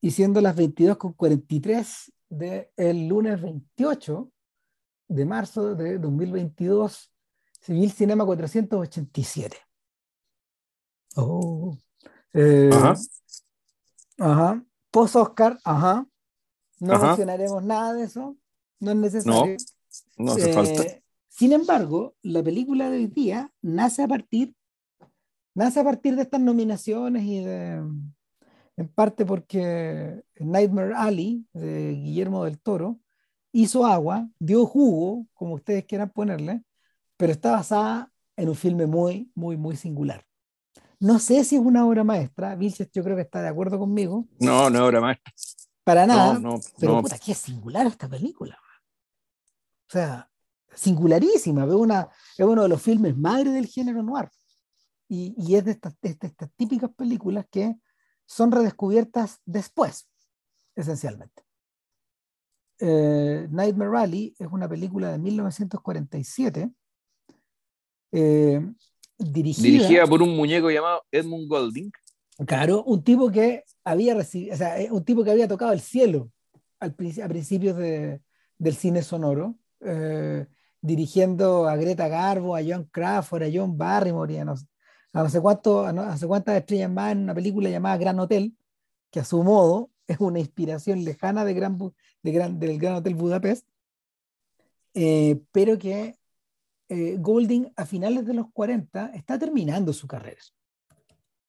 y siendo las 22.43 del lunes 28 de marzo de 2022, Civil Cinema 487. Oh. Eh, Ajá. Ajá. Post-Oscar, ajá. No Ajá. mencionaremos nada de eso. No es necesario. No hace Eh, falta. Sin embargo, la película de hoy día nace a partir, nace a partir de estas nominaciones y de, en parte porque Nightmare Alley de Guillermo del Toro hizo agua, dio jugo, como ustedes quieran ponerle, pero está basada en un filme muy, muy, muy singular. No sé si es una obra maestra, Vilches yo creo que está de acuerdo conmigo, No, no, ahora más. para nada, No, no, pero no. puta, qué singular esta película. O sea, singularísima. Es, una, es uno de los filmes madre del género noir. Y, y es de estas, de estas- estas típicas películas que son redescubiertas después, esencialmente. Eh, Nightmare Rally es una película de 1947 eh, dirigida, Dirigida por un muñeco llamado Edmund Golding. Claro, un tipo que había recibido, o sea, eh, un tipo que había tocado el cielo al, a principios de- del cine sonoro, eh, dirigiendo a Greta Garbo, a John Crawford, a John Barrymore y a no, sé cuánto, sé cuántas estrellas más en una película llamada Gran Hotel, que a su modo es una inspiración lejana de Gran, de Gran- del Gran Hotel Budapest, eh, pero que eh, Golding a finales de los 40 está terminando su carrera.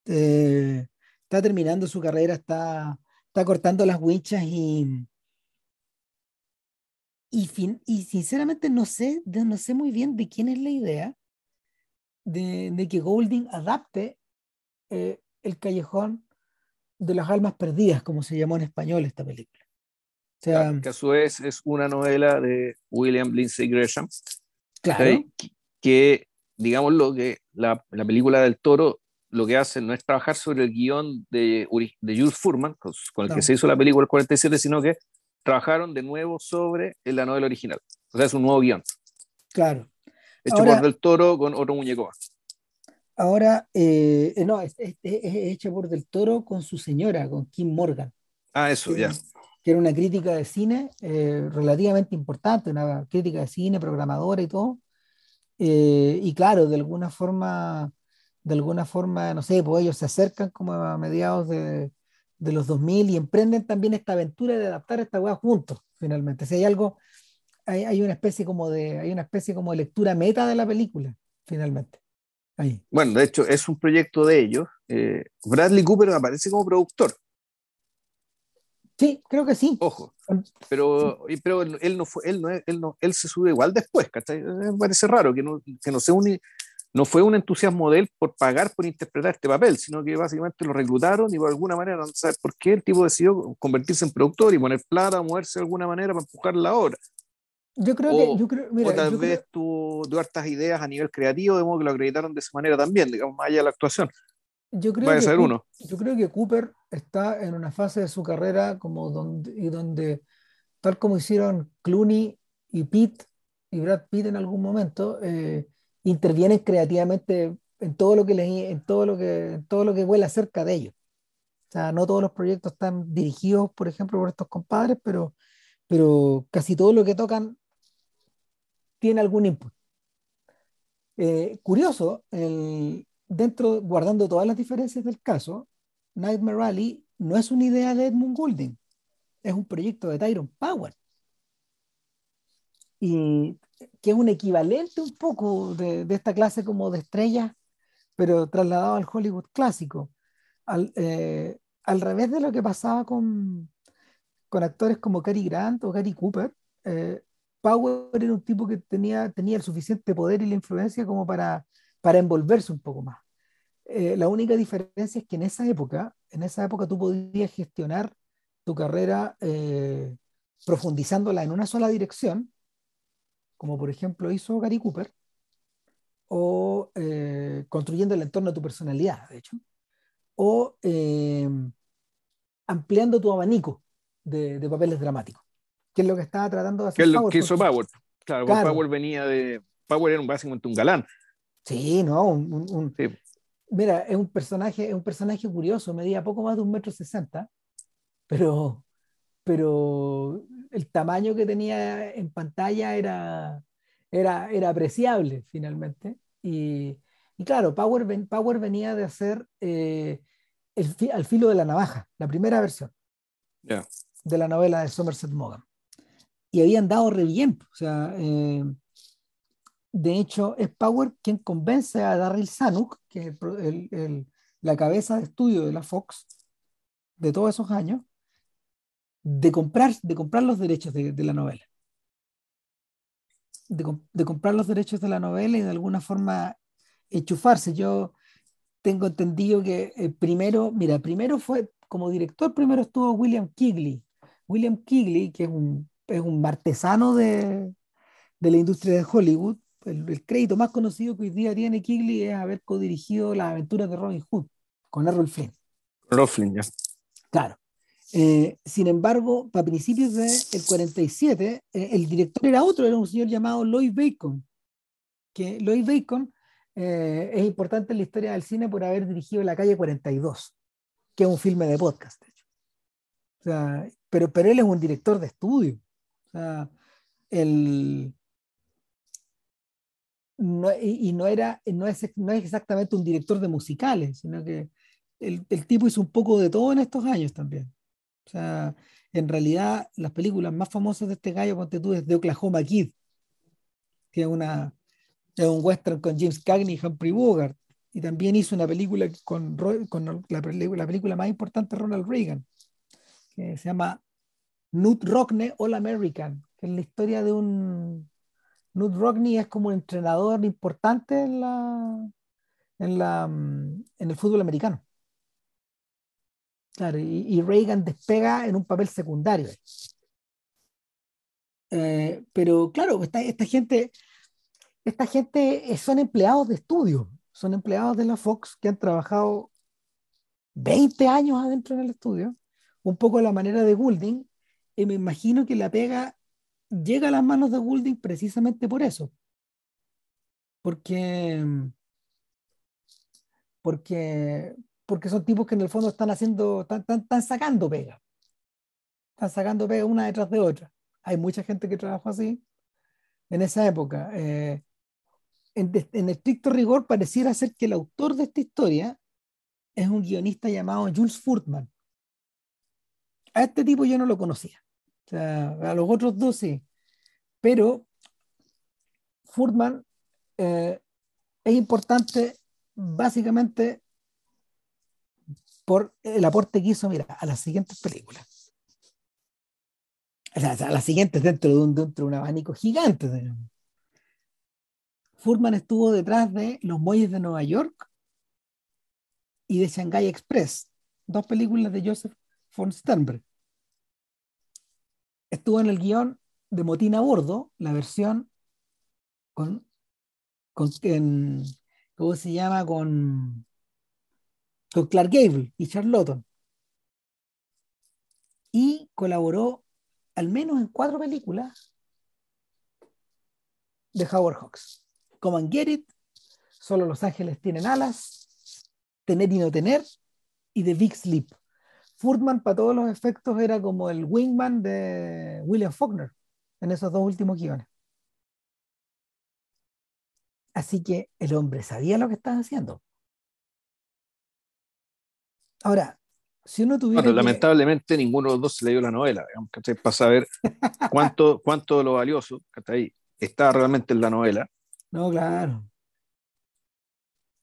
Eh, está terminando su carrera, está, está cortando las winchas y, y, fin- y sinceramente no sé, no sé muy bien de quién es la idea de, de que Golding adapte eh, el callejón de las almas perdidas, como se llamó en español esta película. O sea, que a su vez es una novela de William Lindsay Gresham, claro, que, que, digamos lo que la, la película del toro lo que hace no es trabajar sobre el guion de, de Jules Furman, con, con el No. que se hizo la película el 47, sino que trabajaron de nuevo sobre la novela original. O sea, es un nuevo guion, claro. Hecho Ahora- por Del Toro con otro muñeco más. Ahora, eh, eh, no, es, es- es- hecha por Del Toro con su señora, con Kim Morgan. Ah, eso, que, ya. que era una crítica de cine eh, relativamente importante, una crítica de cine, programadora y todo. Eh, y claro, de alguna forma, de alguna forma, no sé, pues ellos se acercan como a mediados de, de los 2000 y emprenden también esta aventura de adaptar esta weá juntos, finalmente. Si hay algo, hay, hay una especie como de, hay una especie como de lectura meta de la película, finalmente. Ahí. Bueno, de hecho, es un proyecto de ellos. Eh, Bradley Cooper aparece como productor, Sí, creo que sí. ojo. Pero, pero él no fue, él no, él no, él se sube igual después, ¿cachai? Eh, Me parece raro que no, que no sea un, no fue un entusiasmo de él por pagar por interpretar este papel, sino que básicamente lo reclutaron y por alguna manera, no sé por qué, el tipo decidió convertirse en productor y poner plata, moverse de alguna manera para empujar la obra. Yo creo O- que, yo creo, mira, o tal yo creo- vez tuvo, tuvo hartas ideas a nivel creativo, de modo que lo acreditaron de esa manera también, digamos, más allá de la actuación. Yo creo, Vaya que Coop- uno. yo creo que Cooper está en una fase de su carrera como donde, y donde, tal como hicieron Clooney y Pitt y Brad Pitt en algún momento, eh, intervienen creativamente en todo lo que les, en todo lo que, en todo lo que vuela cerca de ellos. O sea, no todos los proyectos están dirigidos, por ejemplo, por estos compadres, pero, pero casi todo lo que tocan tiene algún input. Eh, curioso, el, dentro, guardando todas las diferencias del caso, Nightmare Rally no es una idea de Edmund Goulding, es un proyecto de Tyrone Power. Y que es un equivalente un poco de, esta clase como de estrellas, pero trasladado al Hollywood clásico. Al, eh, al revés de lo que pasaba con, con actores como Cary Grant o Gary Cooper, eh, Power era un tipo que tenía, tenía el suficiente poder y la influencia como para, para envolverse un poco más. Eh, la única diferencia es que en esa época, en esa época tú podías gestionar tu carrera eh, profundizándola en una sola dirección, como por ejemplo hizo Gary Cooper, o eh, construyendo el entorno de tu personalidad, de hecho, o eh, ampliando tu abanico de, de papeles dramáticos, que es lo que estaba tratando de hacer ¿Qué es lo Power que hizo Power? Claro, Claro. Power venía de. Power era un- básicamente un galán. Sí, no, un, un- un- Sí. mira, es un personaje, es un personaje curioso, medía poco más de un metro sesenta, pero, pero el tamaño que tenía en pantalla era, era, era apreciable finalmente. Y, y claro, Power, Power venía de hacer eh, el, Al filo de la navaja, la primera versión de la novela de Somerset Maugham. Y habían dado re. O sea, eh, de hecho, es Power quien convence a Daryl Zanuck, que es el, la cabeza de estudio de la Fox de todos esos años, de comprar, de comprar los derechos de, la novela. De, comprar los derechos de la novela y de alguna forma enchufarse. Yo tengo entendido que eh, primero, mira, primero fue, como director, primero estuvo William Kigley. William Kigley, que es un, es un artesano de, de la industria de Hollywood, el, crédito más conocido que hoy día tiene Kigley es haber codirigido las aventuras de Robin Hood con Errol Flynn. Errol Flynn, ya. Claro. Eh, sin embargo, para principios del 47, eh, el director era otro, era un señor llamado Lloyd Bacon, que Lloyd Bacon eh, es importante en la historia del cine por haber dirigido La calle 42, que es un filme de podcast, de hecho. O sea, pero, pero él es un director de estudio. O sea, el, no, y, no, era, no, es, no es exactamente un director de musicales, sino que el, el, tipo hizo un poco de todo en estos años también. O sea, en realidad las películas más famosas de este gallo, ponte tú, es de Oklahoma Kid, que es, una, es un western con James Cagney y Humphrey Bogart. Y también hizo una película con, con la, la, película más importante Ronald Reagan, que se llama Nut Rockne All American, que es la historia de un, Nut Rockney es como un entrenador importante en, la, en, la, mm, en el fútbol americano. Claro, y, Reagan despega en un papel secundario. Eh, pero claro, esta, gente, esta gente son empleados de estudio, son empleados de la Fox que han trabajado 20 años adentro en el estudio, un poco a la manera de Goulding, y me imagino que la pega llega a las manos de Goulding precisamente por eso. Porque, porque, porque son tipos que en el fondo están haciendo, están, sacando pega. Están sacando pega una detrás de otra. Hay mucha gente que trabajó así en esa época. Eh, en, en, estricto rigor, pareciera ser que el autor de esta historia es un guionista llamado Jules Furtman. A este tipo yo no lo conocía a los otros dos sí. Pero Furtman eh, es importante básicamente por el aporte que hizo, mira, a las siguientes películas. a las siguientes dentro de un, dentro de un abanico gigante. Furman estuvo detrás de Los Muelles de Nueva York y de Shanghai Express, dos películas de Joseph von Sternberg estuvo en el guion de Motín a Bordo, la versión con, ¿cómo se llama? Con, con Clark Gable y Charlotton. Y colaboró al menos en cuatro películas de Howard Hawks. Como en Get It, Solo Los Ángeles tienen alas, Tener y no tener, y The Big Sleep. Furtman, para todos los efectos, era como el wingman de William Faulkner en esos dos últimos guiones. Así que el hombre sabía lo que estaba haciendo. Ahora, si uno tuviera. Bueno, lamentablemente ninguno de los dos se leyó la novela, digamos, Para saber cuánto, cuánto de lo valioso ahí está realmente en la novela. No, claro.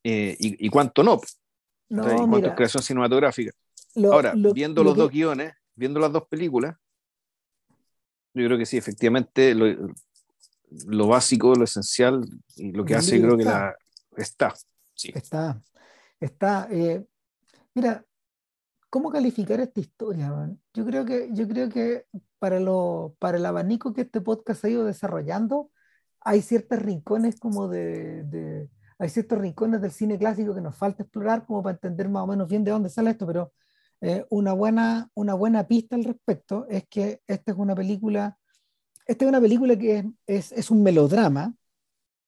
Eh, y, cuánto no. no en cuanto a creación cinematográfica. Ahora, viendo los dos guiones, viendo las dos películas, yo creo que sí, efectivamente, lo, básico, lo esencial y lo que hace, creo que la, está. Sí. Está. Está. Eh, mira, ¿cómo calificar esta historia? Yo creo que, yo creo que para, lo, para el abanico que este podcast ha ido desarrollando, hay ciertos rincones como de, hay ciertos rincones del cine clásico que nos falta explorar como para entender más o menos bien de dónde sale esto, pero eh, una, buena, una buena pista al respecto es que esta es una película, esta es una película que es, es, un melodrama,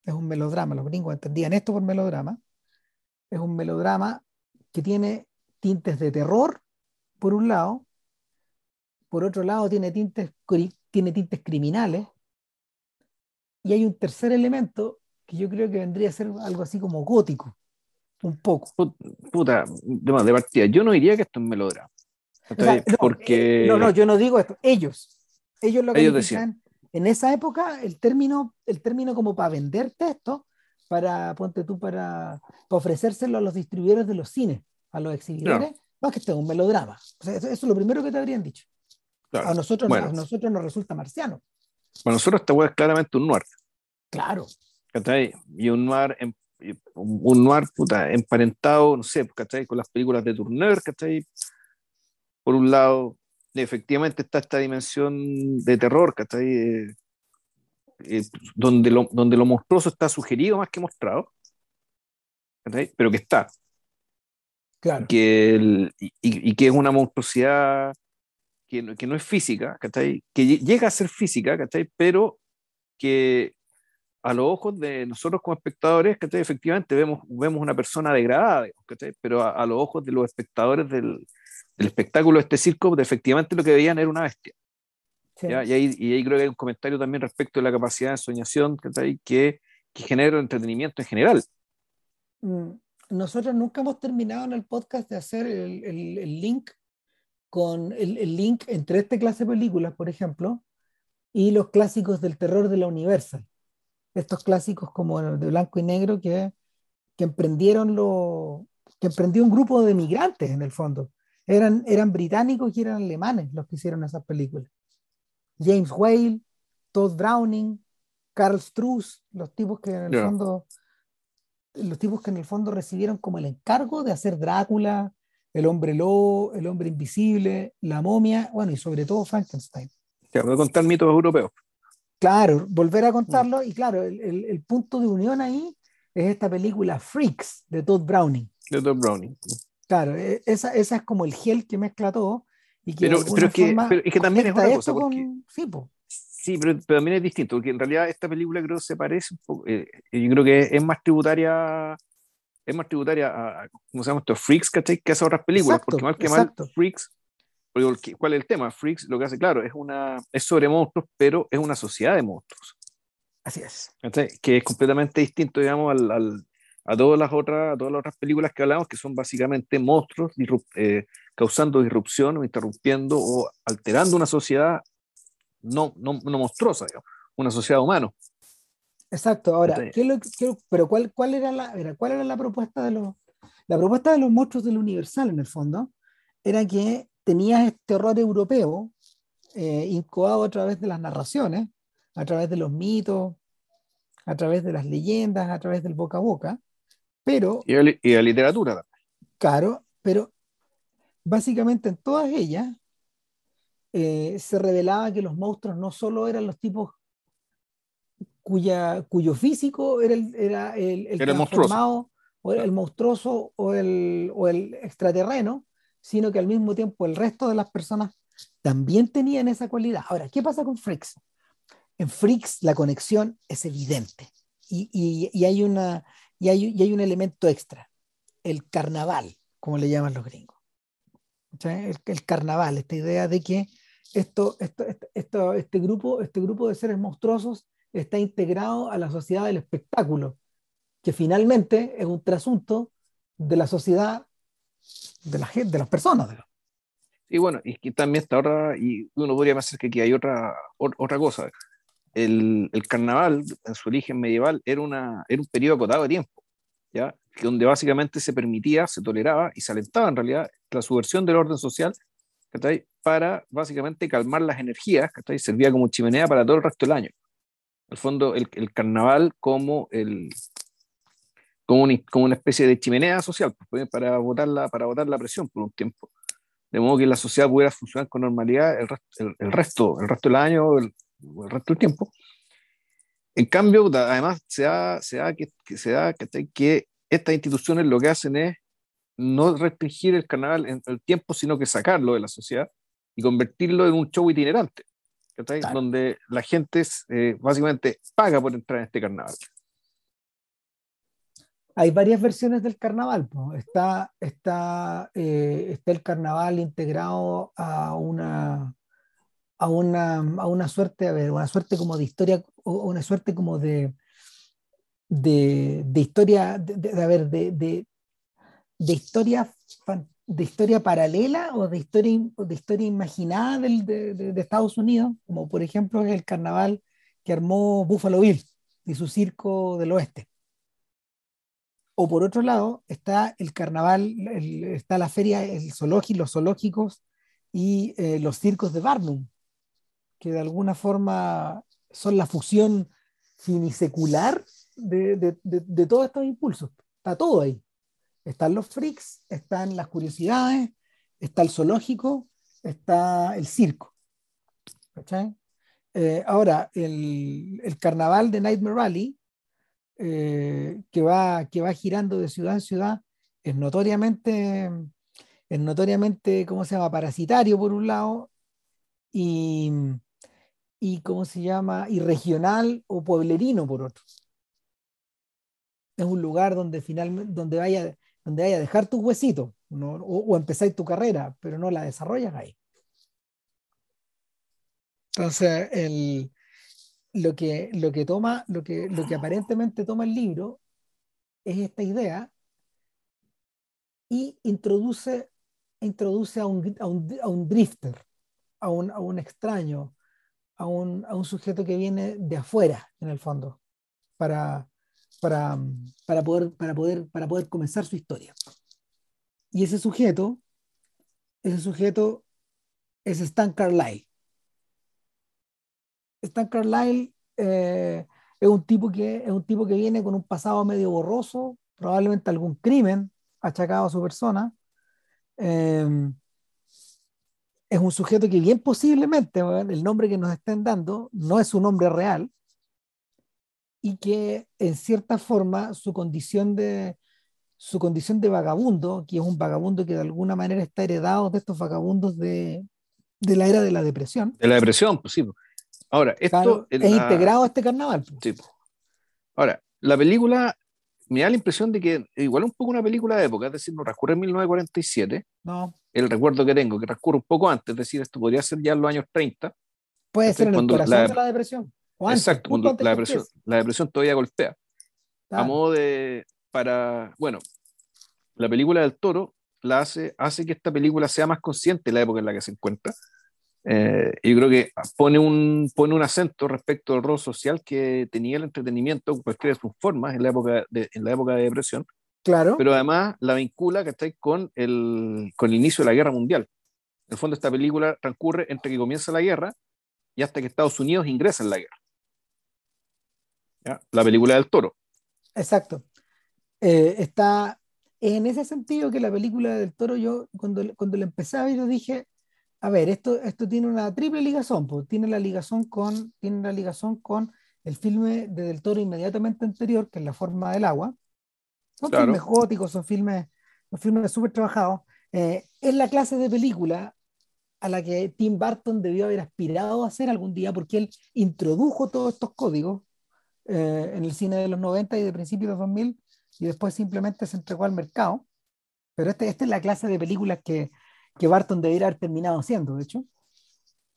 es un melodrama, los gringos entendían esto por melodrama, es un melodrama que tiene tintes de terror, por un lado, por otro lado tiene tintes, tiene tintes criminales, y hay un tercer elemento que yo creo que vendría a ser algo así como gótico, un poco. Puta, de, partida, yo no diría que esto es melodrama. no, porque... Eh, no, no, yo no digo esto, ellos. Ellos lo que decían. En esa época, el término, el término como para venderte esto, para, ponte tú, para, ofrecérselo a los distribuidores de los cines, a los exhibidores, no, que esto es un melodrama. eso, es lo primero que te habrían dicho. A, nosotros, a nosotros nos resulta marciano. Para nosotros esta es claramente un noir. Claro. Y un noir, un noir puta, emparentado, no sé, ¿cachai? Con las películas de Turner, ¿cachai? Por un lado, efectivamente está esta dimensión de terror, ¿cachai? Eh, eh, donde, lo, donde lo monstruoso está sugerido más que mostrado, ¿cachai? Pero que está. Claro. Que y, y, que es una monstruosidad que que no es física, ¿cachai? Que llega a ser física, ¿cachai? Pero que a los ojos de nosotros como espectadores, ¿cachai? Efectivamente vemos, vemos una persona degradada, ¿cachai? Pero a, los ojos de los espectadores del, del, espectáculo de este circo, efectivamente lo que veían era una bestia. Y, ahí, y, ahí, creo que hay un comentario también respecto de la capacidad de soñación ¿cachai? Que, que genera entretenimiento en general. Mm, nosotros nunca hemos terminado en el podcast de hacer el, el, el link con el, el, link entre esta clase de películas, por ejemplo, y los clásicos del terror de la Universal. Estos clásicos como de blanco y negro que, que emprendieron lo, que emprendió un grupo de migrantes en el fondo. Eran, eran británicos y eran alemanes los que hicieron esas películas. James Whale, Todd Browning, Carl Struss, los tipos que en el fondo los tipos que en el fondo recibieron como el encargo de hacer Drácula, el hombre lobo, el hombre invisible, la momia, bueno, y sobre todo Frankenstein. Claro, voy a contar mitos europeos. Claro, volver a contarlo, y claro, el, el, punto de unión ahí es esta película Freaks de Todd Browning. De Todd Browning. Claro, e, esa, esa es como el gel que mezcla todo. Y que pero, pero, que, pero es que también es una cosa. Porque, sí, sí pero, también es distinto, porque en realidad esta película creo que se parece un poco. Eh, yo creo que es más tributaria es más tributaria a, ¿cómo se llama esto? Freaks, ¿cachai? Que esas otras películas, porque mal que mal, Freaks, ¿cuál es el tema? Freaks lo que hace, claro, es, una, es sobre monstruos, pero es una sociedad de monstruos. Así es. Que es completamente distinto, digamos, al, al, a, todas las otras, a todas las otras películas que hablamos, que son básicamente monstruos eh, causando disrupción o interrumpiendo o alterando una sociedad no, no, no monstruosa, digamos, una sociedad humana. Exacto, ahora, ¿qué lo, pero cuál, cuál, era la, era, ¿cuál era la propuesta de los... La propuesta de los monstruos del Universal, en el fondo, era que tenías este horror europeo eh, incubado a través de las narraciones, a través de los mitos, a través de las leyendas, a través del boca a boca, pero... Y de, y literatura. Claro, pero básicamente en todas ellas eh, se revelaba que los monstruos no solo eran los tipos cuya, cuyo físico era el, era el, el transformado, o el monstruoso o el, o el extraterreno, sino que al mismo tiempo el resto de las personas también tenían esa cualidad. Ahora, ¿qué pasa con Freaks? En Freaks la conexión es evidente y, y, hay, una, y, hay, y hay un elemento extra, el carnaval, como le llaman los gringos. El, el, carnaval, esta idea de que esto, esto, esto, este, grupo, este grupo de seres monstruosos está integrado a la sociedad del espectáculo, que finalmente es un trasunto de la sociedad de la gente, de las personas. Y bueno, y que también está ahora, y uno podría pensar que aquí hay otra, otra cosa. El, el, carnaval, en su origen medieval, era, una, era un periodo acotado de tiempo, ¿ya? donde básicamente se permitía, se toleraba y se alentaba en realidad la subversión del orden social para básicamente calmar las energías, servía como chimenea para todo el resto del año el fondo, el, el carnaval como, el, como, como, una especie de chimenea social pues, para, botar la, para botar la presión por un tiempo. De modo que la sociedad pudiera funcionar con normalidad el, resto, el, resto, el resto del año, el, el, resto del tiempo. En cambio, además, se da, se da, que, que, se da que, que estas instituciones lo que hacen es no restringir el carnaval en el tiempo, sino que sacarlo de la sociedad y convertirlo en un show itinerante donde la gente eh, básicamente paga por entrar en este carnaval. Hay varias versiones del carnaval. Eh, está el carnaval integrado a una, a una, a una suerte, a ver, una suerte como de historia, una suerte como de, historia, de, historia paralela o de historia, imaginada de, de, Estados Unidos, como por ejemplo el carnaval que armó Buffalo Bill y su circo del oeste. O por otro lado está el carnaval, está la feria, el zoológico, los zoológicos y eh, los circos de Barnum, que de alguna forma son la fusión finisecular de, de, de todos estos impulsos. Está todo ahí. Están los freaks, están las curiosidades, está el zoológico, está el circo. Eh, ahora, el, el, carnaval de Nightmare Rally, eh, que, va, que va girando de ciudad en ciudad, es notoriamente, es notoriamente, ¿cómo se llama?, parasitario por un lado, y, y ¿cómo se llama?, y regional o pueblerino por otro. Es un lugar donde finalmente, donde vaya, donde vaya a dejar tus huesitos ¿no? o, o tu carrera, pero no la desarrollas ahí. Entonces, el, lo, que, lo, que toma, lo, que, lo que aparentemente toma el libro es esta idea y introduce, introduce a, un, a, un, a un drifter, a un, a un extraño, a un, a un, sujeto que viene de afuera, en el fondo, para, para, para, poder, para, poder, para poder comenzar su historia. Y ese sujeto, ese sujeto es Stan Carlyle. Stan Carlyle eh, es, un tipo que, es un tipo que viene con un pasado medio borroso, probablemente algún crimen achacado a su persona. Eh, es un sujeto que bien posiblemente, el nombre que nos estén dando no es su nombre real, y que en cierta forma su condición de, su condición de vagabundo, que es un vagabundo que de alguna manera está heredado de estos vagabundos de, de la era de la depresión. De la depresión, pues sí. Ahora, esto es integrado a este carnaval. Sí. Ahora, la película me da la impresión de que igual un poco una película de época, es decir, no transcurre en 1947. No. El recuerdo que tengo, que transcurre un poco antes, es decir, esto podría ser ya en los años 30. Puede ser en el corazón la, de la depresión. Exacto, cuando la depresión, la depresión todavía golpea. A modo de, para, bueno, la película del toro la hace, hace que esta película sea más consciente de la época en la que se encuentra. Eh, yo creo que pone un, pone un acento respecto al rol social que tenía el entretenimiento en cualquiera de sus formas en la época de, en la época de depresión. Claro. Pero además la vincula ¿cachai? con el, con el inicio de la guerra mundial. En el fondo, esta película transcurre entre que comienza la guerra y hasta que Estados Unidos ingresa en la guerra. La película del toro. Exacto. Eh, está en ese sentido que la película del toro, yo cuando, cuando la empecé a ver, yo dije, a ver, esto, esto tiene una triple ligazón, pues, tiene la ligazón con, tiene la ligazón con el filme de Del Toro inmediatamente anterior, que es La forma del agua. Son filmes góticos, son filmes, son filmes súper trabajados. Eh, es la clase de película a la que Tim Burton debió haber aspirado a hacer algún día, porque él introdujo todos estos códigos eh, en el cine de los 90 y de principios de los 2000 y después simplemente se entregó al mercado. Pero este, esta es la clase de películas que, que Barton debería haber terminado haciendo, de hecho.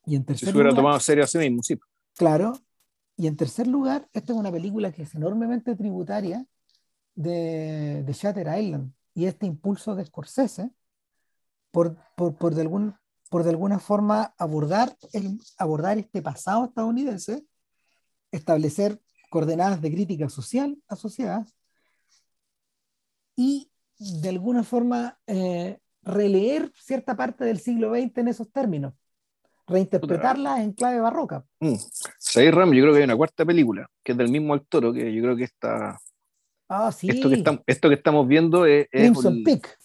Y en tercer si se hubiera tomado serio a sí mismo, sí. Claro. Y en tercer lugar, esta es una película que es enormemente tributaria de, de Shatter Island y este impulso de Scorsese por, por, por, de, algún, por de alguna forma abordar, el, abordar este pasado estadounidense, establecer coordenadas de crítica social asociadas y de alguna forma eh, releer cierta parte del siglo XX en esos términos, reinterpretarla en clave barroca. Mm. Ram, yo creo que hay una cuarta película, que es del mismo actor, que yo creo que está... Ah, sí. Esto que, estamos, esto que estamos viendo es... Crimson Peak.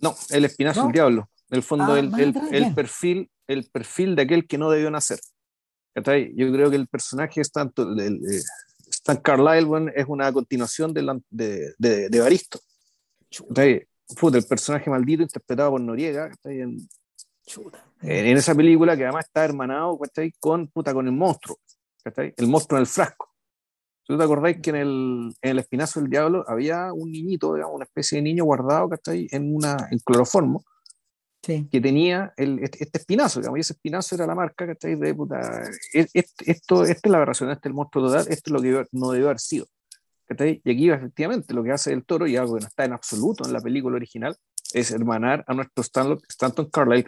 No, El Espinazo del Diablo. En el fondo, ah, el, el, el, perfil, el perfil de aquel que no debió nacer. Yo creo que el personaje es tanto... El, Stan Carlyle es una continuación de, de, de, de Baristo. El personaje maldito interpretado por Noriega en, en, esa película que además está hermanado con, puta, con el monstruo, el monstruo en el frasco. ¿Tú te acordáis que en el, en el Espinazo del Diablo había un niñito, digamos, una especie de niño guardado en, una, en cloroformo? que tenía el, este, este espinazo, digamos, y ese espinazo era la marca, ¿cachai? De puta, e, esto, esta es la aberración, este es el monstruo total, esto es lo que no debió haber sido. ¿Cachai? Y aquí efectivamente lo que hace el toro, y algo que no está en absoluto en la película original, es hermanar a nuestro Stanton Carlyle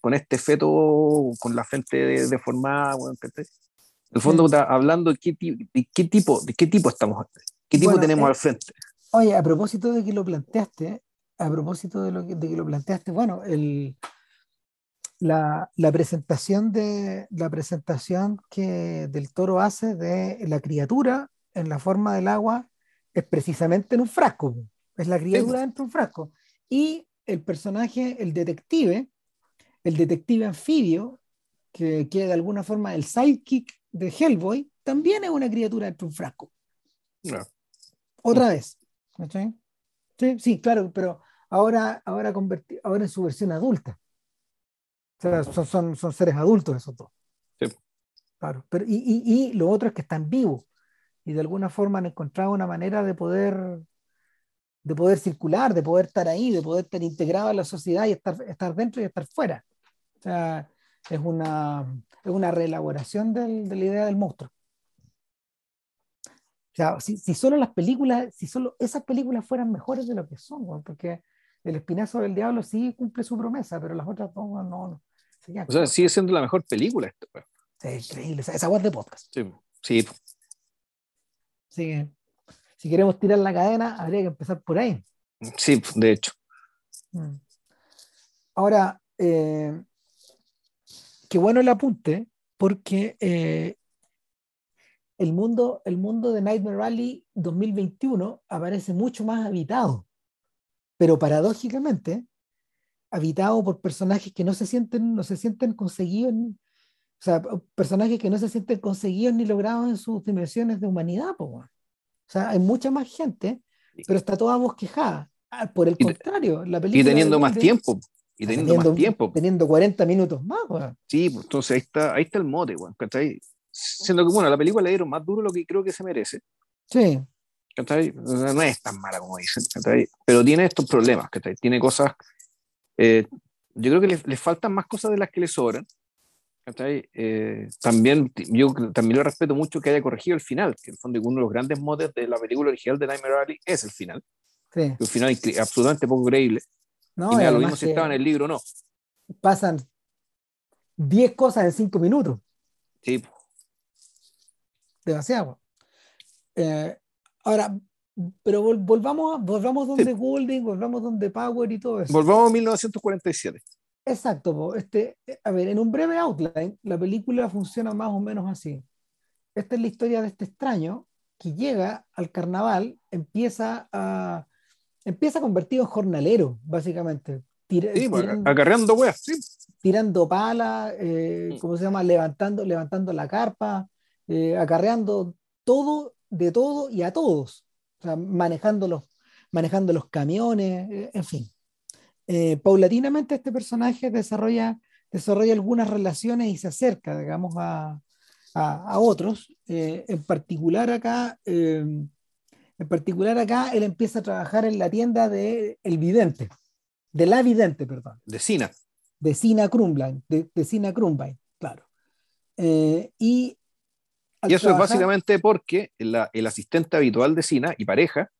con este feto con la frente deformada, en el fondo está hablando de qué, qué, tipo, de qué tipo estamos, qué tipo tenemos eh, al frente. Oye, a propósito de que lo planteaste, a propósito de, lo que, de que lo planteaste, bueno, el, la, la, presentación, de, la presentación que del toro hace de la criatura en la forma del agua es precisamente en un frasco, es la criatura dentro de un frasco. Y el personaje, el detective, el detective anfibio, que, que de alguna forma el sidekick de Hellboy, también es una criatura dentro de un frasco. Otra vez. Sí, sí, claro, pero ahora, ahora, ahora en su versión adulta. O sea, son, son, seres adultos esos dos. Sí. Claro, pero, y, y, y, lo otro es que están vivos y de alguna forma han encontrado una manera de poder, de poder circular, de poder estar ahí, de poder estar integrado a la sociedad y estar, estar dentro y estar fuera. O sea, es una, es una reelaboración del, de la idea del monstruo. O sea, si, si, solo las películas, si solo esas películas fueran mejores de lo que son, porque el espinazo del diablo sí cumple su promesa, pero las otras dos no. no o sea, sigue siendo la mejor película esto. Es increíble, esa voz de podcast. Sí, sí. Así que, si queremos tirar la cadena, habría que empezar por ahí. Sí, de hecho. Mm. Ahora, eh, qué bueno el apunte, porque eh, el, mundo, el mundo de Nightmare Rally 2021 aparece mucho más habitado pero paradójicamente, habitado por personajes que no se sienten, no se sienten conseguidos, o sea, personajes que no se sienten conseguidos ni logrados en sus dimensiones de humanidad, o sea, hay mucha más gente, pero está toda bosquejada. Ah, por el contrario, la película. Y teniendo más tiempo. Y teniendo, más tiempo. Teniendo 40 minutos más, Sí, pues entonces ahí está, ahí está el mote, weón. Siendo que, bueno, la película le dieron más duro lo que creo que se merece. Sí. No es tan mala como dicen, pero tiene estos problemas, tiene cosas, eh, yo creo que le, le, faltan más cosas de las que le sobran. Eh, también yo también lo respeto mucho que haya corregido el final, que en el fondo uno de los grandes motes de la película original de Nightmare Alley es el final. Sí. Un final absolutamente poco creíble. No, y mira, lo mismo si estaba en el libro no. Pasan 10 cosas en 5 minutos. Sí. Demasiado. Eh, Ahora, pero volvamos, volvamos donde Golding, volvamos donde Power y todo eso. Volvamos a 1947. Exacto. Este, a ver, en un breve outline, la película funciona más o menos así. Esta es la historia de este extraño que llega al carnaval, empieza a, empieza convertido en jornalero, básicamente. sí, pues, acarreando weas, sí. Tirando pala, eh, mm. ¿cómo se llama? Levantando, levantando la carpa, eh, acarreando todo de todo y a todos, manejando, los, manejando los camiones, eh, en fin. Eh, paulatinamente este personaje desarrolla, desarrolla algunas relaciones y se acerca, digamos, a, a, otros. Eh, en particular acá, en particular acá, él empieza a trabajar en la tienda de El Vidente, de La Vidente, perdón. De Sina. De Sina Krumbline, de, de Sina Krumbline, claro. y y eso es básicamente porque el asistente habitual de Sina y pareja,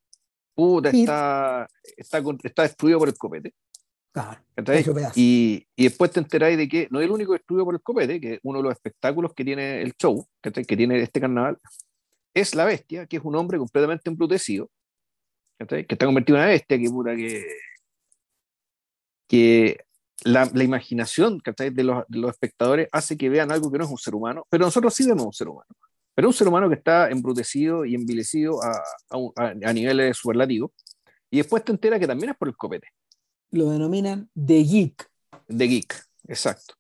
puta, está, está, está destruido por el copete. Y, y, después te enteráis de que no es el único destruido por el copete, que uno de los espectáculos que tiene el show, que tiene este carnaval, es la bestia, que es un hombre completamente embrutecido, que está convertido en una bestia, que puta que, que la, la imaginación de los, de los espectadores hace que vean algo que no es un ser humano, pero nosotros sí vemos un ser humano. Pero un ser humano que está embrutecido y envilecido a, a, a niveles superlativos. Y después te entera que también es por el copete. Lo denominan The Geek. The Geek, exacto.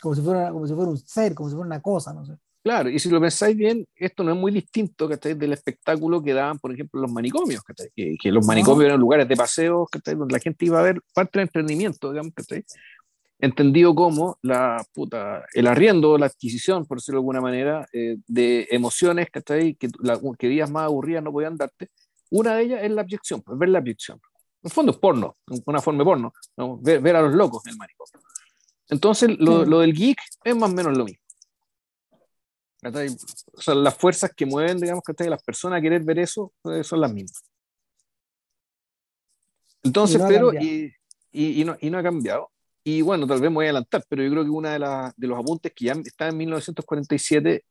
Como si, fuera, como si fuera un ser, como si fuera una cosa, no sé. Claro, y si lo pensáis bien, esto no es muy distinto del espectáculo que daban, por ejemplo, los manicomios, que, que, los manicomios eran lugares de paseo donde la gente iba a ver parte del emprendimiento, digamos, entendido como la puta, el arriendo, la adquisición, por decirlo de alguna manera, eh, de emociones que, la, que días más aburridas no podían darte. Una de ellas es la abyección, pues ver la abyección. En el fondo es porno, una forma de porno, ver, a los locos en el manicomio. Entonces, lo, lo, del geek es más o menos lo mismo. O sea, las fuerzas que mueven, digamos, que las personas a querer ver eso pues, son las mismas. Entonces, pero, y, y, no, y, no, ha cambiado. Y bueno, tal vez me voy a adelantar, pero yo creo que uno de, de los apuntes que ya está en 1947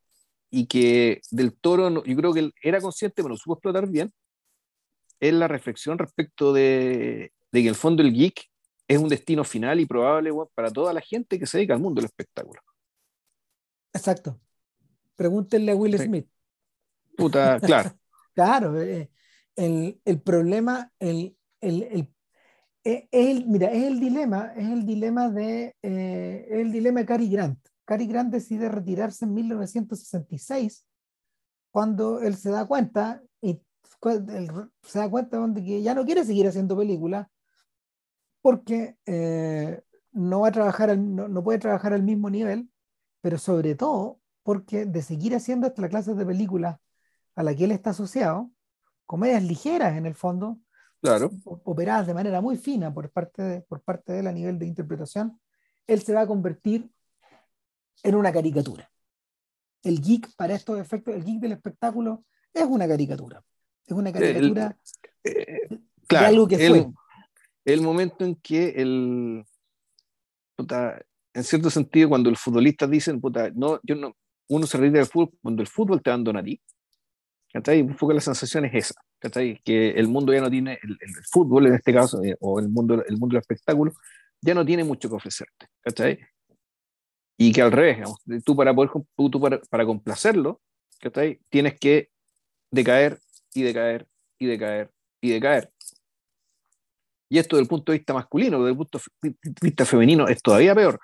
y que del toro, yo creo que él era consciente, pero no supo explotar bien, es la reflexión respecto de, de que el fondo el geek es un destino final y probable para toda la gente que se dedica al mundo del espectáculo. Exacto. Pregúntenle a Will Smith. Puta, claro. claro, eh, el, el, problema, el, el, eh, el, mira, es el dilema, es el dilema de, eh, el dilema de Cary Grant. Cary Grant decide retirarse en 1966 cuando él se da cuenta se da cuenta de que ya no quiere seguir haciendo películas porque no va a trabajar, no, no, puede trabajar al mismo nivel, pero sobre todo porque de seguir haciendo esta clase de películas a la que él está asociado, comedias ligeras en el fondo, claro. operadas de manera muy fina por parte, de, por parte de él a nivel de interpretación, él se va a convertir en una caricatura. El geek, para estos efectos, el geek del espectáculo es una caricatura. Es una caricatura eh, de algo que fue. El momento en que el, en cierto sentido, cuando el futbolista dice, puta, no, yo no, uno se ríe del fútbol cuando el fútbol te abandona a ti. Un poco la sensación es esa, que el mundo ya no tiene, el, fútbol en este caso, eh, o el mundo, el mundo del espectáculo, ya no tiene mucho que ofrecerte. Y que al revés, tú para poder tú para, para complacerlo, tienes que decaer y decaer y decaer y decaer. Y esto desde el punto de vista masculino, desde el punto de vista femenino, es todavía peor.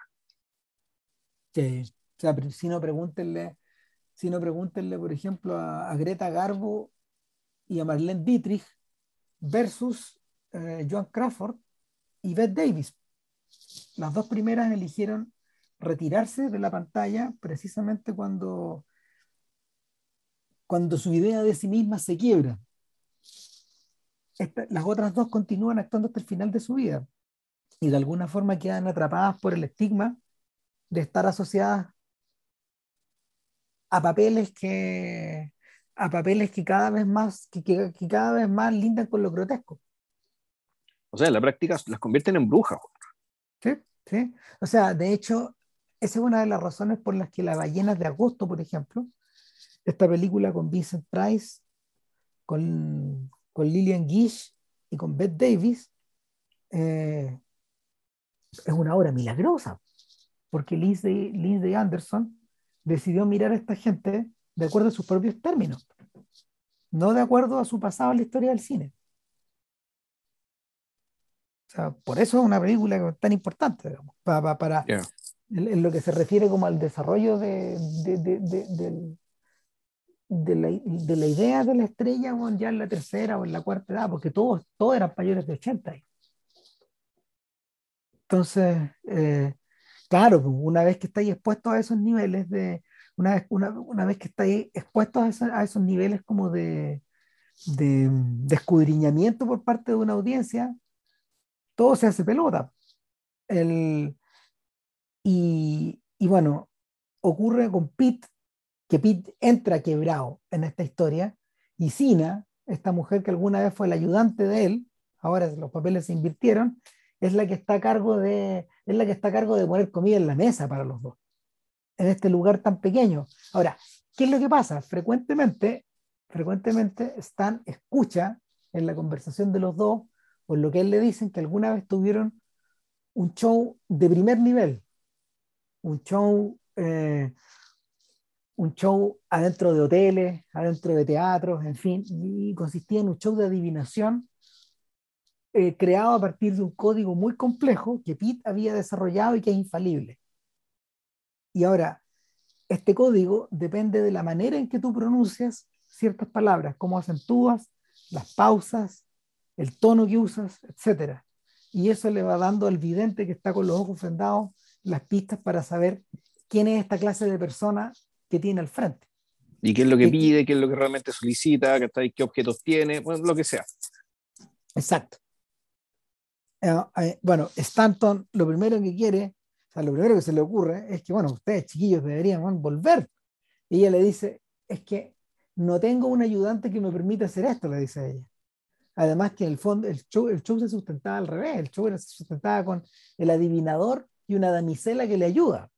Sí. O sea, si no pregúntenle, si no pregúntenle, por ejemplo, a, Greta Garbo y a Marlene Dietrich versus eh, Joan Crawford y Beth Davis. Las dos primeras eligieron retirarse de la pantalla precisamente cuando, cuando su idea de sí misma se quiebra. las otras dos continúan actuando hasta el final de su vida y de alguna forma quedan atrapadas por el estigma de estar asociadas a papeles que a papeles que cada vez más que, que, cada vez más lindan con lo grotesco. O sea, en la práctica las convierten en brujas. Sí, sí. O sea, de hecho, esa es una de las razones por las que La ballenas de agosto, por ejemplo, esta película con Vincent Price, con, con Lillian Gish y con Bette Davis, eh, es una obra milagrosa, porque Lindsay, Lindsay Anderson decidió mirar a esta gente de acuerdo a sus propios términos, no de acuerdo a su pasado en la historia del cine. O sea, por eso es una película tan importante, digamos, para, para en, lo que se refiere como al desarrollo de, de, de, de la, la, idea de la estrella ya en la tercera o en la cuarta edad, porque todos, todos eran mayores de 80. Entonces, eh, claro, pues, una vez que estáis expuestos a esos niveles de, una vez, una, vez que estáis expuestos a, esos niveles como de, de, escudriñamiento por parte de una audiencia, todo se hace pelota. El, y, y bueno, ocurre con Pete, que Pete entra quebrado en esta historia, y Sina, esta mujer que alguna vez fue la ayudante de él, ahora los papeles se invirtieron, es la que está a cargo de, es la que está a cargo de poner comida en la mesa para los dos, en este lugar tan pequeño. Ahora, ¿qué es lo que pasa? Frecuentemente, frecuentemente Stan escucha en la conversación de los dos, en lo que él le dicen, que alguna vez tuvieron un show de primer nivel, un show, eh, un show adentro de hoteles, adentro de teatros, en fin, y consistía en un show de adivinación eh, creado a partir de un código muy complejo que Pitt había desarrollado y que es infalible. Y ahora, este código depende de la manera en que tú pronuncias ciertas palabras, cómo acentúas, las pausas, el tono que usas, etc. Y eso le va dando al vidente que está con los ojos vendados las pistas para saber quién es esta clase de persona que tiene al frente. Y qué es lo que pide, qué es lo que realmente solicita, qué objetos tiene, bueno, lo que sea. Exacto. Eh, eh, bueno, Stanton lo primero que quiere, o sea, lo primero que se le ocurre es que, bueno, ustedes chiquillos deberían volver. Y ella le dice, es que no tengo un ayudante que me permita hacer esto, le dice ella. Además que en el fondo el show, el show se sustentaba al revés, el show se sustentaba con el adivinador y una damisela que le ayuda.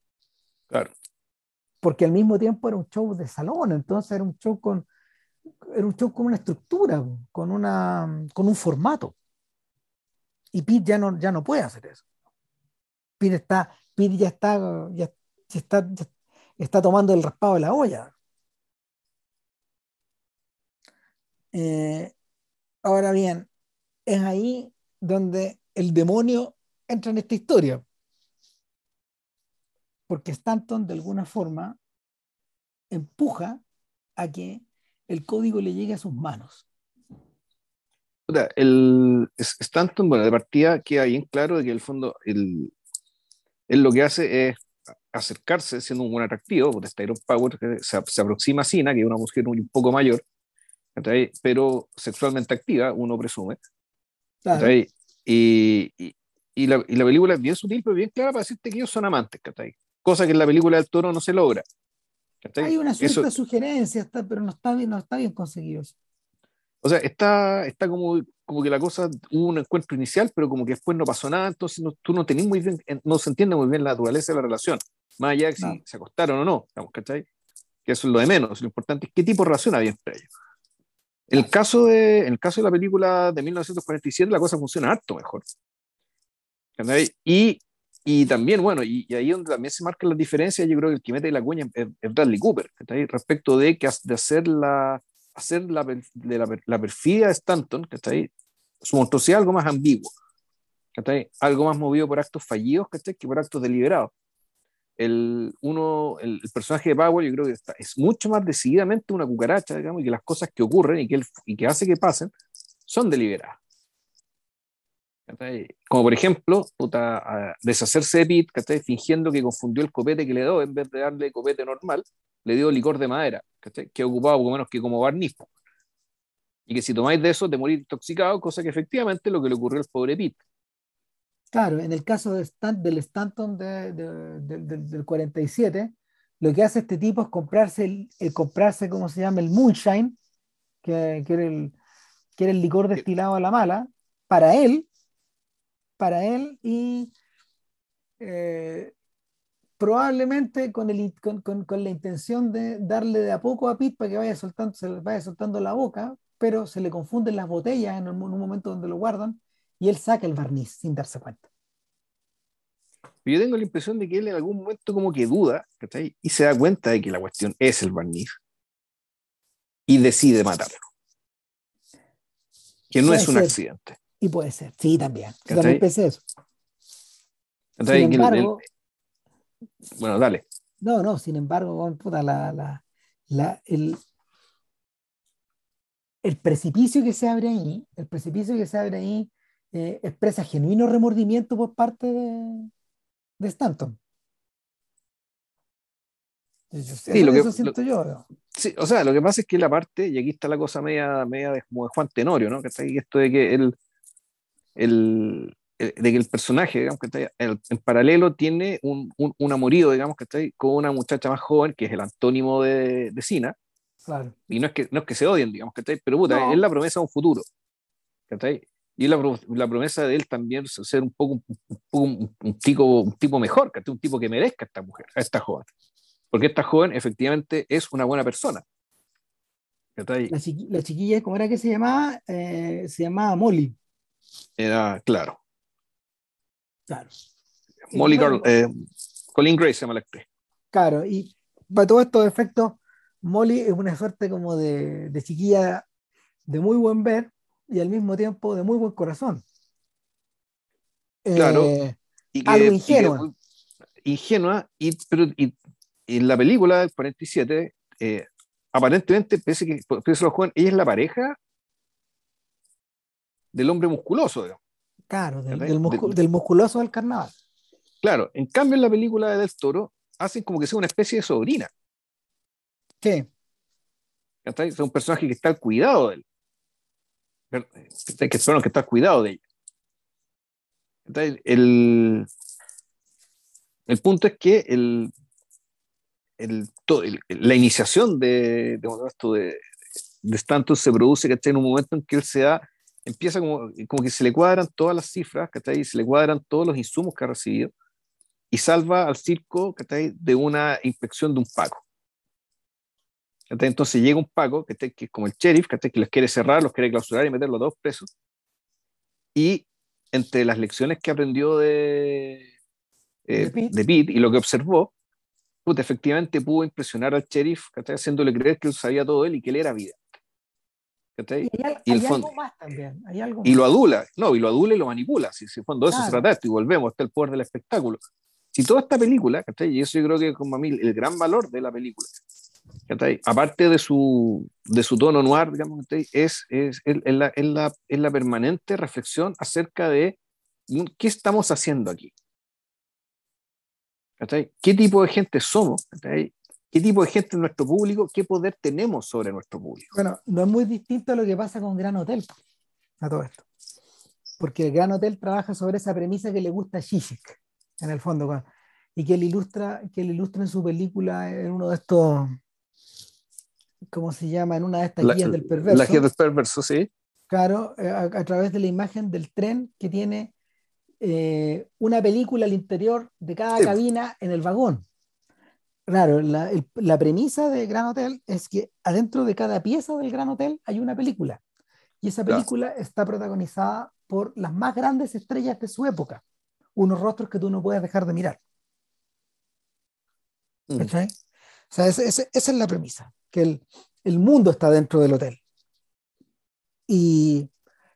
Claro. Porque al mismo tiempo era un show de salón, entonces era un show con, era un show con una estructura, con, una, con un formato. Y Pete ya no, ya no puede hacer eso. Pete, está, ya, está, ya, está, está tomando el raspado de la olla. Eh, ahora bien, es ahí donde el demonio entra en esta historia. Porque Stanton de alguna forma empuja a que el código le llegue a sus manos. El Stanton, bueno, de partida queda bien claro de que el fondo, el, él lo que hace es acercarse siendo un buen atractivo, porque Styron Power se, se, aproxima a Sina, que es una mujer un poco mayor, pero sexualmente activa, uno presume. Y, y, y, la, y, la, película es bien sutil, pero bien clara para decirte que ellos son amantes, cosa que en la película del toro no se logra. Hay una cierta sugerencia, está, pero no está, bien, no está bien conseguido. O sea, está, está como, como que la cosa, hubo un encuentro inicial, pero como que después no pasó nada, entonces no, tú no tenés muy bien, no se entiende muy bien la naturaleza de la relación, más allá de si se acostaron o no, digamos, ¿cachai? Que eso es lo de menos, lo importante es qué tipo de relación había entre ellos. En el caso de, en el caso de la película de 1947, la cosa funciona harto mejor. Y y también, bueno, y, ahí donde también se marcan las diferencias, yo creo que el que mete la cuña es, Bradley Cooper, respecto de, que, de hacer la, hacer la, de la, la perfidia de Stanton, ahí su monstruosidad algo más ambiguo, algo más movido por actos fallidos que por actos deliberados. El, uno, el, personaje de Powell yo creo que está, es mucho más decididamente una cucaracha, digamos, y que las cosas que ocurren y que, él, y que hace que pasen son deliberadas. Como por ejemplo, puta, deshacerse de Pete, fingiendo que confundió el copete que le dio, en vez de darle copete normal, le dio licor de madera, que ocupaba poco menos que como barniz. Y que si tomáis de eso te morís intoxicado, cosa que efectivamente es lo que le ocurrió al pobre Pete. Claro, en el caso de del Stanton de, del 47, lo que hace este tipo es comprarse, el, comprarse ¿cómo se llama? El moonshine, que, que, era el, que era el licor destilado a la mala, para él, para él y eh, probablemente con, el, con, con, la intención de darle de a poco a Pete para que vaya soltando, se le vaya soltando la boca, pero se le confunden las botellas en un, momento donde lo guardan y él saca el barniz sin darse cuenta. Yo tengo la impresión de que él en algún momento como que duda y se da cuenta de que la cuestión es el barniz y decide matarlo. Que no es un accidente. Y puede ser, sí, también. también pensé eso. Sin embargo, bueno, dale. No, no, sin embargo, puta, la, la, la, el, el precipicio que se abre ahí, el precipicio que se abre ahí eh, expresa genuino remordimiento por parte de, de Stanton. sí, lo que, siento yo. Sí, o sea, lo que pasa es que la parte, y aquí está la cosa media, media de, como de Juan Tenorio, ¿no? Que está ahí esto de que él el, de que el personaje, digamos, que está en, paralelo tiene un, un, amorío, digamos, que está ahí con una muchacha más joven, que es el antónimo de, de Sina. Claro. Y no es, que, no es que se odien, digamos, que está ahí, pero puta, es la promesa de un futuro. ahí Y la, la, promesa de él también es ser un poco un, un, tipo, un tipo mejor, que un tipo que merezca a esta mujer, a esta joven. Porque esta joven efectivamente es una buena persona. La, chiquilla, ¿cómo era que se llamaba? Eh, se llamaba Molly. Era claro. Claro. Molly eh, Colin Grace se llama la actriz. Claro, y para todos estos efectos, Molly es una suerte como de, de chiquilla de muy buen ver y al mismo tiempo de muy buen corazón. Claro. Eh, y que, algo ingenua. ingenua, y, pero y, en la película del 47, eh, aparentemente, pese que pese a los jóvenes, ella es la pareja del hombre musculoso. Claro, del, del, musculoso del carnaval. Claro, en cambio en la película de Del Toro hacen como que sea una especie de sobrina. Sí. Es un personaje que está al cuidado de él. Que, que, que está al cuidado de ella. El, el punto es que el, el, la iniciación de, de, de, de Stanton se produce en un momento en que él se da, empieza como, como que se le cuadran todas las cifras, y se le cuadran todos los insumos que ha recibido y salva al circo de una inspección de un paco. Entonces llega un paco, que es como el sheriff, que los quiere cerrar, los quiere clausurar y meter los dos presos. Y entre las lecciones que aprendió de, eh, de, Pete. y lo que observó, efectivamente pudo impresionar al sheriff, haciéndole creer que él sabía todo él y que él era vida. Y, el algo más también. y lo adula, no, y lo adula y lo manipula. Si, si cuando eso se trata esto, y volvemos hasta el poder del espectáculo. Si toda esta película, y eso yo creo que como a mí el gran valor de la película, aparte de su, de su tono noir, digamos, es, es, es, la, es, la, es la permanente reflexión acerca de qué estamos haciendo aquí. ¿Qué tipo de gente somos? ¿Qué tipo de gente es nuestro público? ¿Qué poder tenemos sobre nuestro público? Bueno, no es muy distinto a lo que pasa con Gran Hotel, a todo esto. Porque el Gran Hotel trabaja sobre esa premisa que le gusta a Zizek, en el fondo, y que él ilustra, que él ilustra en su película en uno de estos ¿cómo se llama? En una de estas guías del perverso. La guía del perverso, sí. Claro, eh, a, través de la imagen del tren que tiene eh, una película al interior de cada cabina en el vagón. Claro, la, la, premisa de Gran Hotel es que adentro de cada pieza del Gran Hotel hay una película. Y esa película está protagonizada por las más grandes estrellas de su época. Unos rostros que tú no puedes dejar de mirar. Mm. O sea, esa es la premisa que el, el mundo está dentro del hotel. Y,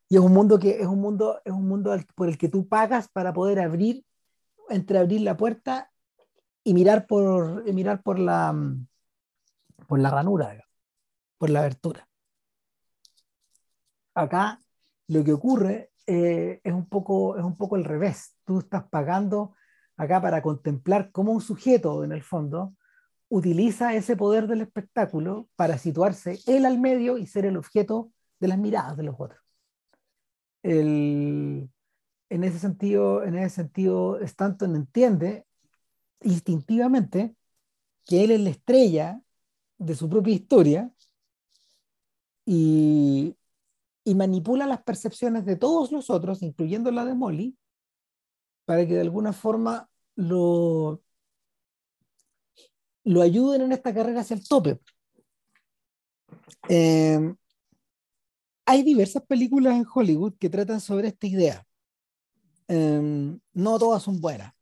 y, es un mundo que es un mundo, es un mundo por el que tú pagas para poder abrir, entreabrir la puerta y mirar por, y mirar por la por la ranura, por la abertura. Acá lo que ocurre eh, es, un poco, es un poco el revés. Tú estás pagando acá para contemplar cómo un sujeto, en el fondo, utiliza ese poder del espectáculo para situarse él al medio y ser el objeto de las miradas de los otros. en ese sentido, en ese sentido, Stanton entiende instintivamente que él es la estrella de su propia historia y, manipula las percepciones de todos los otros, incluyendo la de Molly, para que de alguna forma lo, lo ayuden en esta carrera hacia el tope. Eh, hay diversas películas en Hollywood que tratan sobre esta idea. Eh, no todas son buenas.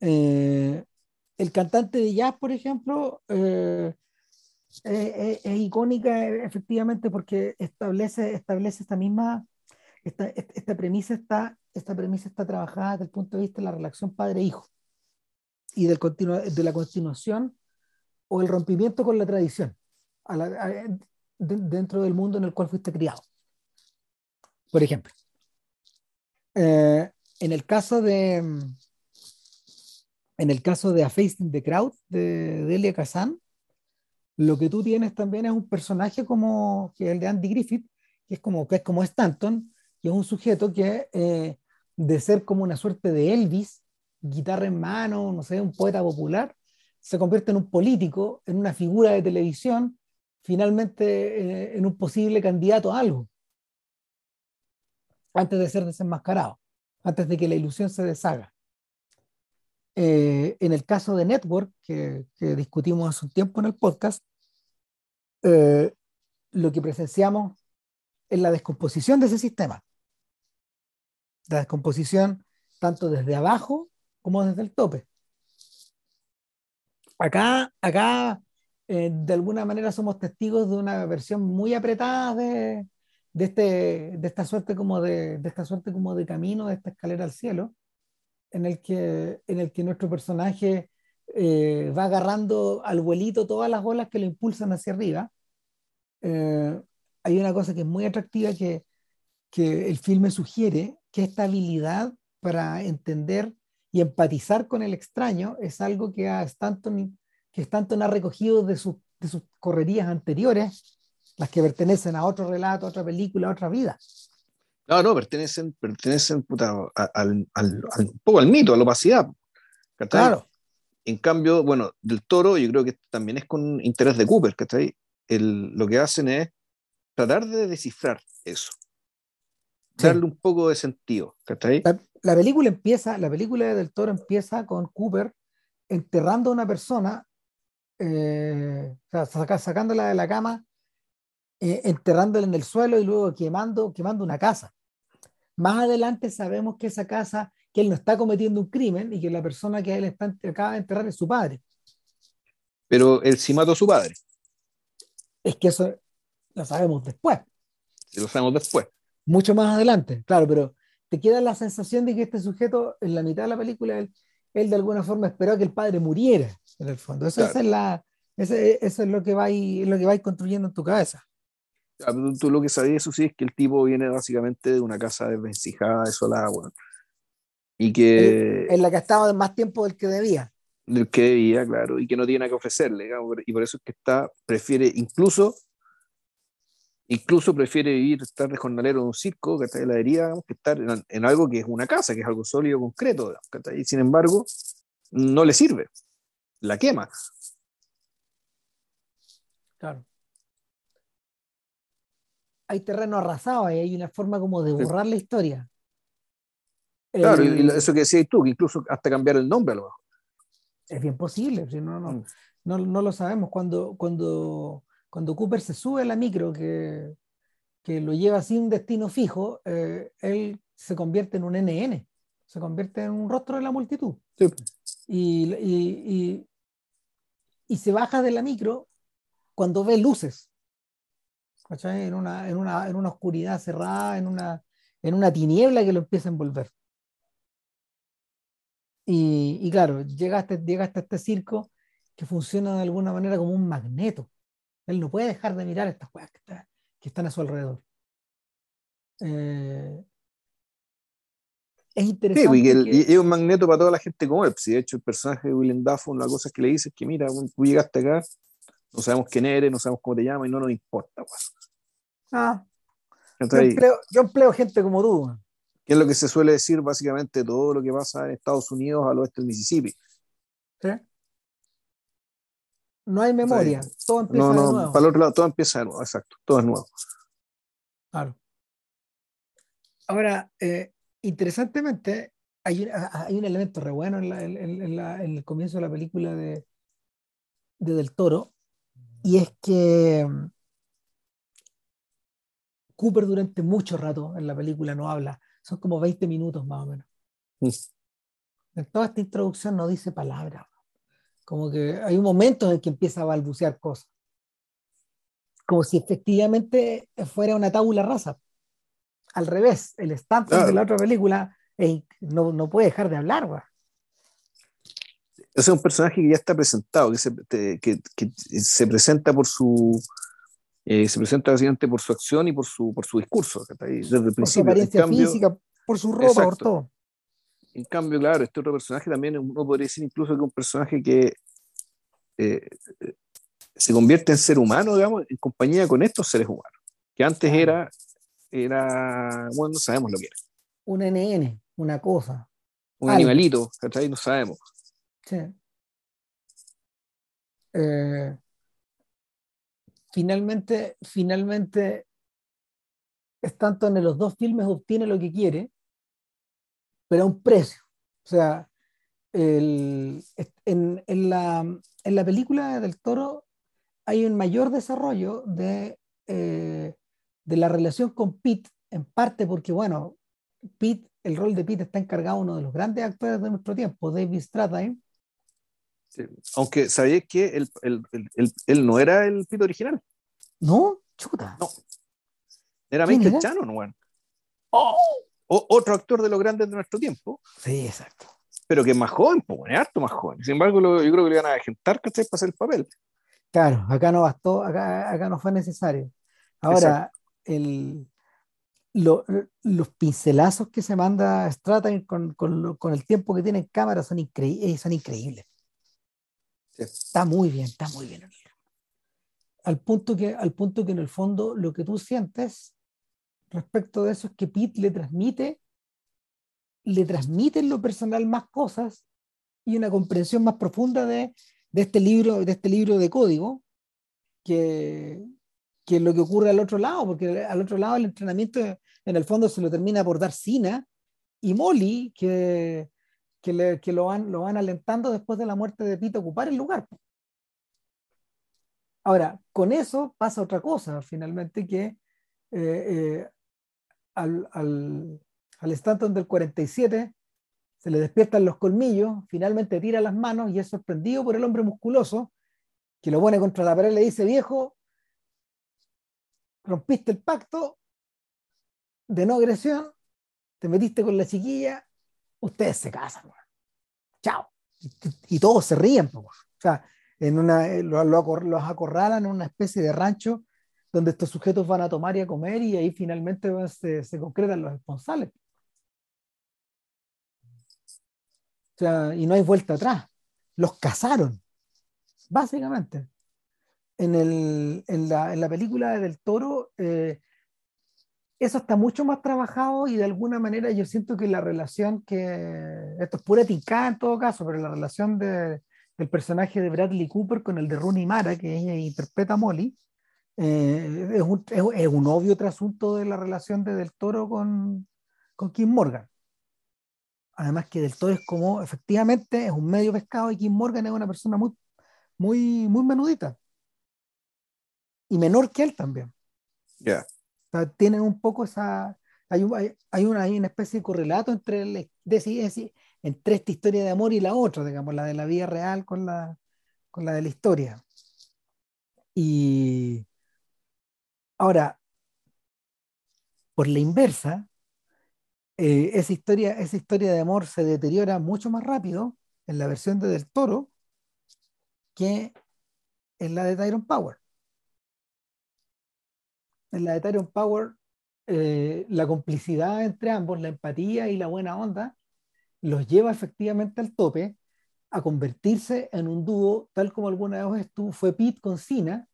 Eh, el cantante de jazz, por ejemplo, es, icónica efectivamente porque establece, establece esta misma, esta, esta, premisa está, esta premisa está trabajada desde el punto de vista de la relación padre-hijo y del de la continuación o el rompimiento con la tradición dentro del mundo en el cual fuiste criado. Por ejemplo, eh, en el caso de en el caso de A Facing the Crowd de Delia Kazan, lo que tú tienes también es un personaje como el de Andy Griffith, que es como, que es como Stanton, que es un sujeto que eh, de ser como una suerte de Elvis, guitarra en mano, no sé, un poeta popular, se convierte en un político, en una figura de televisión, finalmente eh, en un posible candidato a algo, antes de ser desenmascarado, antes de que la ilusión se deshaga. Eh, en el caso de Network, que, discutimos hace un tiempo en el podcast, eh, lo que presenciamos es la descomposición de ese sistema. La descomposición tanto desde abajo como desde el tope. Acá, acá eh, de alguna manera somos testigos de una versión muy apretada de, de, este, de esta suerte como de, de, esta suerte como de camino, de esta escalera al cielo, en el que, en el que nuestro personaje eh, va agarrando al vuelito todas las olas que lo impulsan hacia arriba. Eh, hay una cosa que es muy atractiva que, que el filme sugiere, que esta habilidad para entender y empatizar con el extraño es algo que Stanton, que Stanton ha recogido de, de sus correrías anteriores, las que pertenecen a otro relato, a otra película, a otra vida. No, no, pertenecen, pertenecen al, un poco al mito, a la opacidad. Claro. En cambio, bueno, del toro, yo creo que también es con interés de Cooper, ¿cachai? El, lo que hacen es tratar de descifrar eso. Darle un poco de sentido, ¿cachai? La, película empieza, la película del toro empieza con Cooper enterrando a una persona, eh, sacándola de la cama, eh, enterrándola en el suelo y luego quemando, quemando una casa. Más adelante sabemos que esa casa, que él no está cometiendo un crimen y que la persona que él está, acaba de enterrar es su padre. Pero él sí mató a su padre. Es que eso lo sabemos después. lo sabemos después. Mucho más adelante, claro, pero te queda la sensación de que este sujeto, en la mitad de la película, él, él de alguna forma esperó que el padre muriera, en el fondo. Eso, es, la, eso, es lo que lo que vais construyendo en tu cabeza. Tú, lo que sabías, eso sí, es que el tipo viene básicamente de una casa desvencijada, desolada, bueno, y que... En la que ha estado más tiempo del que debía. Del que debía, claro, y que no tiene nada que ofrecerle, y por eso es que está, prefiere incluso incluso prefiere vivir, estar de jornalero en un circo, que está en heladería, que estar en, algo que es una casa, que es algo sólido, concreto, y sin embargo, no le sirve, la quema. Claro. Hay terreno arrasado y hay una forma como de borrar la historia. Claro, y eso que decías tú, que incluso hasta cambiar el nombre a lo mejor. Es bien posible, no, no, mm. no, no, lo sabemos. Cuando, cuando cuando Cooper se sube a la micro que, que lo lleva sin destino fijo, eh, él se convierte en un NN, se convierte en un rostro de la multitud. Y, y, y, se baja de la micro cuando ve luces, En una, en una, en una oscuridad cerrada, en una, en una tiniebla que lo empieza a envolver. Y, y claro, llega hasta, llega hasta este circo que funciona de alguna manera como un magneto. Él no puede dejar de mirar estas cosas que, están a su alrededor. Eh, es interesante. Sí, y es un magneto para toda la gente como él. Si de hecho el personaje de Willem Dafoe, una cosa que le dice es que, mira, tú llegaste acá, no sabemos quién eres, no sabemos cómo te llamas y no nos importa. Ah, yo, empleo, gente como tú. Que es lo que se suele decir básicamente todo lo que pasa en Estados Unidos al oeste del Mississippi. ¿Sí? No hay memoria, todo empieza de nuevo. Para el otro lado, todo empieza de nuevo, exacto, todo es nuevo. Claro. Ahora, eh, interesantemente, hay, hay, un elemento re bueno en, el comienzo de la película de, de, Del Toro, y es que mm, Cooper durante mucho rato en la película no habla, son como 20 minutos más o menos. Mm. En toda esta introducción no dice palabra. Como que hay un momento en que empieza a balbucear cosas. Como si efectivamente fuera una tabula rasa. Al revés, el Stanford de la otra película no, no, puede dejar de hablar. Ese es un personaje que ya está presentado, que se, que, que se presenta por su, eh, se presenta básicamente por su acción y por su, por su discurso, desde el principio. Por su apariencia física, por su ropa, por todo. En cambio, claro, este otro personaje también uno podría decir incluso que un personaje que eh, se convierte en ser humano, digamos, en compañía con estos seres humanos, que antes era, era, bueno, no sabemos lo que era. Un NN, una cosa. Un animalito, ¿cachai? No sabemos. Sí. Eh, finalmente, finalmente, Stanton en los dos filmes obtiene lo que quiere, pero a un precio. O sea, en, la, película del toro hay un mayor desarrollo de, eh, de la relación con Pete, en parte porque, bueno, Pete, el rol de Pete está encargado uno de los grandes actores de nuestro tiempo, David Strathairn. Aunque sabías que él, él, él, él, no era el Pete original. No, chuta. No. Era Michael Shannon, bueno. Oh otro actor de los grandes de nuestro tiempo. Sí, exacto. Pero que es más joven, pues, es harto más joven. Sin embargo, yo creo que le iban a agentar, ¿cachai? Para hacer el papel. Claro, acá no bastó, acá, acá no fue necesario. Ahora, el, los pincelazos que se manda Stratton con, con, con, el tiempo que tiene en cámara son, eh, son increíbles. Está muy bien, está muy bien. Al punto, que, al punto que en el fondo lo que tú sientes respecto de eso es que Pete le transmite, le transmite en lo personal más cosas y una comprensión más profunda de, de este libro, de este libro de código que, que lo que ocurre al otro lado, porque al otro lado el entrenamiento en el fondo se lo termina por dar Sina y Molly, que, que, lo van alentando después de la muerte de Pete a ocupar el lugar. Ahora, con eso pasa otra cosa, finalmente, que eh, eh, al, al, al Stanton del 47 se le despiertan los colmillos, finalmente tira las manos y es sorprendido por el hombre musculoso que lo pone contra la pared y le dice, viejo, rompiste el pacto de no agresión, te metiste con la chiquilla, ustedes se casan. Chao. Y, todos se ríen. O sea, en una, eh, los acorralan en una especie de rancho donde estos sujetos van a tomar y a comer y ahí finalmente se, se concretan los responsables. O sea, y no hay vuelta atrás. Los casaron, básicamente en, el, en, la, en la película Del Toro, eh, eso está mucho más trabajado y de alguna manera yo siento que la relación que, esto es pura ticada en todo caso, pero la relación de, del personaje de Bradley Cooper con el de Rooney Mara, que ella interpreta a Molly, eh, es, un, es, un, obvio trasunto de la relación de Del Toro con, con Kim Morgan. Además que Del Toro es como, efectivamente, es un medio pescado y Kim Morgan es una persona muy, muy, muy menudita y menor que él también. Ya. Tienen un poco esa. Hay, hay, hay, una, hay una especie de correlato entre, el, de, entre esta historia de amor y la otra, digamos, la de la vida real con la, con la de la historia. Y ahora, por la inversa, eh, esa, historia, esa historia de amor se deteriora mucho más rápido en la versión de Del Toro que en la de Tyron Power en la Tyron Power, eh, la complicidad entre ambos, la empatía y la buena onda, los lleva efectivamente al tope a convertirse en un dúo, tal como alguna vez estuvo, fue Pete con Cena,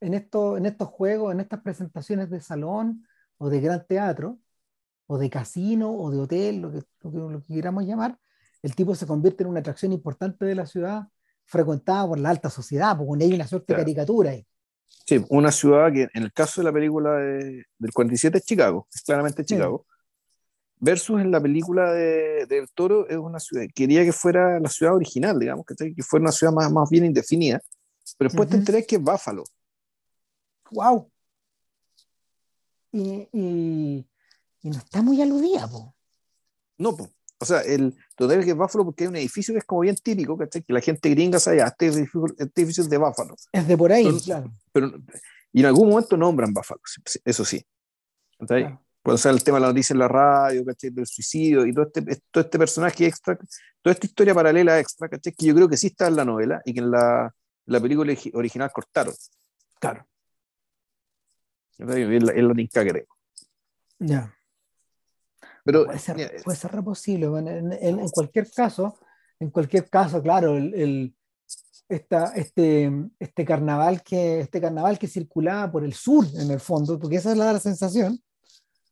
en, esto, en estos juegos, en estas presentaciones de salón o de gran teatro, o de casino o de hotel, lo que, lo que, lo que queramos llamar, el tipo se convierte en una atracción importante de la ciudad, frecuentada por la alta sociedad, porque hay una suerte de caricatura ahí. Sí, una ciudad que en el caso de la película de, del 47 es Chicago, es claramente Chicago. Sí. Versus en la película de, del Toro es una ciudad, quería que fuera la ciudad original, digamos, que, que fuera una ciudad más, más bien indefinida, pero después uh -huh. te enteré que es Buffalo. ¡Wow! Y, y, y no está muy aludida, po. No, po. O sea, el total que es Buffalo porque hay un edificio que es como bien típico, ¿cachai? Que la gente gringa sabe, ah, este edificio, este edificio es de Buffalo. Es de por ahí, pero, claro. Pero, y en algún momento nombran Buffalo, eso sí. Claro. Cuando sale el tema de la noticia en la radio, ¿cachai? Del suicidio y todo este, todo este personaje extra, toda esta historia paralela extra, ¿cachai? Que yo creo que sí está en la novela y que en la, la película original cortaron. Claro. Es la, es la. Ya. Pero, puede ser, puede ser posible. En, en, en, cualquier caso, en cualquier caso, claro, el, el esta, este, este, carnaval que, este carnaval que circulaba por el sur, en el fondo, porque esa es la, la sensación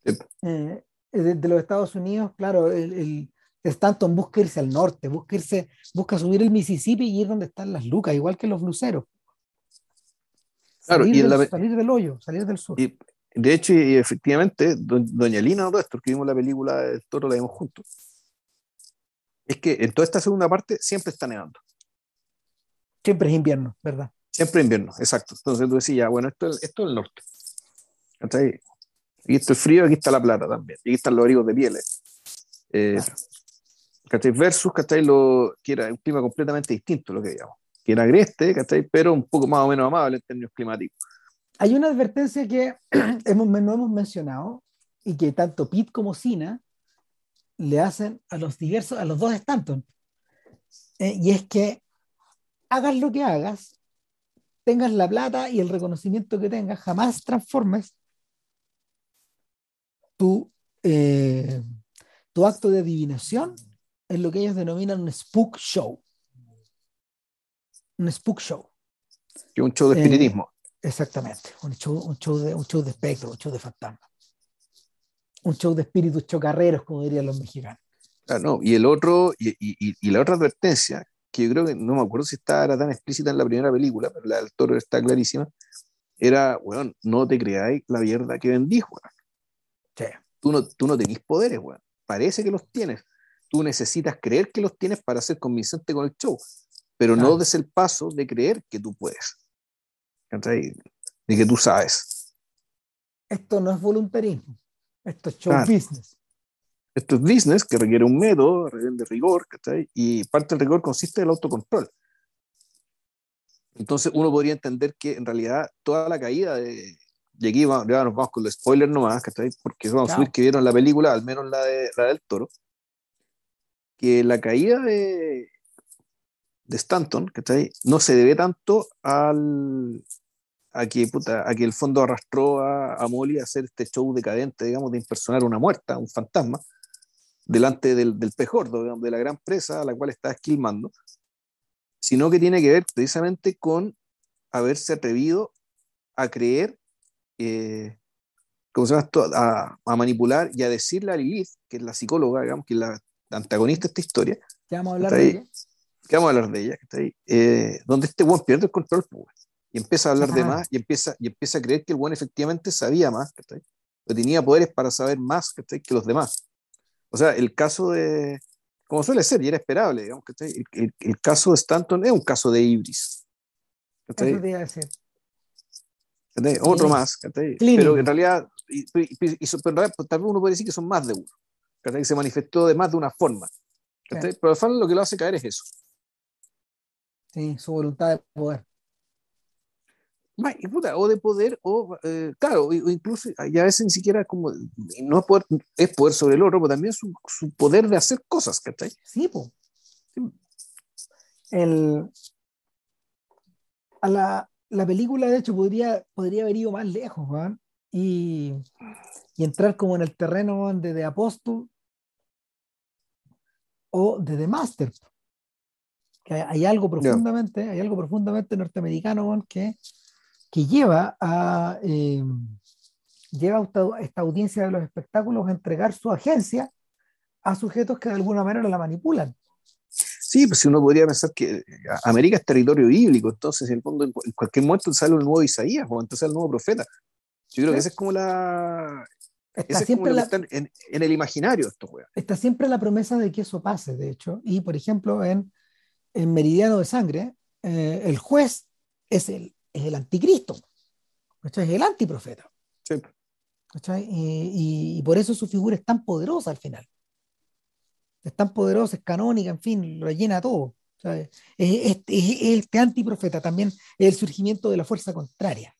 sí. eh, de, de, los Estados Unidos, claro, el, el, Stanton busca irse al norte, busca, irse, busca subir el Mississippi y ir donde están las lucas, igual que los bluseros. Claro, salir, y del, la, salir del hoyo, salir del sur. Y, de hecho, y efectivamente, doña Lina Nuestro, que vimos la película del toro, la vimos juntos. Es que en toda esta segunda parte siempre está nevando. Siempre es invierno, ¿verdad? Siempre invierno, exacto. Entonces tú decías, bueno, esto, esto es el norte. ¿Cachai? Aquí está el frío, aquí está la plata también. Aquí están los abrigos de pieles. Eh, claro. ¿cachai? Versus, ¿cachai? Lo, que era un clima completamente distinto, lo que digamos. Que era agreste, ¿cachai? Pero un poco más o menos amable en términos climáticos hay una advertencia que hemos, no hemos mencionado y que tanto Pitt como Sina le hacen a los diversos, a los dos Stanton. Eh, y es que hagas lo que hagas, tengas la plata y el reconocimiento que tengas, jamás transformes tu, eh, tu acto de adivinación en lo que ellos denominan un spook show. Un spook show. un show de espiritismo. Eh, Exactamente, un show, un show, de, un show de espectro, un show de fantasma. un show de espíritus chocarreros, como dirían los mexicanos. Ah, no, y el otro, y, y, y, la otra advertencia, que yo creo que no me acuerdo si estaba tan explícita en la primera película, pero la del toro está clarísima, era, weón, no te creáis la mierda que vendís, weón. Sí. Tú no, tú no tenés poderes, weón. Parece que los tienes. Tú necesitas creer que los tienes para ser convincente con el show, pero no des el paso de creer que tú puedes. De que tú sabes. Esto no es voluntarismo, esto es show business. Esto es business que requiere un método de rigor, y parte del rigor consiste en el autocontrol. Entonces uno podría entender que en realidad toda la caída de... Y aquí ya nos vamos con los spoilers nomás, Porque vamos a subir que vieron la película, al menos la, de, la del toro, que la caída de, de Stanton, No se debe tanto al, a que, puta, a que el fondo arrastró a, a, Molly a hacer este show decadente, digamos, de impersonar una muerta, un fantasma, delante del, del pez gordo, de la gran presa a la cual está esquilmando, sino que tiene que ver precisamente con haberse atrevido a creer, eh, ¿cómo se llama esto? A, a, manipular y a decirle a Lilith, que es la psicóloga, digamos, que es la antagonista de esta historia. Que vamos a hablar de ella. Que vamos a hablar de ella, que está ahí, eh, donde este buen pierde el control, pues, y empieza a hablar de más y empieza, y empieza a creer que el buen efectivamente sabía más, que tenía poderes para saber más que los demás. O sea, el caso de, como suele ser, y era esperable, digamos, que el, el, el, caso de Stanton es un caso de Ibris. Otro más, pero en realidad, y, y, tal vez uno puede decir que son más de uno, que se manifestó de más de una forma. Pero al final lo que lo hace caer es eso. Sí, su voluntad de poder o de poder, o eh, claro, o incluso, y a veces ni siquiera como, no es poder, es poder sobre el otro, pero también su, su poder de hacer cosas, ¿cachai? Sí, pues. El, a la, la, película, de hecho, podría, podría haber ido más lejos, y, y, entrar como en el terreno de The Apostle o de The Master. Que hay, algo profundamente, hay algo profundamente norteamericano, que que lleva a, eh, lleva a esta audiencia de los espectáculos a entregar su agencia a sujetos que de alguna manera la manipulan. Sí, pues si uno podría pensar que eh, América es territorio bíblico, entonces en el fondo en cualquier momento sale un nuevo Isaías o entonces el nuevo profeta. Yo creo que esa es como la... Está siempre la, en, el imaginario esto, Está siempre la promesa de que eso pase, de hecho. Y, por ejemplo, en, en Meridiano de Sangre, eh, el juez es el, es el anticristo, es el antiprofeta. Sí. Y, y, por eso su figura es tan poderosa al final. Es tan poderosa, es canónica, en fin, lo llena todo. Es, este antiprofeta también es el surgimiento de la fuerza contraria.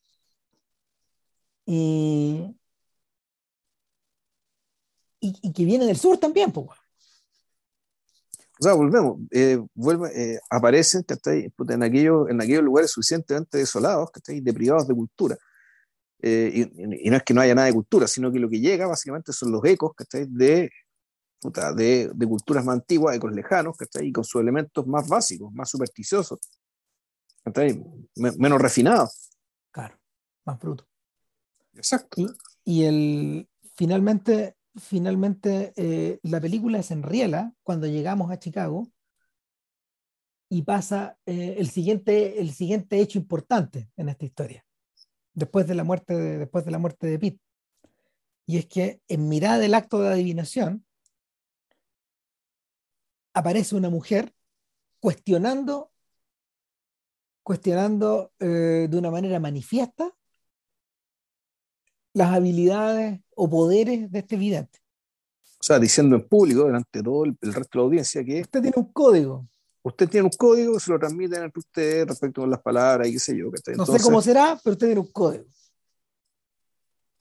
Y, y, que viene del sur también, pues. O sea, volvemos, eh, vuelve, eh, aparecen en, aquellos, en aquellos lugares suficientemente desolados, deprivados de cultura. Eh, y, no es que no haya nada de cultura, sino que lo que llega básicamente son los ecos de, de, de, culturas más antiguas, ecos lejanos, y con sus elementos más básicos, más supersticiosos, menos refinados. Claro, más bruto. Exacto. Y, y el, finalmente finalmente eh, la película se enriela cuando llegamos a Chicago y pasa eh, el, siguiente, el siguiente hecho importante en esta historia, después de la muerte de, después de, la muerte de Pete. Y es que en mirada del acto de adivinación aparece una mujer cuestionando, cuestionando eh, de una manera manifiesta las habilidades o poderes de este vidente. O sea, diciendo en público, delante de todo el, resto de la audiencia, que usted tiene un código. Usted tiene un código, se lo transmiten entre usted respecto a las palabras y qué sé yo. no sé cómo será, pero usted tiene un código.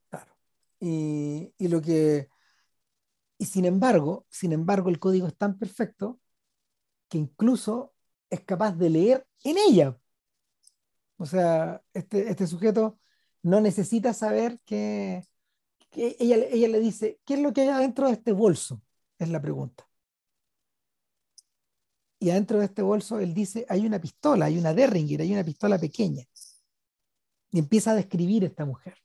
Claro. Y, y lo que. Y sin embargo, sin embargo, el código es tan perfecto que incluso es capaz de leer en ella. O sea, este, este sujeto no necesita saber que, ella, ella le dice, ¿qué es lo que hay adentro de este bolso? Es la pregunta. Y adentro de este bolso él dice, hay una pistola, hay una Derringer, hay una pistola pequeña. Y empieza a describir esta mujer.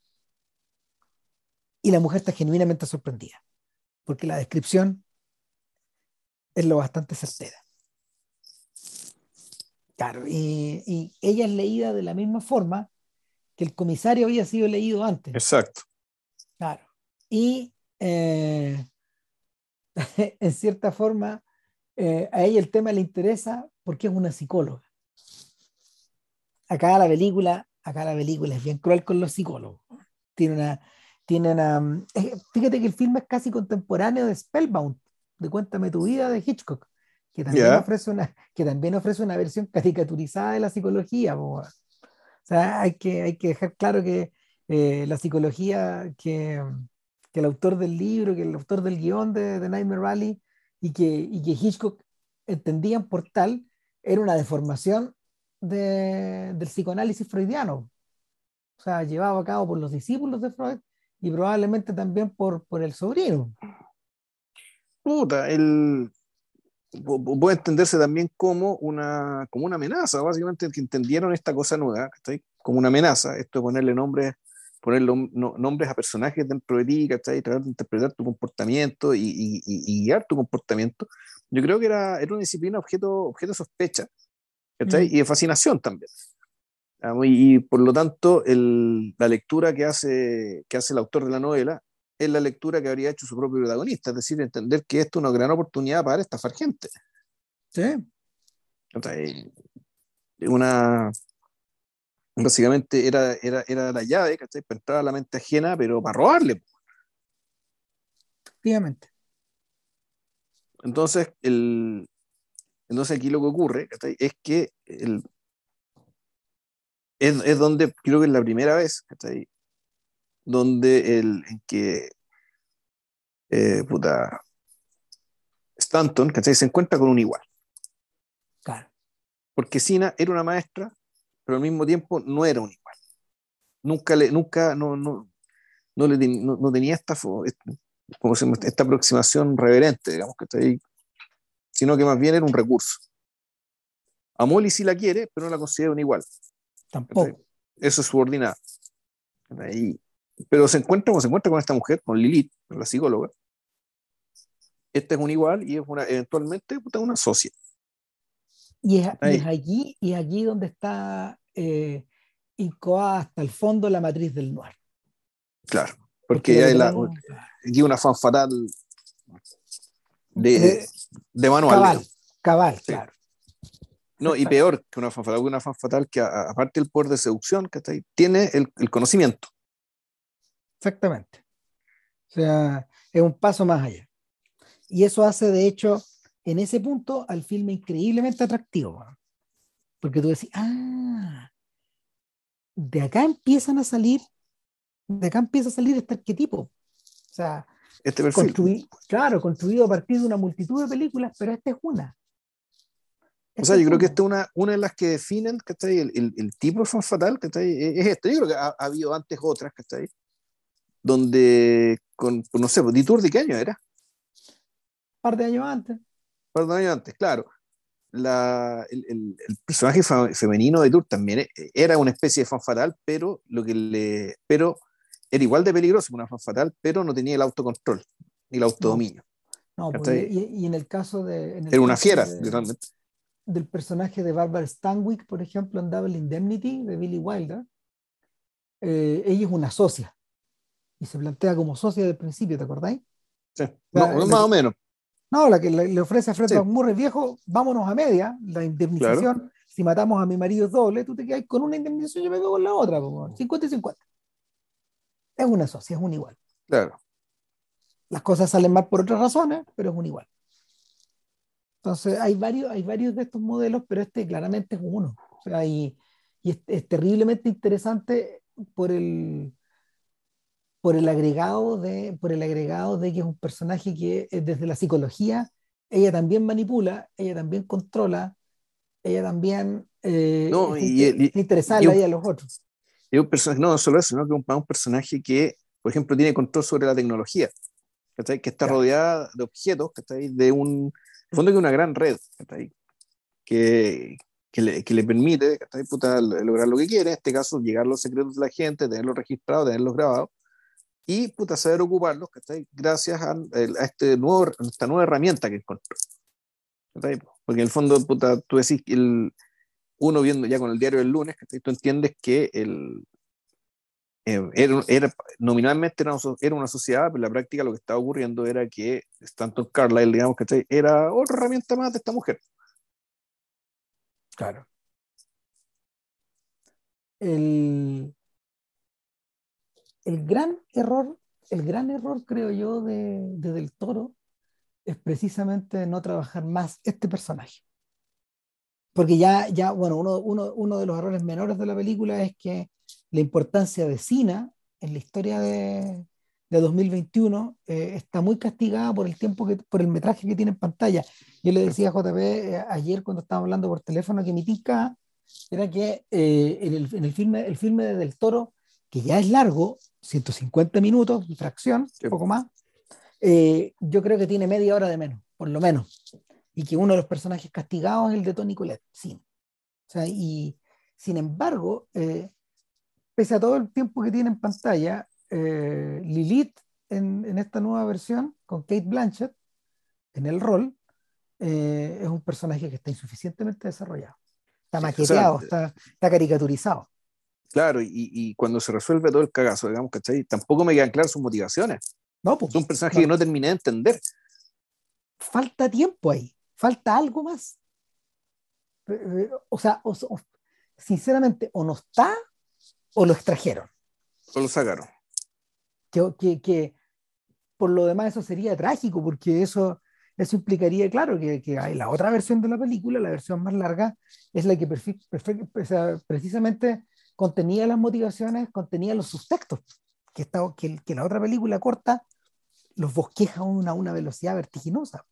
y la mujer está genuinamente sorprendida, porque la descripción es lo bastante certera. Claro, y, ella es leída de la misma forma que el comisario había sido leído antes. Exacto. Claro. Y eh, en cierta forma, eh, a ella el tema le interesa porque es una psicóloga. Acá la película, acá la película es bien cruel con los psicólogos. Tiene una, tiene una, eh, fíjate que el film es casi contemporáneo de Spellbound, de Cuéntame tu vida de Hitchcock que también, ofrece una, que también ofrece una versión caricaturizada de la psicología. Sea, hay que, hay que dejar claro que eh, la psicología que, que, el autor del libro, que el autor del guion de, de Nightmare Rally y que, y que Hitchcock entendían por tal, era una deformación de, del psicoanálisis freudiano. O sea, llevado a cabo por los discípulos de Freud y probablemente también por, por el sobrino. Puta, el, puede entenderse también como una, como una amenaza, básicamente que entendieron esta cosa nueva, como una amenaza, esto de ponerle nombres, ponerle nombres a personajes dentro de ti, ¿cachai? tratar de interpretar tu comportamiento y, y, y, guiar tu comportamiento, yo creo que era, era una disciplina objeto, objeto de sospecha mm. y de fascinación también. Y, por lo tanto, el, la lectura que hace, que hace el autor de la novela es la lectura que habría hecho su propio protagonista, es decir, entender que esto es una gran oportunidad para estafar gente. Sí. una, básicamente era, era, era la llave, ¿cachai? Para entrar a la mente ajena, pero para robarle. Efectivamente. Entonces, el, entonces aquí lo que ocurre ¿cachai? es que el, es, es, donde creo que es la primera vez ¿cachai? Donde el, en que eh, puta, Stanton se encuentra con un igual. Claro. Porque Sina era una maestra, pero al mismo tiempo no era un igual. Nunca, le, nunca no, no, no, le, no, tenía esta, como se, esta aproximación reverente, digamos, que sino que más bien era un recurso. A Molly sí la quiere, pero no la considera un igual. Tampoco. Eso es subordinado. Y, pero se encuentra, se encuentra con esta mujer, con Lilith, la psicóloga. Esta es un igual y es una, eventualmente una socia. Y es, allí, y allí donde está eh, incoada hasta el fondo la matriz del noir. Claro, porque, hay la, una fan fatal de, de, manual. Cabal, cabal, claro. No, y peor que una fan fatal, una fan fatal que aparte del poder de seducción, que tiene el, el conocimiento. Exactamente. O sea, es un paso más allá. Y eso hace, de hecho, en ese punto al filme increíblemente atractivo. Porque tú decís, ah, de acá empiezan a salir, de acá empieza a salir este arquetipo. O sea, este claro, construido a partir de una multitud de películas, pero esta es una. o sea, yo creo que esta es una, una de las que definen el, el, el, tipo de fan fatal, que es este. Yo creo que ha, ha habido antes otras, ¿cachai? Donde, con, pues, no sé, pues, ¿Ditur de qué año era? Un par de años antes. Un par de años antes, claro. La, el, el, personaje femenino de Tour también eh, era una especie de fan fatal, pero, lo que le, pero era igual de peligroso que una fan fatal, pero no tenía el autocontrol ni el autodominio. No, pues, y, en el caso de. era una fiera, literalmente. Del personaje de Barbara Stanwyck, por ejemplo, en Double Indemnity de Billy Wilder, eh, ella es una socia y se plantea como socia del principio, ¿te acordáis? Sí, más o menos. No, la que le, ofrece a Fred sí. Murray, viejo, vámonos a media, la indemnización, si matamos a mi marido doble, tú te quedas con una indemnización, yo me quedo con la otra, 50 y 50. Es una socia, es un igual. Claro. Las cosas salen mal por otras razones, pero es un igual. Entonces, hay varios, hay varios de estos modelos, pero este claramente es uno. O sea, y, y es, es terriblemente interesante por el, por el agregado de, por el agregado de que es un personaje que eh, desde la psicología ella también manipula, ella también controla, ella también eh, no, y, interesa a los otros. Un personaje, no solo eso, sino que un, un personaje que, por ejemplo, tiene control sobre la tecnología, que está rodeada de objetos, de un, fondo que una gran red, que, que, le, que le permite Puta, lograr lo que quiere, en este caso llegar a los secretos de la gente, tenerlos registrados, tenerlos grabados, y puta, saber ocuparlos, ¿cachai? Gracias a, a este nuevo, esta nueva herramienta que encontró. ¿cachai? Porque en el fondo, puta, tú decís el, uno viendo ya con el diario del lunes, ¿cachai? tú entiendes que el, eh, era, era, nominalmente era era una, sociedad, pero en la práctica lo que estaba ocurriendo era que Stanton Carlyle, digamos, ¿cachai? Era otra herramienta más de esta mujer. Claro. El, el gran error, el gran error, creo yo, de, de, Del Toro es precisamente no trabajar más este personaje. Porque ya, ya bueno, uno, uno, uno de los errores menores de la película es que la importancia de Sina en la historia de, de 2021 eh, está muy castigada por el tiempo que, por el metraje que tiene en pantalla. Yo le decía a JP eh, ayer cuando estábamos hablando por teléfono que mi tica era que eh, en, el, en, el, filme, el filme de Del Toro, que ya es largo, 150 minutos fracción, un poco más, eh, yo creo que tiene media hora de menos, por lo menos. Y que uno de los personajes castigados es el de Tony Collette, sí. O sea, y sin embargo, eh, pese a todo el tiempo que tiene en pantalla, eh, Lilith en, en, esta nueva versión, con Kate Blanchett en el rol, es un personaje que está insuficientemente desarrollado. Está maqueteado, o sea, está, está caricaturizado. Claro, y, y, cuando se resuelve todo el cagazo, digamos, ¿cachai? Tampoco me quedan claras sus motivaciones. No, pues, es un personaje no. que no terminé de entender. Falta tiempo ahí, falta algo más. O sea, o, o, sinceramente, o no está o lo extrajeron. O lo sacaron. Que, que, que, por lo demás eso sería trágico, porque eso, eso implicaría, claro, que, que hay la otra versión de la película, la versión más larga, es la que precisamente contenía las motivaciones, contenía los subtextos, que, está, que, que la otra película corta los bosqueja a una, una velocidad vertiginosa.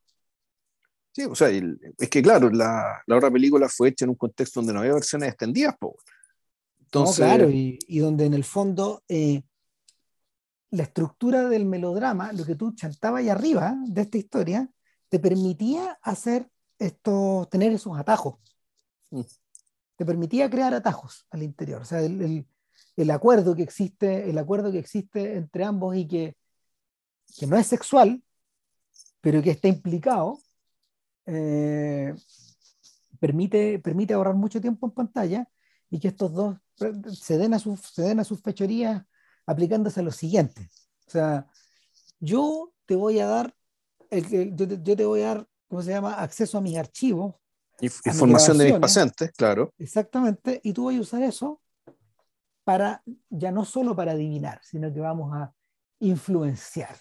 Sí, o sea, el, es que claro, la, la, otra película fue hecha en un contexto donde no había versiones extendidas, po. Entonces, no, claro, y, y, donde en el fondo eh, la estructura del melodrama, lo que tú chantabas ahí arriba de esta historia, te permitía hacer esto, tener esos atajos. Mm. Te permitía crear atajos al interior. O sea, el, el, el, acuerdo que existe, el acuerdo que existe entre ambos y que, que no es sexual, pero que está implicado, eh, permite, permite ahorrar mucho tiempo en pantalla y que estos dos se den a sus, se den a sus fechorías aplicándose a lo siguiente. O sea, yo te voy a dar, el, yo, te, yo, te, voy a dar, ¿cómo se llama?, acceso a mis archivos. Información de mis pacientes, claro. Exactamente, y tú vas a usar eso para, ya no solo para adivinar, sino que vamos a influenciar,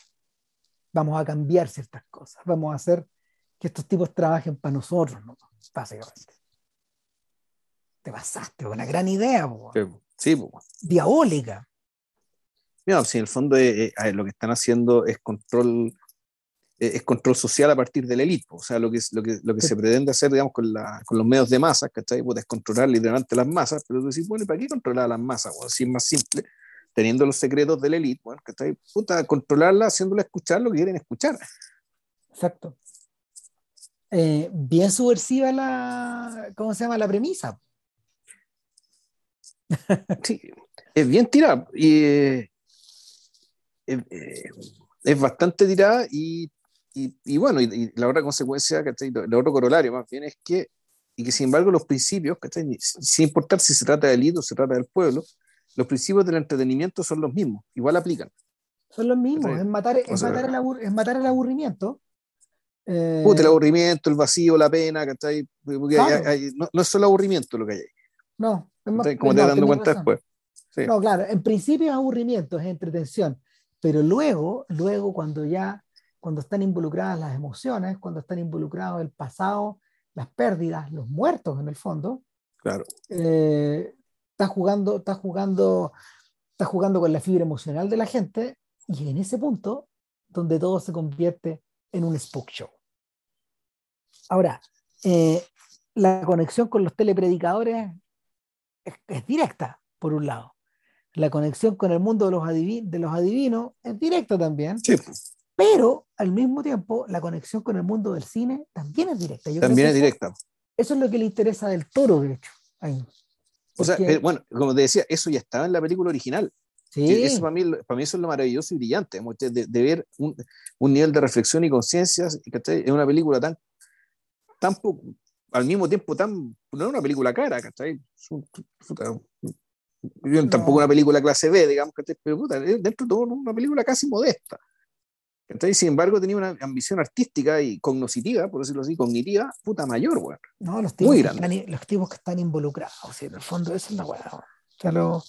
vamos a cambiar ciertas cosas, vamos a hacer que estos tipos trabajen para nosotros, ¿no? básicamente. Te pasaste, una gran idea, po. Sí, po. diabólica. Mira, si en el fondo eh, eh, lo que están haciendo es control eh, es control social a partir de la élite, o sea, lo que, lo que, lo que sí. se pretende hacer, digamos, con, la, con los medios de masa, ¿cachai? Es controlar literalmente las masas, pero tú decís, bueno, ¿y para qué controlar las masas? Bueno, si es más simple, teniendo los secretos de la élite, bueno, ¿cachai? Puta, controlarla, haciéndola escuchar lo que quieren escuchar. Exacto. Eh, bien subversiva la, ¿cómo se llama? La premisa. Sí, es bien tirada y eh, eh, es bastante tirada y, y, y bueno, y, y, la otra consecuencia, ¿cachai? el otro corolario más bien es que, y que sin embargo los principios, ¿cachai? sin importar si se trata del hito o se trata del pueblo, los principios del entretenimiento son los mismos, igual aplican. Son los mismos, es matar, es, sea, matar el abur, es matar el aburrimiento. Eh... Puta, el aburrimiento, el vacío, la pena, ¿cachai? Claro. hay, hay, no, no, es solo aburrimiento lo que hay ahí. No, es más, como te no, dando cuenta razón. después. Sí. No, claro, en principio es aburrimiento, es entretención, pero luego, luego cuando ya, cuando están involucradas las emociones, cuando están involucrados el pasado, las pérdidas, los muertos en el fondo, claro. Eh, está jugando, está jugando, está jugando con la fibra emocional de la gente y en ese punto donde todo se convierte en un spook show. Ahora, eh, la conexión con los telepredicadores es, es, directa, por un lado. La conexión con el mundo de los, de los adivinos es directa también. Sí. Pero al mismo tiempo, la conexión con el mundo del cine también es directa. Yo también es directa. Eso, eso, es lo que le interesa del toro, de hecho. Ahí. O sea, bueno, como te decía, eso ya estaba en la película original. Sí. Eso para, mí, para mí eso es lo maravilloso y brillante, de, de ver un, un, nivel de reflexión y conciencia en una película tan, tan al mismo tiempo tan, no es una película cara, ¿cachai? No. Tampoco una película clase B, digamos, ¿cachai? Pero puta, dentro de todo una película casi modesta. ¿Cachai? Sin embargo, tenía una ambición artística y cognoscitiva, por decirlo así, cognitiva, puta mayor, weón. No, los tipos, Muy grande. Que están, los tipos que están involucrados, en el fondo, eso es la weá. O sea, lo,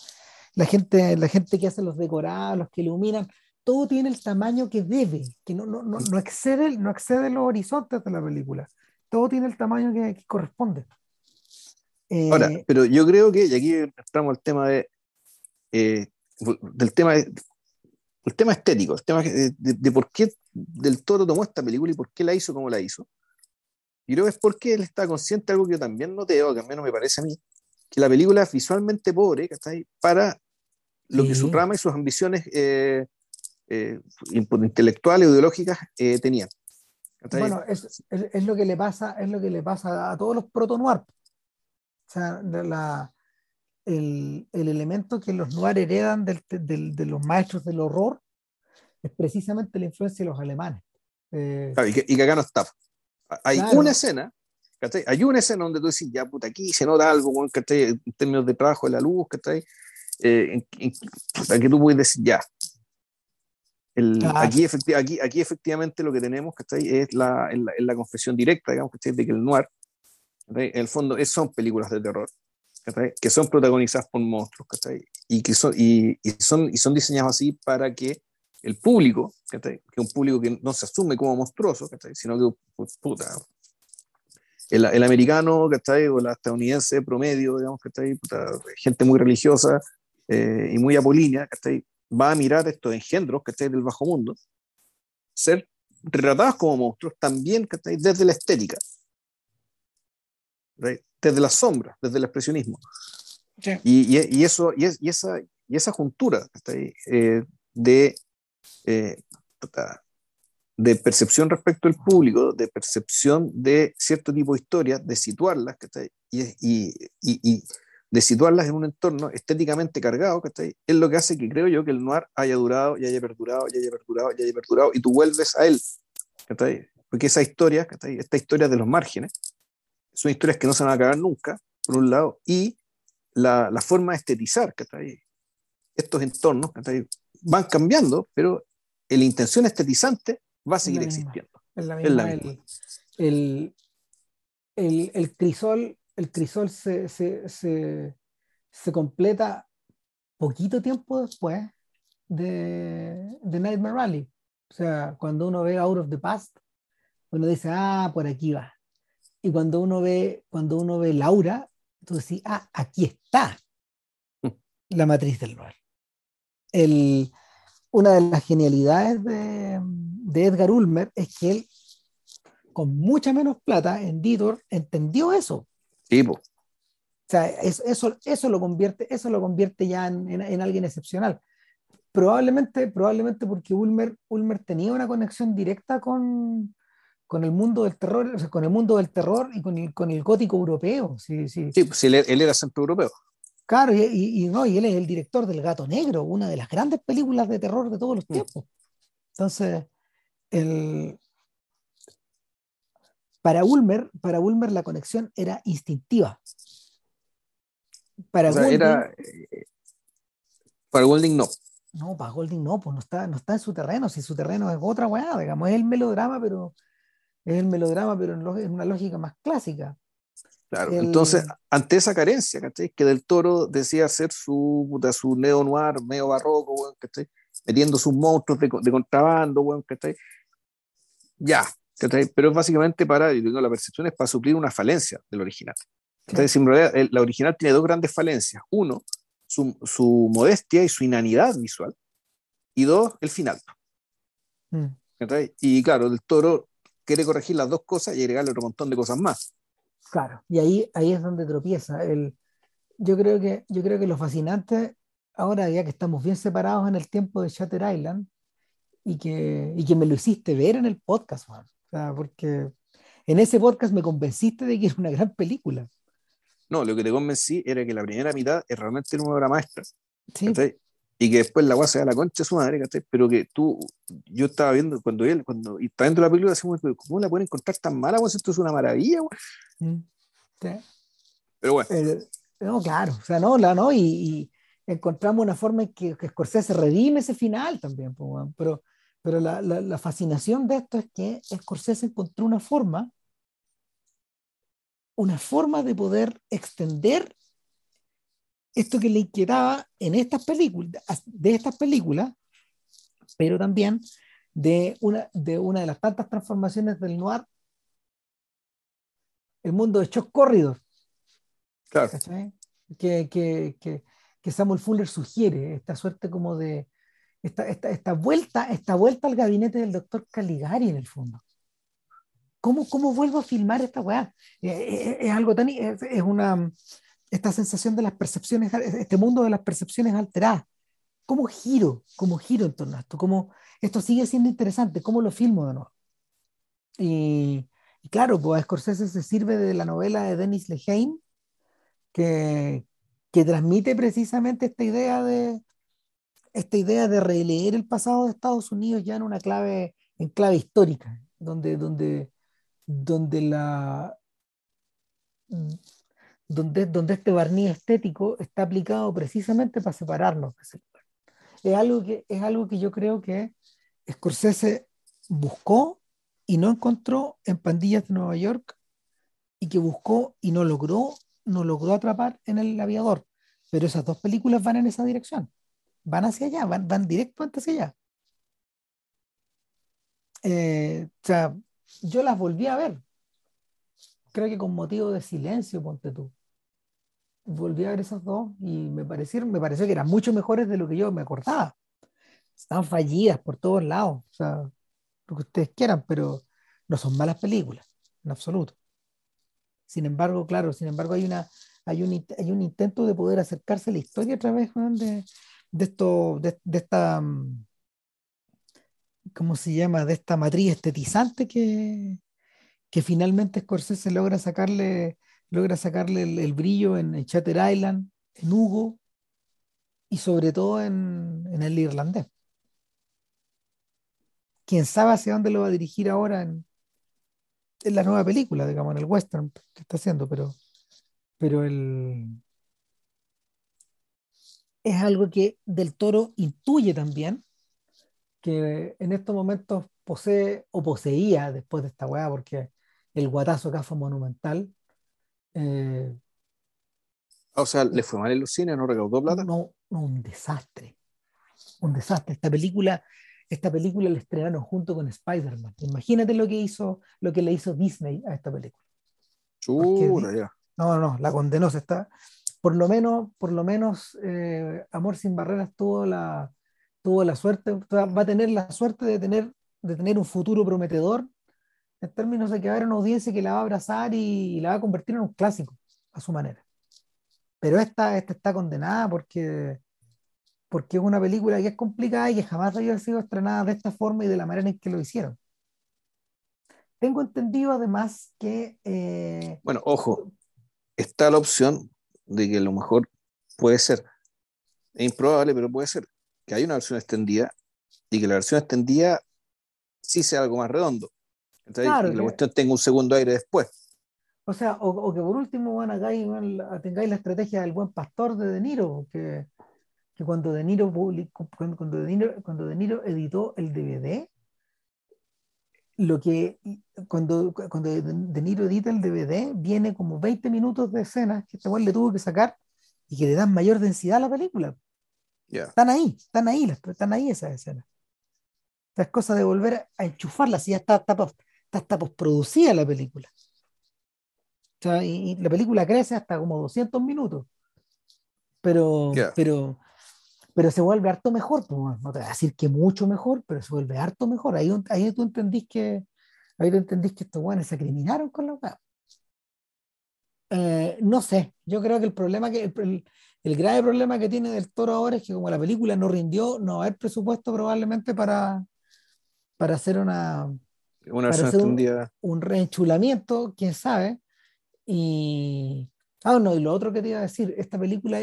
la gente, la gente que hace los decorados, los que iluminan, todo tiene el tamaño que debe, que no, no, no, no excede, no excede los horizontes de la película todo tiene el tamaño que, corresponde. Ahora, eh, pero yo creo que, y aquí entramos al tema de, eh, del tema, el tema estético, el tema de, por qué Del Toro tomó esta película y por qué la hizo como la hizo. Y creo que es porque él está consciente de algo que yo también noteo, que al menos me parece a mí, que la película es visualmente pobre, ahí Para lo que su trama y sus ambiciones eh, intelectuales o ideológicas tenían. Bueno, es, es, lo que le pasa, es lo que le pasa a todos los proto-noir. O sea, la, el, el, elemento que los noir heredan del, del, de los maestros del horror es precisamente la influencia de los alemanes. Eh, y, que, y, que, acá no está. Hay una escena, hay una escena donde tú dices, ya puta, aquí se nota algo, en términos de trabajo de la luz, que eh, en, en, que tú puedes decir, ya, aquí, aquí, aquí, efectivamente lo que tenemos es la, la, confesión directa, digamos, de que el noir, en el fondo, es, son películas de terror, que son protagonizadas por monstruos, y que son, y, son, y son diseñados así para que el público, que es un público que no se asume como monstruoso, sino que, puta, el, el, americano, o la estadounidense promedio, digamos, puta, gente muy religiosa eh, y muy apolínea, va a mirar estos engendros que del bajo mundo ser retratados como monstruos también que desde la estética, desde las sombras, desde el expresionismo. Y, y, eso, y, y, esa, y esa juntura eh, de, eh, de percepción respecto al público, de percepción de cierto tipo de historias, de situarlas, y, y, de situarlas en un entorno estéticamente cargado, ¿cachai? Es lo que hace que creo yo que el noir haya durado y haya perdurado y haya perdurado y haya perdurado y tú vuelves a él, ¿cachai? Porque esa historia, ¿cachai? Esta historia de los márgenes, son historias que no se van a acabar nunca, por un lado, y la, la forma de estetizar, ¿cachai? Estos entornos, ¿cachai? Van cambiando, pero la intención estetizante va a seguir existiendo. Es la misma. El, el, el, crisol el crisol se, se, se, se, completa poquito tiempo después de, de Nightmare Rally. O sea, cuando uno ve Out of the Past, uno dice, ah, por aquí va. Y cuando uno ve, cuando uno ve Laura, tú decís, ah, aquí está la matriz del noir. El, una de las genialidades de, de, Edgar Ulmer es que él, con mucha menos plata, en Ditor, entendió eso. O sea, eso, eso, lo convierte, eso lo convierte ya en, alguien excepcional. Probablemente, probablemente porque Ulmer, Ulmer tenía una conexión directa con, con el mundo del terror, o sea, con el mundo del terror y con el, con el gótico europeo. Sí, sí. sí pues él, era centro europeo. Claro, y, no, y él es el director del Gato Negro, una de las grandes películas de terror de todos los mm. tiempos. Entonces, el, para Ulmer, para Ulmer la conexión era instintiva. Para Golding, eh, para Golding no. No, para Golding no, pues no está, no está en su terreno, si su terreno es otra weá, digamos, es el melodrama, pero es el melodrama, pero en, una lógica más clásica. Claro, entonces, ante esa carencia, Que del toro decía hacer su, su neo-noir, medio barroco, Metiendo sus monstruos de, de contrabando, Ya, pero es básicamente para, digo, la percepción es para suplir una falencia del original. Entonces, en realidad, la original tiene dos grandes falencias. Uno, su, su, modestia y su inanidad visual. Y dos, el final. Mm. Y claro, el toro quiere corregir las dos cosas y agregarle otro montón de cosas más. Claro, y ahí, ahí es donde tropieza. El, yo, creo que, yo creo que lo fascinante, ahora ya que estamos bien separados en el tiempo de Shutter Island, y que, y que me lo hiciste ver en el podcast, Juan porque en ese podcast me convenciste de que era una gran película. No, lo que te convencí era que la primera mitad es realmente una obra maestra. Sí. Y que después la guasa se da la concha de su madre, ¿cachai? Pero que tú, yo estaba viendo cuando él, cuando y estaba viendo la película, decimos, ¿cómo la pueden encontrar tan mala, weón? Esto es una maravilla. Mm, sí. Pero bueno, Eh, no, claro, o sea, no, la, no, y, y encontramos una forma en que, que Scorsese redime ese final también, pues, pero, pero la, la- la fascinación de esto es que Scorsese encontró una forma, una forma de poder extender esto que le inquietaba en estas películas, de estas películas, pero también de una, de una de las tantas transformaciones del noir, el mundo de Chuck Corridor. claro. Que, que, que, que Samuel Fuller sugiere, esta suerte como de, esta, esta, esta, vuelta, esta vuelta al gabinete del doctor Caligari en el fondo. ¿Cómo, cómo vuelvo a filmar esta weá? Eh, eh, es, algo tan, es, es una, esta sensación de las percepciones, este mundo de las percepciones alteradas. ¿Cómo giro? ¿Cómo giro en torno a esto? ¿Cómo esto sigue siendo interesante? ¿Cómo lo filmo de nuevo? Y, y claro, pues Scorsese se sirve de la novela de Dennis Lehane, que, que transmite precisamente esta idea de esta idea de releer el pasado de Estados Unidos ya en una clave, en clave histórica, donde, donde, donde la donde, donde este barniz estético está aplicado precisamente para separarnos de ese lugar. Es algo que, es algo que yo creo que Scorsese buscó y no encontró en Pandillas de Nueva York y que buscó y no logró, no logró atrapar en El Aviador. Pero esas dos películas van en esa dirección. Van hacia allá, van, van directamente hacia allá. Eh, o sea, yo las volví a ver. Creo que con motivo de silencio, ponte tú. Volví a ver esas dos y me parecieron, me pareció que eran mucho mejores de lo que yo me acordaba. Están fallidas por todos lados, o sea, lo que ustedes quieran, pero no son malas películas, en absoluto. Sin embargo, claro, sin embargo, hay, una, hay, un, hay un intento de poder acercarse a la historia a través de, de, esto, de, de esta, ¿cómo se llama? De esta matriz estetizante que, que finalmente Scorsese logra sacarle, logra sacarle el, brillo en, Chatter Island, en Hugo y sobre todo en, en el irlandés. Quién sabe hacia dónde lo va a dirigir ahora en, en la nueva película, digamos, en el western que está haciendo, pero, pero el, es algo que Del Toro intuye también, que en estos momentos posee o poseía después de esta weá, porque el guatazo acá fue monumental. Eh, o sea, ¿le fue mal en los cines? ¿No recaudó plata? No, no, un desastre. Un desastre. Esta película, esta película la estrenaron junto con Spider-Man. Imagínate lo que hizo, lo que le hizo Disney a esta película. Chura, ya. No, no, la condenó. Se está, por lo menos, por lo menos eh, Amor sin Barreras tuvo la, tuvo la suerte, va a tener la suerte de tener, de tener un futuro prometedor en términos de que va a haber una audiencia que la va a abrazar y, la va a convertir en un clásico a su manera. Pero esta, esta está condenada porque, porque es una película que es complicada y que jamás había sido estrenada de esta forma y de la manera en que lo hicieron. Tengo entendido además que... Eh, bueno, ojo, está la opción de que a lo mejor puede ser, es improbable, pero puede ser que haya una versión extendida y que la versión extendida sí sea algo más redondo. Entonces, claro, y la cuestión tenga un segundo aire después. O sea, o, o que por último van acá y van, tengáis la estrategia del buen pastor de De Niro, que, que cuando De Niro publicó, cuando, de Niro, cuando De Niro editó el DVD, lo que cuando, cuando De Niro edita el DVD, viene como 20 minutos de escenas que este güey le tuvo que sacar y que le dan mayor densidad a la película. Yeah. Están ahí, están ahí, están ahí esas escenas. O sea, es cosa de volver a enchufarla, si ya está, está, está, está postproducida la película. O sea, y, y, la película crece hasta como 200 minutos. Pero, Yeah. pero, pero se vuelve harto mejor. Pues, no te voy a decir que mucho mejor, pero se vuelve harto mejor. Ahí, ahí tú entendís que, ahí tú entendís que estos guanes se criminaron con la. Eh, no sé, yo creo que el problema que el, grave problema que tiene del toro ahora es que como la película no rindió, no va a haber presupuesto probablemente para, para hacer una, una un, reenchulamiento, quién sabe. Y ah, no, y lo otro que te iba a decir, esta película,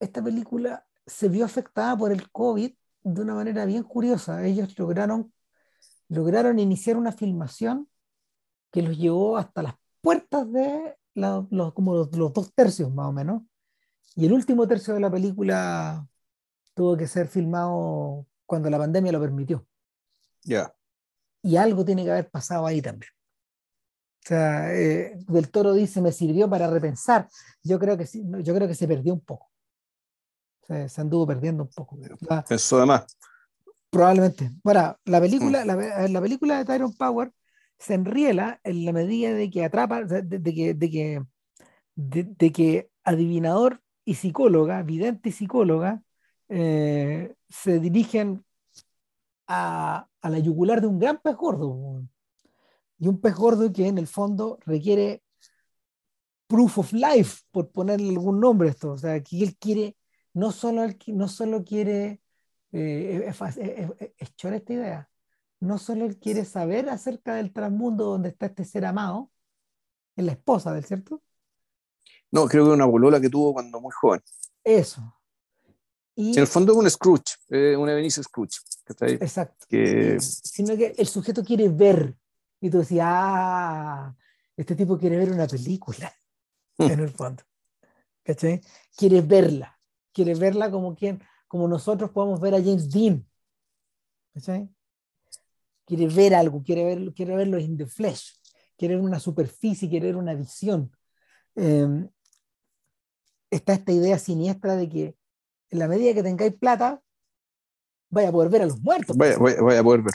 esta película se vio afectada por el COVID de una manera bien curiosa. Ellos lograron, lograron iniciar una filmación que los llevó hasta las puertas de los, como los, dos tercios más o menos. Y el último tercio de la película tuvo que ser filmado cuando la pandemia lo permitió. Ya. Y algo tiene que haber pasado ahí también. O sea, eh, Del Toro dice, me sirvió para repensar. Yo creo que, yo creo que se perdió un poco. Se, se anduvo perdiendo un poco. Eso además. Probablemente. Bueno, la película, mm. la, la, película de Tyrone Power se enriela en la medida de que atrapa, de, que, de, que, de, que adivinador y psicóloga, vidente y psicóloga, eh, se dirigen a, a, la yugular de un gran pez gordo. Y un pez gordo que en el fondo requiere proof of life, por ponerle algún nombre a esto. O sea, que él quiere, no solo, no solo quiere, eh, es, es, es, esta idea, no solo él quiere saber acerca del transmundo donde está este ser amado, es la esposa del cierto. No, creo que una bolola que tuvo cuando muy joven. Eso. Y, en el fondo es un Scrooge, eh, una Benicio Scrooge. Exacto. Que... Sino que el sujeto quiere ver. Y tú decías, ah, este tipo quiere ver una película, hmm. en el fondo. ¿Cachai? Quiere verla. Quiere verla como, quien, como nosotros podemos ver a James Dean. ¿Cachai? quiere ver algo, quiere, ver, quiere verlo in the flesh, quiere ver una superficie, quiere ver una visión. Em, está esta idea siniestra de que en la medida que tengáis plata, vaya a poder ver a los muertos. Vaya, vaya, a poder ver.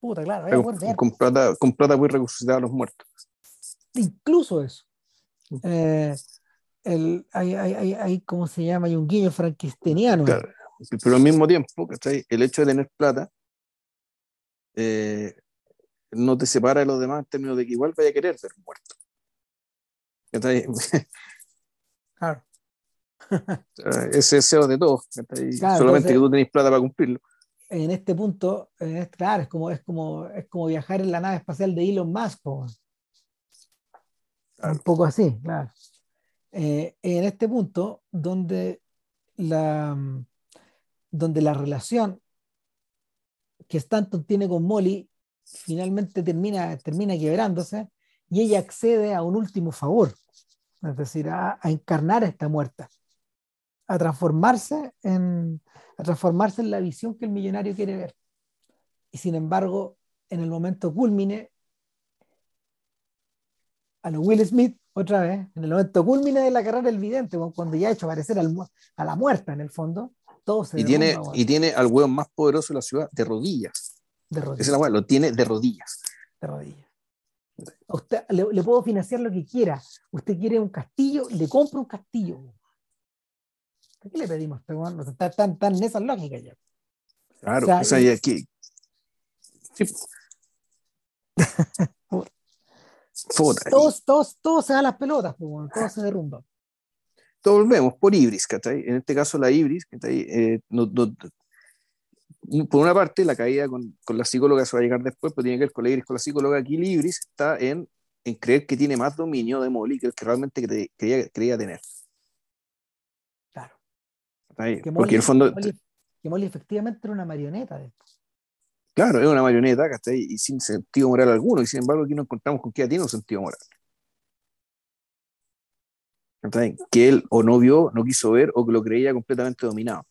Puta, claro, vaya a poder ver. Con plata, con plata voy a resucitar a los muertos. Incluso eso. Eh, el, hay, hay, hay, hay, ¿cómo se llama? Hay un guiño frankensteiniano. pero al mismo tiempo, el hecho de tener plata eh, no te separa de los demás en términos de que igual vaya a querer ser muerto. Claro. Ese deseo de todos. Solamente que tú tenés plata para cumplirlo. En este punto, claro, es como, es, como, es como viajar en la nave espacial de Elon Musk. Un poco así, claro. Eh, en este punto, donde la, donde la relación que Stanton tiene con Molly finalmente termina, termina quebrándose y ella accede a un último favor, es decir, a, encarnar a esta muerta, a transformarse, en, a transformarse en la visión que el millonario quiere ver. Y sin embargo, en el momento culmine, a lo Will Smith, otra vez, en el momento culmine de la carrera del vidente, cuando ya ha hecho aparecer a la muerta en el fondo, y, tiene, y tiene al hueón más poderoso de la ciudad de rodillas. De rodillas. Es lo tiene de rodillas. De rodillas. usted le, puedo financiar lo que quiera. Usted quiere un castillo, le compro un castillo. ¿Qué le pedimos este No está tan, tan esa lógica ya. Claro, o sea, y aquí. todos, todos, todos se dan las pelotas, todos se derrumban volvemos por Ibris, En este caso la Ibris, eh, por una parte, la caída con, con, la psicóloga se va a llegar después, pero tiene que ver con la Ibris, con la psicóloga. Aquí Ibris está en, en creer que tiene más dominio de Molly que el que realmente creía, creía tener. Claro. Que Porque en el fondo... que Molly efectivamente era una marioneta. Claro, es una marioneta, Y sin sentido moral alguno, y sin embargo aquí nos encontramos con que ella tiene un sentido moral que él o no vio, no quiso ver o que lo creía completamente dominado.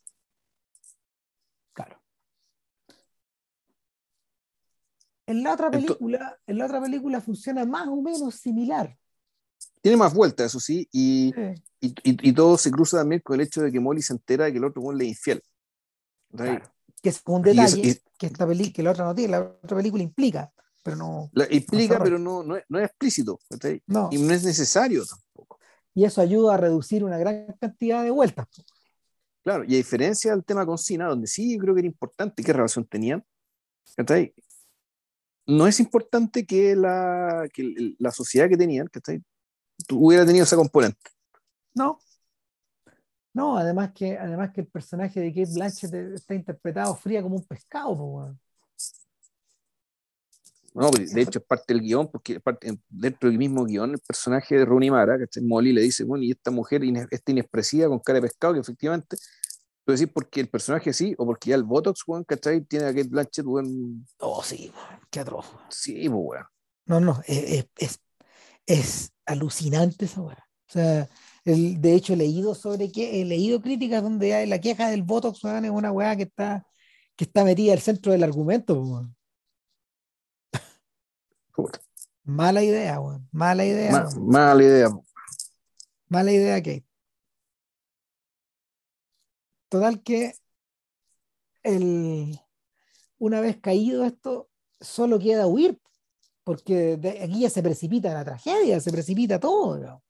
Claro. En la otra película, en la otra película funciona más o menos similar. Tiene más vueltas, eso sí, y, Y, todo se cruza también con el hecho de que Molly se entera de que el otro le es infiel. Que es un detalle que, esta que la otra no tiene, la otra película implica, pero no. La implica, pero no, no, es, no, es, explícito. Y no es necesario y eso ayuda a reducir una gran cantidad de vueltas. Claro, y a diferencia del tema con Sina, donde sí creo que era importante qué relación tenían, no es importante que la, que la sociedad que tenían ¿cachai? hubiera tenido esa componente. No. No, además que, además que el personaje de Kate Blanchett está interpretado fría como un pescado. No, pues, de hecho es parte del guion, porque dentro del mismo guion, el personaje de Rooney Mara, que Molly le dice, bueno, y esta mujer esta inexpresiva con cara de pescado, que efectivamente ¿Tú decís porque el personaje sí o porque ya el Botox, weón, ¿cachai? Tiene a Kate Blanchett, weón. Oh, sí, qué atroz. Sí, weón. No, no, es, es, es alucinante esa weá. O sea, el, de hecho he leído sobre que he leído críticas donde hay la queja del Botox weón, es una weá que está, que está metida al centro del argumento. Weón. Mala idea, weón. Mala idea. Ma mala idea. Mala idea, Kate. Total que el, una vez caído esto, solo queda huir, porque de aquí ya se precipita la tragedia, se precipita todo. ¿no?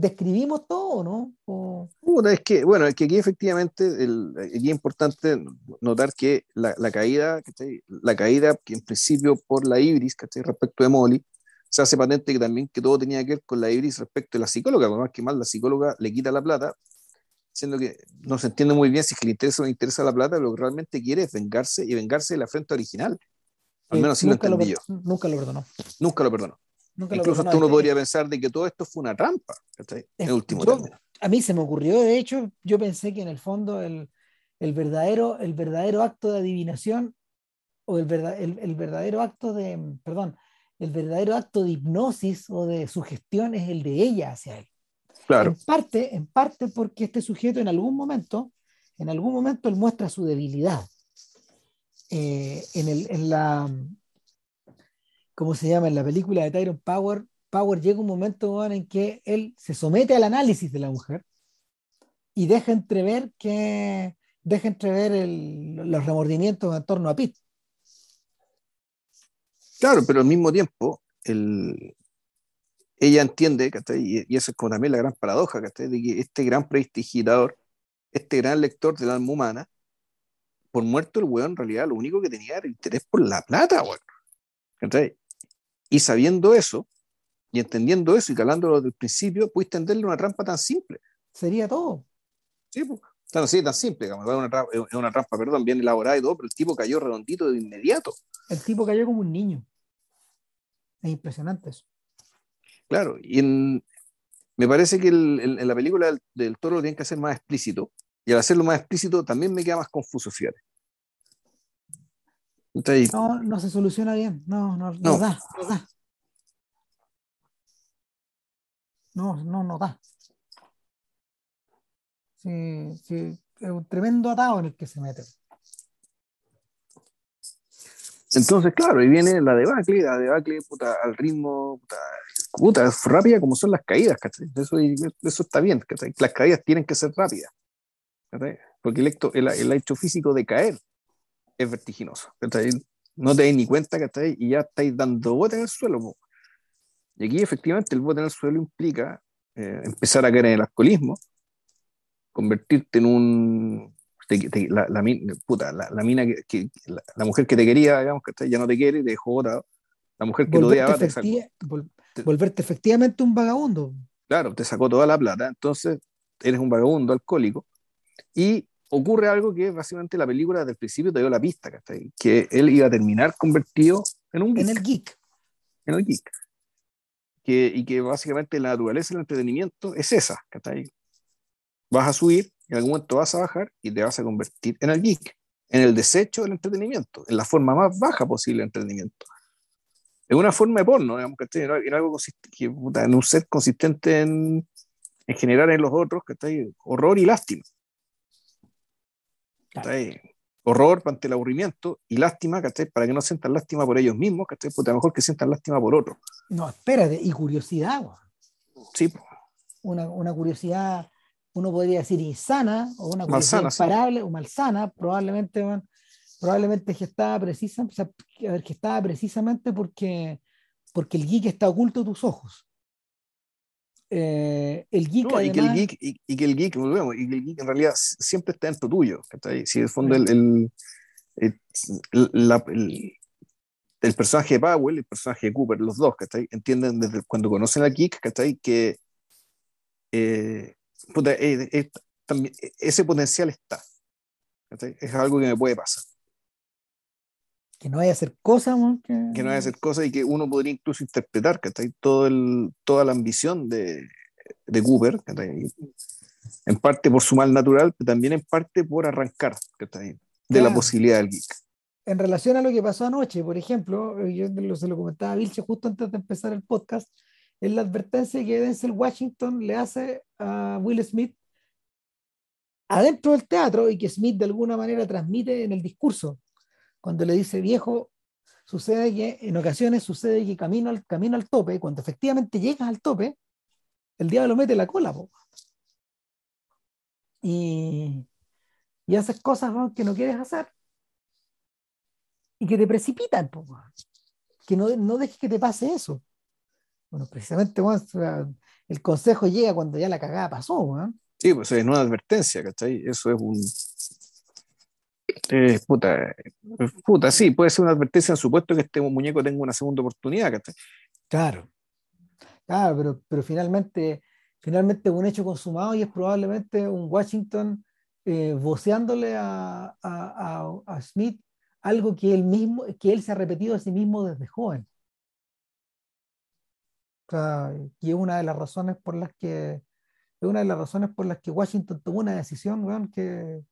Describimos todo, ¿no? O... es que, bueno, es que aquí efectivamente el, aquí es importante notar que la, la caída, la caída que en principio por la ibris, respecto de Molly, se hace patente que también que todo tenía que ver con la ibris respecto de la psicóloga, más que más la psicóloga le quita la plata, siendo que no se entiende muy bien si es que le interesa o no le interesa la plata, lo que realmente quiere es vengarse y vengarse de la frente original. Al menos así lo entendí yo. Nunca lo perdonó. Nunca lo perdonó. Nunca Incluso lo uno podría pensar de que todo esto fue una trampa, en el último término. A mí se me ocurrió, de hecho, yo pensé que en el fondo el, el verdadero, el verdadero acto de adivinación o el, verdad, el, el, verdadero acto de, perdón, el verdadero acto de hipnosis o de sugestión es el de ella hacia él. Claro. En parte, en parte porque este sujeto en algún momento, en algún momento él muestra su debilidad. Eh, en, el, en la, ¿cómo se llama? En la película de Tyron Power, Power llega un momento en que él se somete al análisis de la mujer y deja entrever que deja entrever los remordimientos en torno a Pete. Claro, pero al mismo tiempo, el, ella entiende, y, y eso es como también la gran paradoja, de que este gran prestigiador, este gran lector del alma humana, por muerto el weón en realidad lo único que tenía era interés por la plata, weón. Y sabiendo eso, y entendiendo eso y calándolo desde el principio, puedes tenderle una trampa tan simple. Sería todo. Sí, pues. Tan así, tan simple, es una, trampa, es una trampa, perdón, bien elaborada y todo, pero el tipo cayó redondito de inmediato. El tipo cayó como un niño. Es impresionante eso. Claro, y me parece que en la película del, toro lo tienen que hacer más explícito, y al hacerlo más explícito también me queda más confuso, fíjate. No, no se soluciona bien, no, no, no, da, no da. No, no, no da. Sí, sí, es un tremendo atado en el que se mete. Entonces, claro, y viene la debacle, la debacle puta, al ritmo, puta, puta, es rápida como son las caídas, ¿cachai? Eso, eso está bien, ¿cachai? Las caídas tienen que ser rápidas, ¿cachai? Porque el, hecho, el, hecho físico de caer es vertiginoso, ¿cachai? No te das ni cuenta, ¿cachai? Y ya estáis dando bote en el suelo. Y aquí efectivamente el bote en el suelo implica eh, empezar a caer en el alcoholismo, convertirte en un... la, la, puta, la, la mina que, la, mujer que te quería, digamos, que ya no te quiere, te dejó botado. La mujer que lo odiaba te sacó, volverte efectivamente un vagabundo. Claro, te sacó toda la plata, entonces eres un vagabundo alcohólico y ocurre algo que básicamente la película desde el principio te dio la pista, que él iba a terminar convertido en un geek. En el geek. En el geek. Que, y que básicamente la naturaleza del entretenimiento es esa, Vas a subir, en algún momento vas a bajar y te vas a convertir en el geek, en el desecho del entretenimiento, en la forma más baja posible de entretenimiento es una forma de porno, digamos, que en algo que, puta, en un ser consistente en, en, generar en los otros, que está horror y lástima. Horror ante el aburrimiento y lástima, Para que no sientan lástima por ellos mismos, ¿cachai? Puta, mejor que sientan lástima por otros. No, espérate, y curiosidad, Sí. Una, una, curiosidad, uno podría decir insana, o una curiosidad imparable, o malsana, probablemente, probablemente estaba precisa, o sea, que estaba precisamente porque, porque el geek está oculto a tus ojos. Eh, el geek y, que el geek, y, que el geek, volvemos, y que el geek en realidad siempre está dentro tuyo. Si en el fondo el, el, el, el, personaje de Powell, el personaje de Cooper, los dos, entienden desde cuando conocen al geek que eh, eh, también, ese potencial está. Es algo que me puede pasar que no vaya a hacer cosas, que... que... no vaya a hacer cosas y que uno podría incluso interpretar, que está todo el, toda la ambición de, de Cooper, En parte por su mal natural, pero también en parte por arrancar de la posibilidad del geek. En relación a lo que pasó anoche, por ejemplo, yo se lo comentaba a Vilche justo antes de empezar el podcast, es la advertencia que Denzel Washington le hace a Will Smith adentro del teatro y que Smith de alguna manera transmite en el discurso, cuando le dice, viejo, sucede que en ocasiones sucede que camino al, camino al tope, cuando efectivamente llegas al tope, el diablo mete la cola. Y, y haces cosas que no quieres hacer y que te precipitan. Que no, no dejes que te pase eso. Bueno, precisamente el consejo llega cuando ya la cagada pasó. Sí, pues es una advertencia, ¿cachai? Eso es un. Eh, puta, puta, sí, puede ser una advertencia en supuesto que este muñeco tenga una segunda oportunidad. Claro, claro, pero, pero finalmente, finalmente un hecho consumado y es probablemente un Washington eh, voceándole a, a, a, Smith algo que él mismo, que él se ha repetido a sí mismo desde joven. y es una de las razones por las que es una de las razones por las que Washington tomó una decisión, que,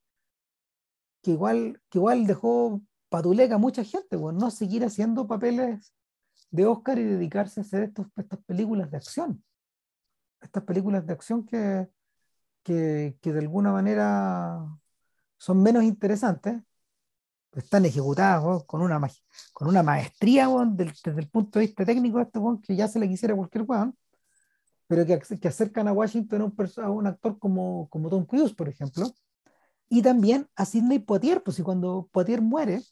que, igual, que igual dejó patuleca a mucha gente, no seguir haciendo papeles de Oscar y dedicarse a hacer estos, estas películas de acción. Estas películas de acción que, que, de alguna manera son menos interesantes, están ejecutadas con, una, con una maestría desde el punto de vista técnico, este, que ya se le quisiera cualquier weón pero que, que acercan a Washington a un, a un, actor como, como Tom Cruise, por ejemplo, y también a Sidney Poitier, pues y cuando Poitier muere,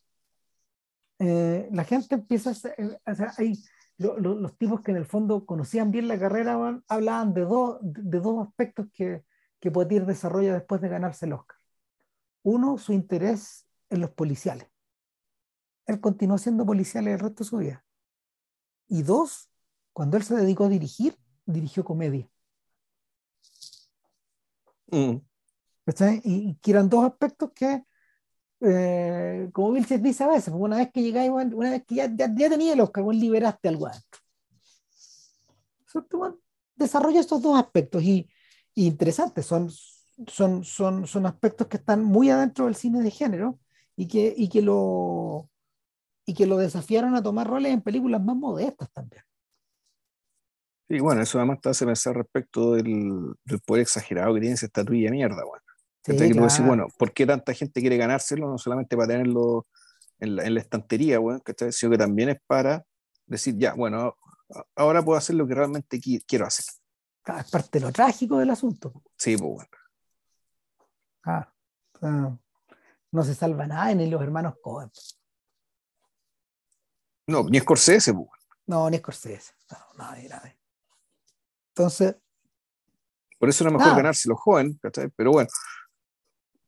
eh, la gente empieza a, eh, o sea, hay, los tipos que en el fondo conocían bien la carrera hablaban de, dos de dos aspectos que, que Poitier desarrolla después de ganarse el Oscar. Uno, su interés en los policiales. Él continuó siendo policial el resto de su vida. Y dos, cuando él se dedicó a dirigir, dirigió comedia. Mm. Y, que eran dos aspectos que, eh, como Vilches dice a veces, una vez que llegáis, una vez que ya, ya, tenía el Oscar, liberaste algo adentro. Desarrolla estos dos aspectos y, y interesantes, son, son, son, son aspectos que están muy adentro del cine de género y que, y que, lo, y que lo desafiaron a tomar roles en películas más modestas también. Y bueno, eso además te hace pensar respecto del, poder exagerado que tiene esa estatuilla de mierda, bueno. Bueno, ¿por qué tanta gente quiere ganárselo? No solamente para tenerlo en la, estantería, bueno, Sino que también es para decir, ya, bueno, ahora puedo hacer lo que realmente quiero hacer. es parte de lo trágico del asunto. Sí, pues bueno. Ah, no se salva nada ni los hermanos Cohen. No, ni Scorsese, pues. No, ni Scorsese. No, nadie, nadie. Entonces. Por eso es mejor ganarse los jóvenes, Pero bueno.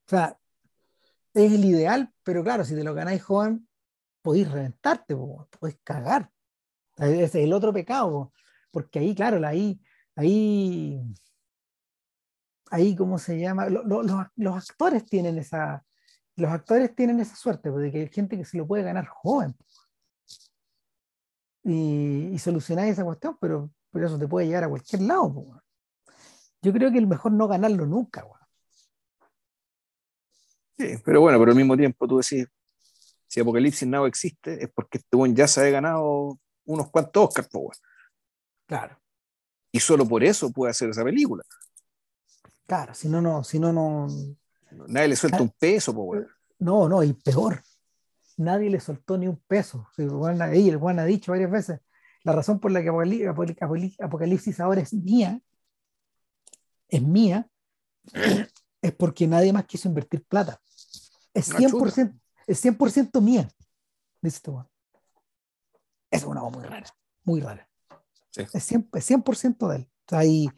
O sea, es el ideal, pero claro, si te lo ganáis joven, podéis reventarte, podéis cagar. Es el otro pecado, porque ahí, claro, ahí, ahí, ahí, ¿cómo se llama? Los, actores tienen esa, los actores tienen esa suerte, porque hay gente que se lo puede ganar joven. Y, y solucionar esa cuestión, pero pero eso te puede llevar a cualquier lado. Yo creo que es mejor no ganarlo nunca. Sí, pero bueno, pero al mismo tiempo tú decís, si Apocalipsis Now existe, es porque este buen ya se ha ganado unos cuantos Oscars, Claro. Y solo por eso puede hacer esa película. Claro, si no, no, si no, no. Nadie le suelta un peso, pues, No, no, y peor. Nadie le soltó ni un peso. el Juan ha dicho varias veces, la razón por la que Apocalipsis ahora es mía, es mía, es porque nadie más quiso invertir plata. Es 100%, es 100 mía, dice este Es una voz muy rara, muy rara. Es 100%, de él. ahí,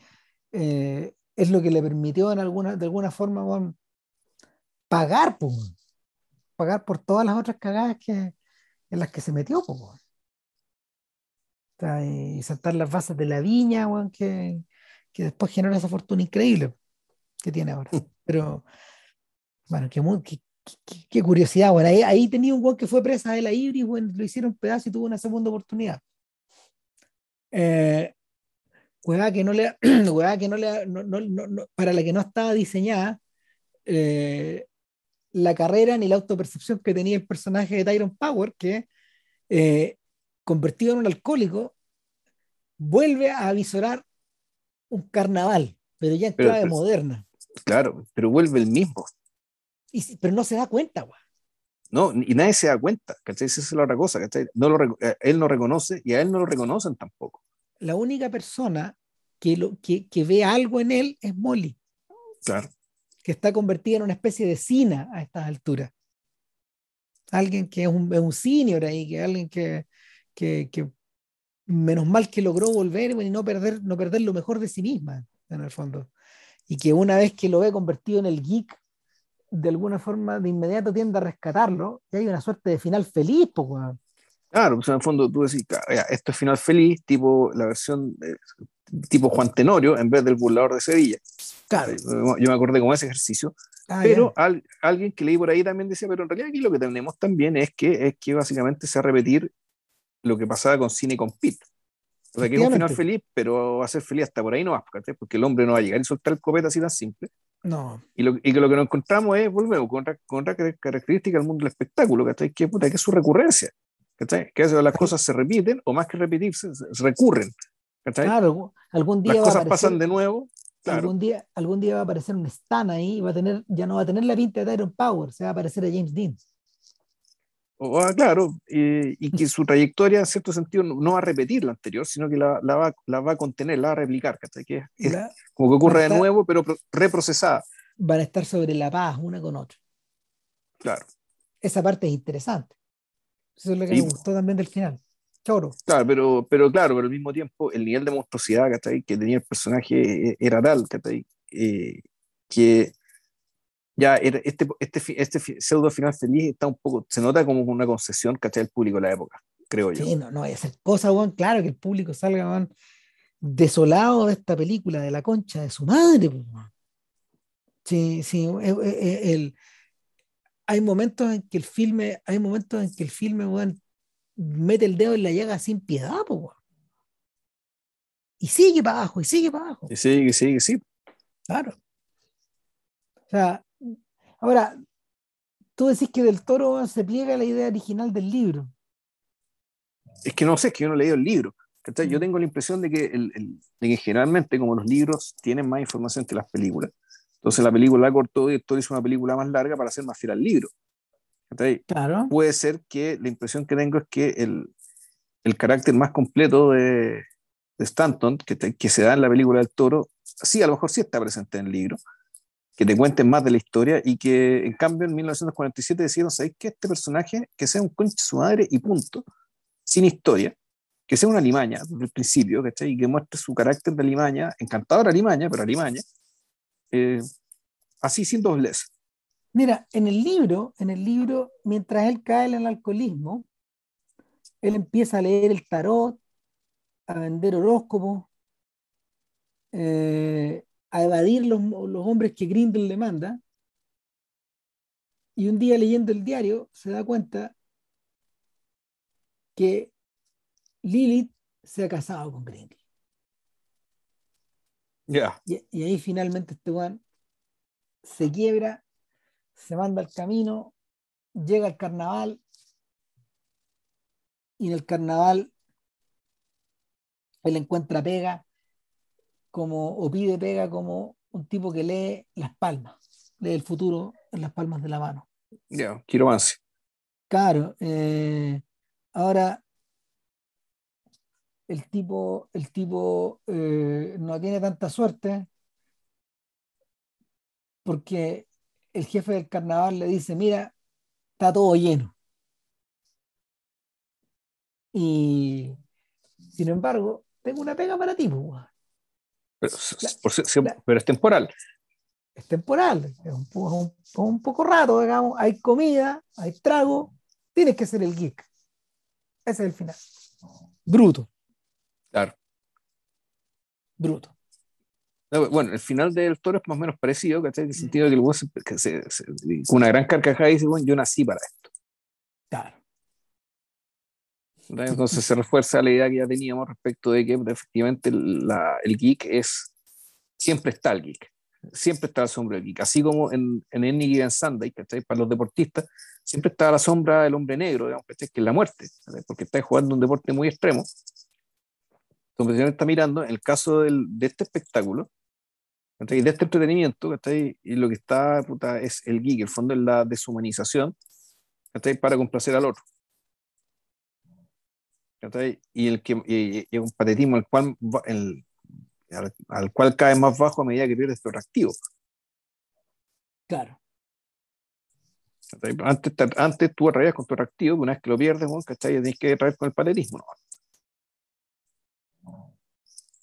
eh, es lo que le permitió en alguna, de alguna forma pagar, pagar por todas las otras cagadas que, en las que se metió. Pues, y saltar las bases de la viña, que, que, después genera esa fortuna increíble que tiene ahora. Pero, bueno, qué, qué, curiosidad, bueno, ahí, ahí, tenía un weón que fue presa de la Ibris, bueno, lo hicieron pedazo y tuvo una segunda oportunidad. Eh, hueá que no le, hueá que no le, no, no, no, para la que no estaba diseñada eh, la carrera ni la autopercepción que tenía el personaje de Tyron Power, que eh, convertido en un alcohólico, vuelve a avisorar un carnaval, pero ya en clave moderna. Claro, pero vuelve el mismo. Y, pero no se da cuenta, güey. No, y nadie se da cuenta, ¿cachai? Esa es la otra cosa, ¿cachai? No lo, eh, él no reconoce y a él no lo reconocen tampoco. La única persona que, lo, que, que ve algo en él es Molly. Claro. Que está convertida en una especie de Sina a estas alturas. Alguien que es un, es un senior ahí, que alguien que, que, que, menos mal que logró volver y no perder, no perder lo mejor de sí misma, en el fondo. Y que una vez que lo ve convertido en el geek de alguna forma de inmediato tiende a rescatarlo y hay una suerte de final feliz, pues, Claro, pues en el fondo tú decís, esto es final feliz, tipo la versión tipo Juan Tenorio en vez del burlador de Sevilla. Claro. Yo me acordé con ese ejercicio. Ah, pero alguien que leí por ahí también decía, pero en realidad aquí lo que tenemos también es que, es que básicamente se va a repetir lo que pasaba con Cine con Pete. O sea, que es un final feliz, pero va a ser feliz hasta por ahí no va, porque el hombre no va a llegar y soltar el copete así tan simple. No. Y, lo, y que lo que nos encontramos es, volvemos, con otra, con otra característica del mundo del espectáculo, ¿cachai? Que, puta, que es su recurrencia. ¿cachai? Que las cosas se repiten, o más que repetirse, se recurren. ¿cachai? Claro, algún día. Las cosas pasan de nuevo. Claro. Algún, día, algún día va a aparecer un Stan ahí, va a tener, ya no va a tener la pinta de Tyron Power, se va a aparecer a James Dean. O, ah, claro, y que su trayectoria en cierto sentido no, va a repetir la anterior, sino que la, la, va, la va, a contener, la va a replicar, Que es, como que ocurre de nuevo, pero reprocesada. Van a estar sobre la paz una con otra. Claro. Esa parte es interesante. Eso es lo que me gustó también del final. Choro. Claro, pero, pero claro, pero al mismo tiempo el nivel de monstruosidad que tenía el personaje era tal eh, que ya este, este, este pseudo final feliz está un poco, se nota como una concesión, ¿cachai? El público de la época, creo yo. Sí, no, no, esa cosa, bueno, claro que el público salga, desolado de esta película, de la concha de su madre, Sí, sí, eh, eh, eh, el, hay momentos en que el filme, hay momentos en que el filme, mete el dedo en la llaga sin piedad, pues, Y sigue para abajo, y sigue para abajo. Y sigue, sigue, sí. Claro. O sea, Ahora, tú decís que del toro se pliega la idea original del libro. Es que no sé, es que yo no he leído el libro. Yo mm. tengo la impresión de que, el, generalmente, como los libros tienen más información que las películas, entonces la película la cortó y el toro hizo una película más larga para hacer más fiel al libro. Claro. Puede ser que la impresión que tengo es que el, el carácter más completo de, de Stanton, que, que, se da en la película del toro, sí, a lo mejor sí está presente en el libro, que te cuenten más de la historia y que en cambio en 1947 decidieron, ¿sabéis que este personaje que sea un conche su madre y punto, sin historia, que sea una limaña desde el principio, ¿cachai? Y que muestre su carácter de limaña, encantadora limaña, pero limaña, eh, así sin doblez. Mira, en el libro, en el libro, mientras él cae en el alcoholismo, él empieza a leer el tarot, a vender horóscopos, eh, a evadir los, los hombres que Grindel le manda. Y un día leyendo el diario se da cuenta que Lilith se ha casado con Grindel. Ya. Y, ahí finalmente este Juan se quiebra, se manda al camino, llega al carnaval y en el carnaval él encuentra pega como, o pide pega como un tipo que lee las palmas, lee el futuro en las palmas de la mano. Ya, quiero más. Claro, eh, ahora el tipo, el tipo eh, no tiene tanta suerte porque el jefe del carnaval le dice, mira, está todo lleno. Y sin embargo, tengo una pega para ti, pues, pero, es temporal. Es temporal, es un, un, poco rato, digamos. Hay comida, hay trago, tienes que ser el geek. Ese es el final. Bruto. Claro. Bruto. Bueno, el final del toro es más o menos parecido, ¿cachai? En el sentido de que el que se, con una gran carcajada dice, bueno, yo nací para esto. Entonces se refuerza la idea que ya teníamos respecto de que efectivamente la, el geek es, siempre está el geek, siempre está la sombra del geek, así como en, en Enny y Sunday, Para los deportistas, siempre está la sombra del hombre negro, digamos, Que es la muerte, porque está jugando un deporte muy extremo. Entonces está mirando, en el caso de este espectáculo, de este entretenimiento, y lo que está puta, es el geek, el fondo es la deshumanización, para complacer al otro. Y el que y, un patetismo al cual, el, al, cual cae más bajo a medida que pierdes tu reactivo. Claro. Antes, antes tú arraías con tu reactivo, una vez que lo pierdes, ¿cachai? tienes que traer con el patetismo.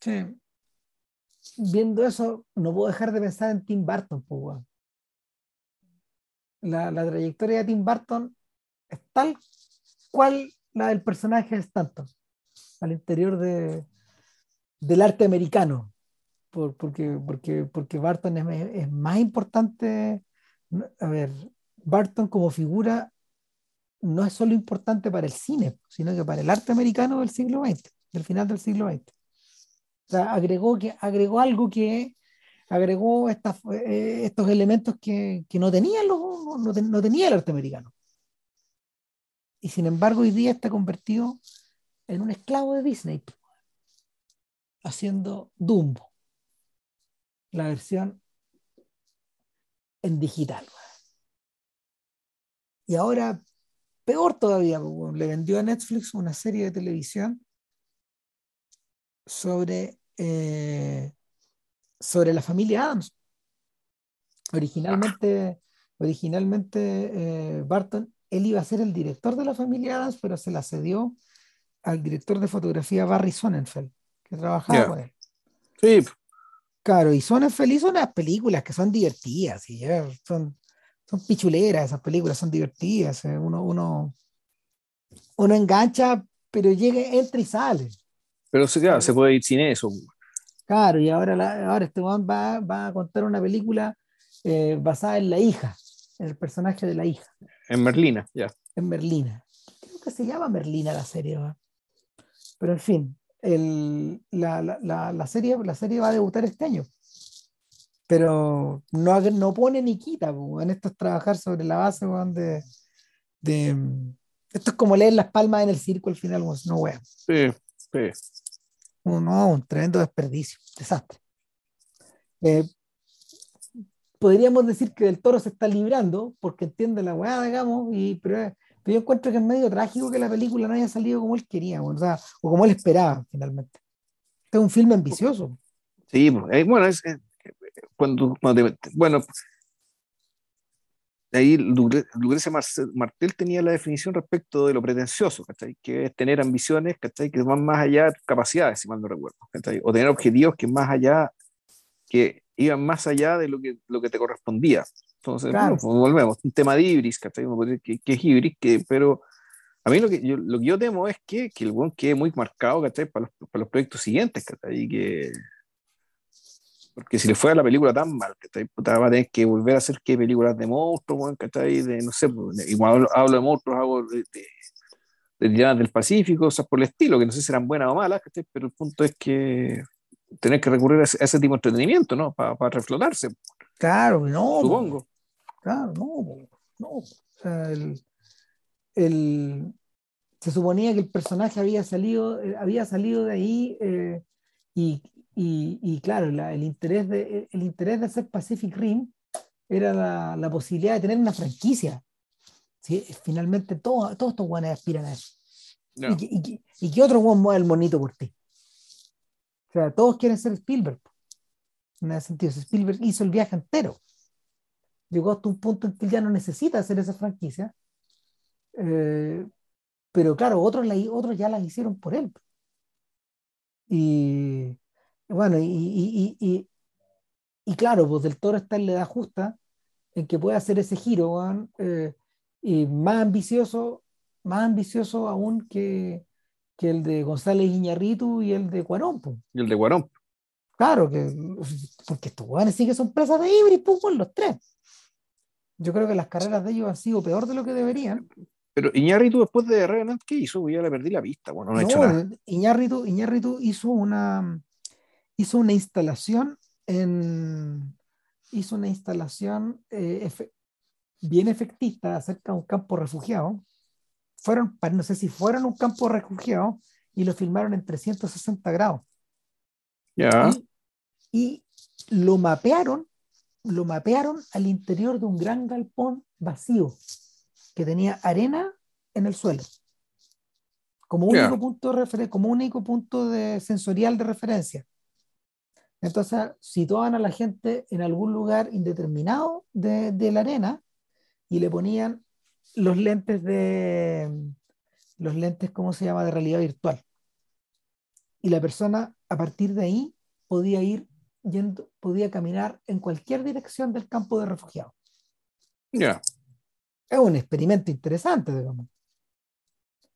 Sí. Viendo eso, no puedo dejar de pensar en Tim Burton. Pues, la, la trayectoria de Tim Burton es tal cual la del personaje de Stanton, al interior de, del arte americano, por, porque, porque, porque Barton es, es, más importante, a ver, Barton como figura no es solo importante para el cine, sino que para el arte americano del siglo XX, del final del siglo XX. O sea, agregó, que, agregó algo que agregó estas, eh, estos elementos que, que no, tenían los, no, no, tenía el arte americano y sin embargo hoy día está convertido en un esclavo de Disney, haciendo Dumbo, la versión en digital. Y ahora, peor todavía, le vendió a Netflix una serie de televisión sobre, eh, sobre la familia Adams. Originalmente, originalmente eh, Barton él iba a ser el director de la familia Adams, pero se la cedió al director de fotografía Barry Sonnenfeld, que trabajaba con él. Sí. Claro, y Sonnenfeld hizo unas películas que son divertidas, y son, son pichuleras esas películas, son divertidas. Eh, uno, uno, uno engancha, pero llega, entra y sale. Pero claro, se puede ir sin eso. Claro, y ahora, ahora este va, va a contar una película eh, basada en la hija, en el personaje de la hija. En Merlina, ya. En Merlina. Creo que se llama Merlina la serie. Pero en fin, el, la, la, la, serie, la serie va a debutar este año. Pero no, no pone ni quita, en esto es trabajar sobre la base de, de, Esto es como leer las palmas en el circo al final, no weón. Sí, sí. No, un tremendo desperdicio, desastre. Eh, podríamos decir que del toro se está librando porque entiende la weá, digamos, y, pero, yo encuentro que es medio trágico que la película no haya salido como él quería, o, sea, o como él esperaba finalmente. Este es un filme ambicioso. Sí, eh, bueno, eh, cuando, bueno, ahí Lucrecia Martel tenía la definición respecto de lo pretencioso, que es tener ambiciones que van más allá de capacidades, si mal no recuerdo, o tener objetivos que más allá, que iban más allá de lo que, lo que te correspondía. Entonces, pues, volvemos, un tema de Ibris, que, que es Ibris, que, pero a mí lo que yo, lo que yo temo es que, que el buen quede muy marcado Para, los, para los proyectos siguientes, y que porque si le fuera la película tan mal, que va a tener que volver a hacer que películas de monstruos, de, no sé, pues, igual hablo, de monstruos, hago de, de, del Pacífico, o sea, por el estilo, que no sé si serán buenas o malas, pero el punto es que tener que recurrir a ese, tipo de entretenimiento, ¿no? Para reflotarse. Claro, no. Supongo. Claro, no, no. O sea, el, el, se suponía que el personaje había salido, eh, había salido de ahí eh, y, y, y, claro, la, el, interés de, el interés de hacer Pacific Rim era la, la posibilidad de tener una franquicia. ¿sí? Finalmente todo, todos estos guanes aspiran a eso. Y, y, y, que otro guan mueve el monito por ti. Sea, todos quieren ser Spielberg. En ese sentido, Spielberg hizo el viaje entero. Llegó hasta un punto en que ya no necesita hacer esa franquicia. Eh, pero claro, otros, la, otros ya la hicieron por él. Y bueno, y, y, y, y, claro, pues del toro está en la edad justa en que puede hacer ese giro, eh, y más ambicioso, más ambicioso aún que, que el de González Iñarritu y el de Cuarón. Y el de Cuarón. Claro, que, porque estos jóvenes sí que son presas de Ibris, pues, los tres. Yo creo que las carreras de ellos han sido peor de lo que deberían. Pero Iñárritu después de Revenant, ¿qué hizo? Ya le perdí la pista, bueno, no, ha hecho nada. Iñárritu, Iñárritu hizo una hizo una instalación en hizo una instalación eh, bien efectista acerca de un campo refugiado. Fueron, no sé si fueron un campo refugiado y lo filmaron en 360 grados. Ya. Y, lo mapearon, lo mapearon al interior de un gran galpón vacío que tenía arena en el suelo. Como único, punto de como único punto de sensorial de referencia. Entonces situaban a la gente en algún lugar indeterminado de, de la arena y le ponían los lentes de los lentes, ¿cómo se llama?, de realidad virtual. Y la persona a partir de ahí podía ir yendo, podía caminar en cualquier dirección del campo de refugiados. Ya. Es un experimento interesante, digamos.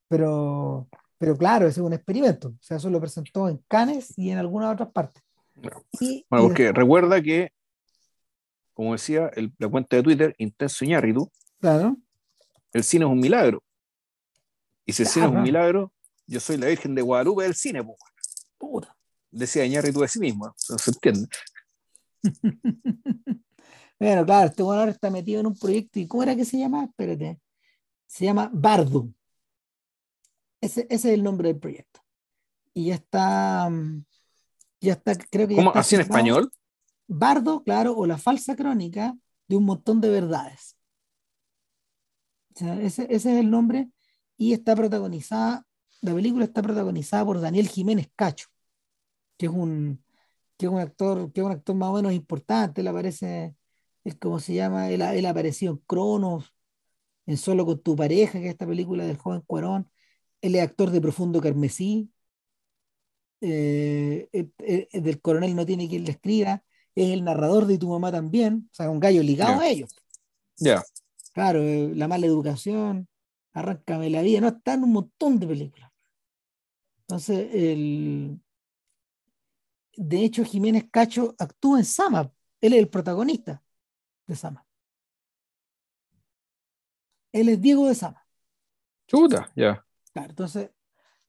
Pero, pero claro, ese es un experimento. O sea, eso lo presentó en Cannes y en algunas otras partes. bueno, porque recuerda que, como decía la cuenta de Twitter, Intenso Iñárritu, claro. El cine es un milagro. Y si el cine es un milagro, yo soy la Virgen de Guadalupe del cine, Puta. Decía Iñárritu de sí mismo, no se entiende. bueno, claro, este bueno ahora está metido en un proyecto. ¿Y cómo era que se llama? Espérate. Se llama Bardo. Ese, ese es el nombre del proyecto. Y ya está mm, ya está, creo que. ¿Cómo? ¿Así en español? Bardo, claro, o la falsa crónica de un montón de verdades. Ese, es el nombre. Y está protagonizada, la película está protagonizada por Daniel Jiménez Cacho, que es un, que es un actor, que es un actor más o menos importante. Él aparece, es como se llama, él, él apareció en Cronos, en Solo con tu pareja, que es esta película del joven Cuarón. Él es actor de Profundo Carmesí, eh, eh, eh, del coronel no tiene quien le escriba, es el narrador de tu mamá también, o sea, un gallo ligado a ellos. Ya. Claro, la mala educación, arráncame la vida, no, está en un montón de películas. Entonces, el... de hecho, Jiménez Cacho actúa en Sama, él es el protagonista de Sama. Él es Diego de Sama. Chuta, ya. Claro, entonces,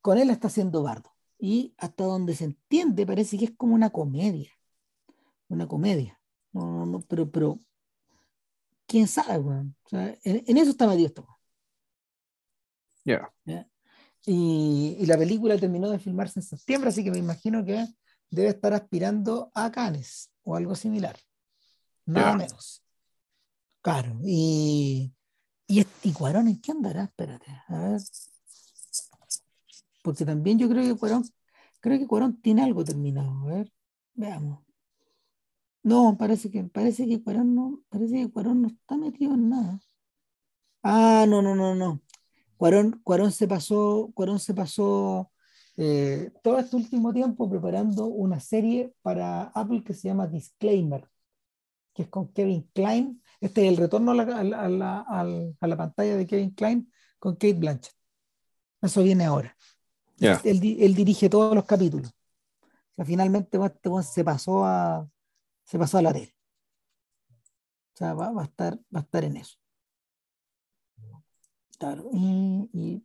con él está haciendo bardo y hasta donde se entiende parece que es como una comedia. Una comedia. No, no, no, pero, pero, quién sabe, weón. O sea, en, eso está metido esto. Ya. Y, y, la película terminó de filmarse en septiembre, así que me imagino que debe estar aspirando a Cannes o algo similar. Nada menos. Claro. Y, y, y Cuarón, ¿en qué andará? Espérate. A ver porque también yo creo que Cuarón, creo que Cuarón tiene algo terminado. A ver, veamos. No, parece que, parece que Cuarón no, parece que Cuarón no está metido en nada. Ah, no, no, no, no. Cuarón, Cuarón se pasó, Cuarón se pasó eh, todo este último tiempo preparando una serie para Apple que se llama Disclaimer, que es con Kevin Klein. Este es el retorno a la, a la, a la pantalla de Kevin Klein con Kate Blanchett. Eso viene ahora. Él, dirige todos los capítulos. O sea, finalmente este se pasó a se pasó a la tele. O sea, va, a estar, va a estar en eso. Claro. Y,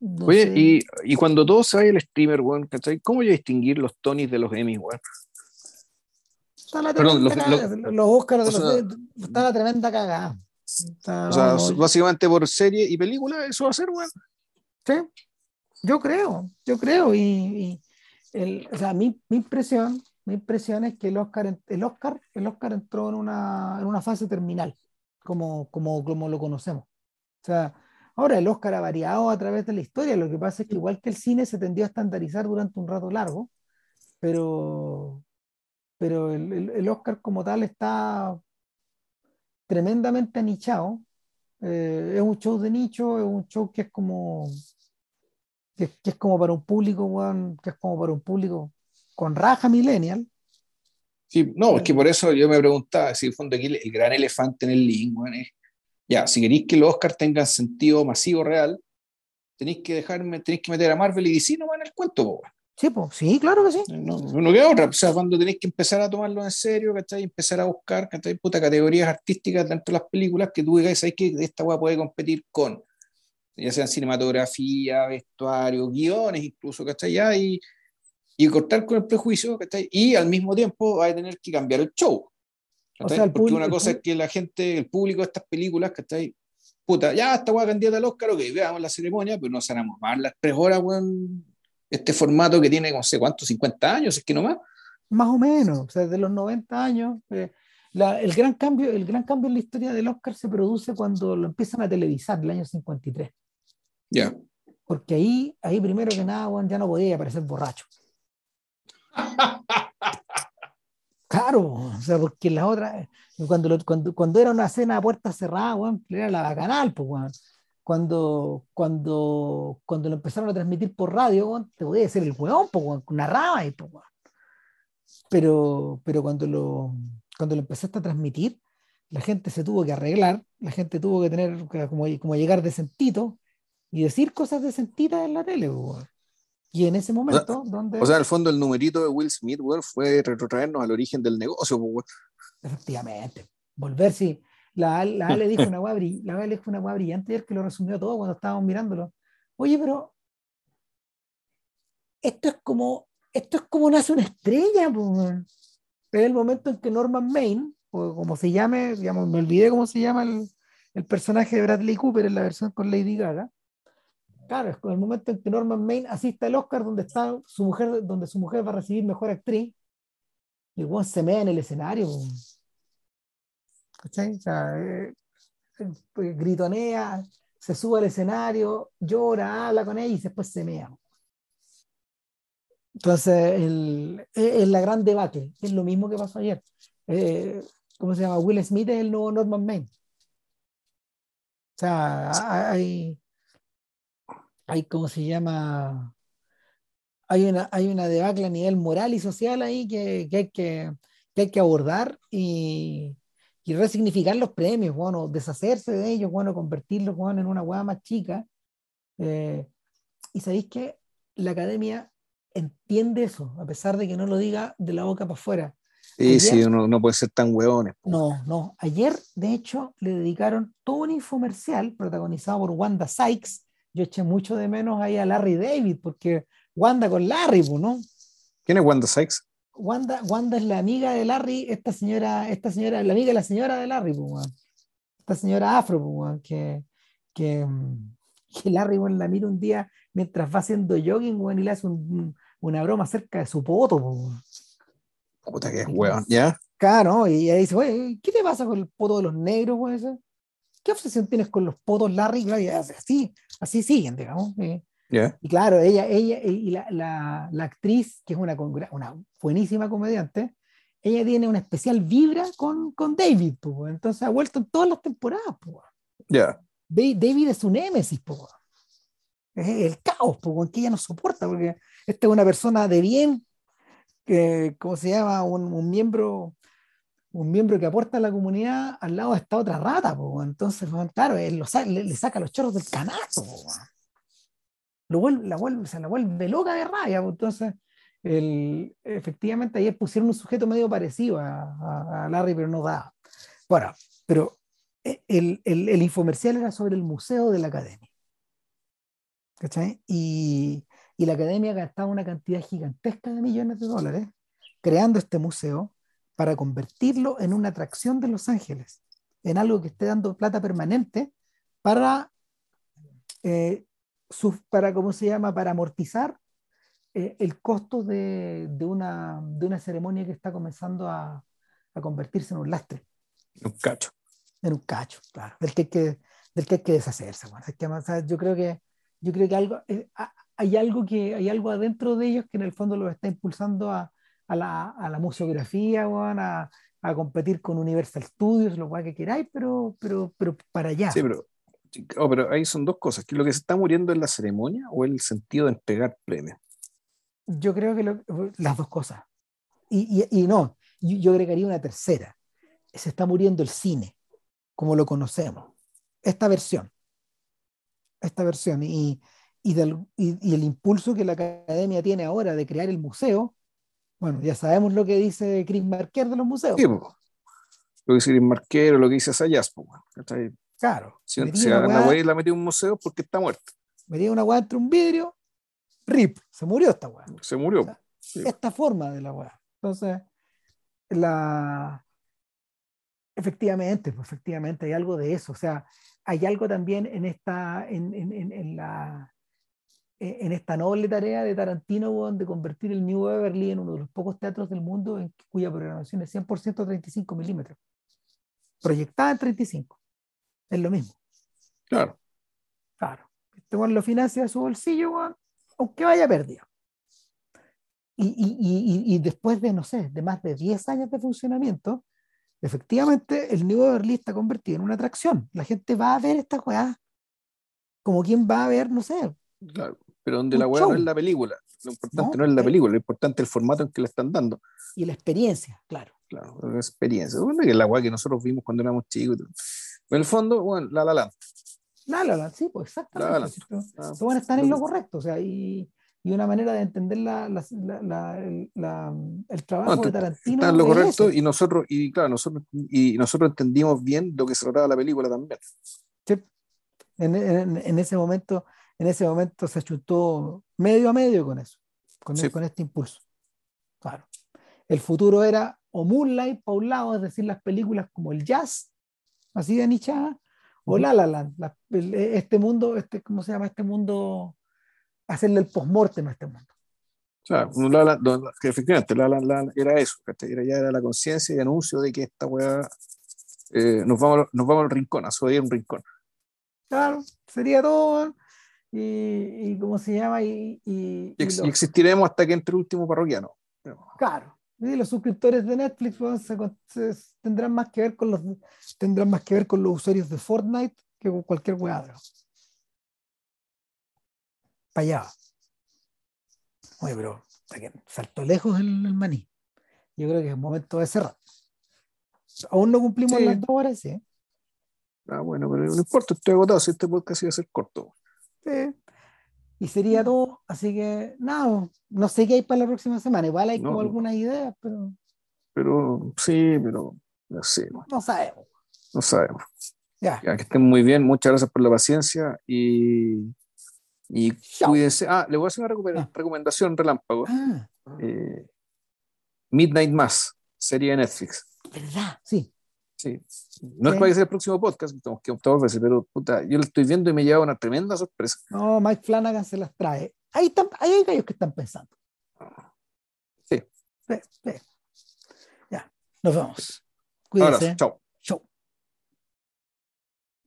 Oye, y, y, cuando todo se vaya el streamer, weón, ¿Cómo voy a distinguir los Tonys de los Emmys, weón? Está la Perdón, los, los, Oscars de los, está la tremenda cagada. o sea, básicamente por serie y película, eso va a ser, weón. Sí, yo creo, yo creo. Y, el, o sea, mi, mi, impresión, mi impresión es que el Oscar, el Oscar, el Oscar entró en una, en una fase terminal, como, como, como lo conocemos. O sea, ahora el Oscar ha variado a través de la historia. Lo que pasa es que igual que el cine se tendió a estandarizar durante un rato largo, pero, pero el, el, el Oscar como tal está tremendamente anichado eh, es un show de nicho, es un show que es como que, es como para un público, que es como para un público con raja millennial. Sí, no, es que por eso yo me preguntaba, si fondo aquí el, gran elefante en el link, es, ya, si queréis que los Oscars tengan sentido masivo real, tenéis que dejarme, tenéis que meter a Marvel y DC no en el cuento, Sí, pues, sí, claro que sí. No, no queda otra. O sea, cuando tenéis que empezar a tomarlo en serio, ¿cachai? Empezar a buscar, ¿cachai? Puta, categorías artísticas dentro de las películas que tú digas, ¿sabes que esta weá puede competir con? Ya sean cinematografía, vestuario, guiones incluso, ¿cachai? Ya, y, y cortar con el prejuicio, ¿cachai? Y al mismo tiempo va a tener que cambiar el show. O sea, el Porque una cosa es que la gente, el público de estas películas, ¿cachai? Puta, ya esta weá candidata al Oscar, ok, veamos la ceremonia, pero no sanamos más las tres horas, weón, este formato que tiene, no sé cuánto, 50 años, es que no más. Más o menos, o sea, de los 90 años. Eh, la, el, gran cambio, el gran cambio en la historia del Oscar se produce cuando lo empiezan a televisar, el año 53. Ya. Porque ahí, ahí primero que nada, bueno, ya no podía aparecer borracho. Claro, o sea, porque la otra, cuando, cuando, cuando era una cena a puerta cerrada, bueno, era la bacanal, pues, bueno cuando, cuando, cuando lo empezaron a transmitir por radio, te podía decir el hueón, pues, narraba y pues, pero, pero cuando lo, cuando lo empezaste a transmitir, la gente se tuvo que arreglar, la gente tuvo que tener como, como llegar decentito y decir cosas decentitas en la tele. Y en ese momento, donde... O sea, el fondo el numerito de Will Smith fue retrotraernos al origen del negocio. Efectivamente. Volver, sí. La, la le dijo una guay, la le dijo una guay brillante ayer que lo resumió todo cuando estábamos mirándolo. Oye, pero esto es como esto es como nace una estrella, pues. Es el momento en que Norman Maine, o como se llame, digamos, me olvidé cómo se llama el, el personaje de Bradley Cooper en la versión con Lady Gaga. Claro, es el momento en que Norman Maine asiste al Oscar donde está su mujer, donde su mujer va a recibir mejor actriz. Y se mea en el escenario. ¿cachai? O sea, eh, pues, gritonea, se sube al escenario, llora, habla con ella y después se mea. Entonces, el, es, la gran debate, es lo mismo que pasó ayer. Eh, ¿Cómo se llama? Will Smith es el nuevo Norman Maine. O sea, hay, hay, ¿cómo se llama? Hay una, hay una debacle a nivel moral y social ahí que, que hay, que, que hay que abordar y, y resignificar los premios, bueno, deshacerse de ellos, bueno, convertirlos bueno, en una hueá más chica. Eh, y sabéis que la academia entiende eso, a pesar de que no lo diga de la boca para afuera. Sí, sí, no, no, puede ser tan hueones. No, no. Ayer, de hecho, le dedicaron todo un infomercial protagonizado por Wanda Sykes. Yo eché mucho de menos ahí a Larry David, porque Wanda con Larry, ¿no? ¿Quién es Wanda Sykes? Wanda, Wanda es la amiga de Larry, esta señora, esta señora, la amiga de la señora de Larry, pues, esta señora afro, pues, que, que, que, Larry bueno, la mira un día mientras va haciendo jogging bueno, y le hace un, una broma cerca de su poto. Pues. Puta que es weón, ¿ya? Claro, y ella dice, oye, ¿qué te pasa con el poto de los negros, weón? ¿Qué obsesión tienes con los potos, Larry? Y así, así siguen, digamos. Eh. Y claro, ella, ella y la, la, la, actriz, que es una, una buenísima comediante, ella tiene una especial vibra con, con David, pues, entonces ha vuelto en todas las temporadas. Pues. David es un némesis, pues. es el caos pues, que ella no soporta, porque esta es una persona de bien, que, ¿cómo se llama? Un, un, miembro un miembro que aporta a la comunidad al lado de esta otra rata, pues, entonces, claro, él lo, le, le, saca los chorros del canasto. Pues, vuelve, la, vuelve, se la vuelve loca de raya. Pues, entonces, el, efectivamente, ayer pusieron un sujeto medio parecido a, a, Larry, pero no da. Bueno, pero eh, el, el, el, infomercial era sobre el museo de la academia. ¿Cachai? Y, y la academia gastaba una cantidad gigantesca de millones de dólares creando este museo para convertirlo en una atracción de Los Ángeles, en algo que esté dando plata permanente para eh, para, ¿cómo se llama?, para amortizar eh, el costo de, de, una, de una ceremonia que está comenzando a, a convertirse en un lastre. En un cacho. En un cacho, claro, del que hay que, del que, hay que deshacerse. Bueno. Es que, o sea, yo creo que, yo creo que algo, eh, hay, algo que, hay algo adentro de ellos que en el fondo los está impulsando a, a, la, a la museografía, bueno, a, a competir con Universal Studios, lo cual que queráis, pero, pero, pero para allá. Sí, pero Oh, pero ahí son dos cosas. ¿Que lo que se está muriendo es la ceremonia o el sentido de entregar premios? Yo creo que las dos cosas. Y, y, y no, yo, yo, agregaría una tercera. Se está muriendo el cine, como lo conocemos. Esta versión. Esta versión. Y, y, del, y, el impulso que la academia tiene ahora de crear el museo, bueno, ya sabemos lo que dice Chris Marquer de los museos. Sí, lo que dice Chris Marquer o lo que dice Sayas, Claro. Si, si a la weá la metió un museo porque está muerto. Metía una weá entre un vidrio, rip, se murió esta weá. Se murió. Esta forma de la weá. Entonces, la... Efectivamente, pues efectivamente hay algo de eso. O sea, hay algo también en esta, en, en, en, la, en esta noble tarea de Tarantino de convertir el New Beverly en uno de los pocos teatros del mundo en cuya programación es 100% 35 milímetros. Proyectada en 35. Es lo mismo. Claro. Claro. Este lo financia de su bolsillo, aunque vaya perdido. Y, y, y, después de, no sé, de más de 10 años de funcionamiento, efectivamente el New Beverly está convertido en una atracción. La gente va a ver esta weá como quien va a ver, no sé. Claro, pero donde la weá no es la película. Lo importante no, es la película, lo importante es el formato en que la están dando. Y la experiencia, claro. Claro, la experiencia. Bueno, que es la weá que nosotros vimos cuando éramos chicos. En el fondo, bueno, la la la. La la la, sí, pues exactamente. La, la, estar en lo correcto, o sea, y y una manera de entender la, la, el, trabajo de Tarantino. Está en lo correcto y nosotros, y claro, nosotros, y nosotros entendimos bien lo que se trataba la película también. Sí. En, en, en, ese momento, en ese momento se chutó medio a medio con eso, con, con este impulso. Claro. El futuro era o Moonlight para un lado, es decir, las películas como el jazz, así de nichada, o La La Land, este mundo, este, ¿cómo se llama? Este mundo hacerle el postmortem a este mundo. Claro, que efectivamente era eso, era, ya era la conciencia y anuncio de que esta weá eh, nos, vamos, nos vamos al rincón, a subir un rincón. Claro, sería todo. Y, y ¿cómo se llama? Y, y, existiremos hasta que entre el último parroquiano. Claro. Y los suscriptores de Netflix tendrán más que ver con los tendrán más que ver con los usuarios de Fortnite que con cualquier weá para allá. Oye, pero saltó lejos el, el, maní. Yo creo que es momento de cerrar. Aún no cumplimos las dos horas, ¿sí? Ah, bueno, pero no importa, estoy agotado. Si este podcast iba a ser corto. Sí. Y sería todo. Así que, nada, no sé qué hay para la próxima semana. Igual hay como algunas ideas, pero. Pero, sí, pero. No sé. No sabemos. No sabemos. Ya. ya. Que estén muy bien. Muchas gracias por la paciencia y y cuídense. Ah, le voy a hacer una ah. recomendación relámpago. Ah. Eh, Midnight Mass, serie de Netflix. ¿Verdad? Sí. Sí. No es para que sea el próximo podcast, que veces, pero puta, yo lo estoy viendo y me lleva una tremenda sorpresa. No, Mike Flanagan se las trae. Ahí, están, ahí hay gallos que están pensando. Sí. Ya, nos vemos. Cuídense. chao.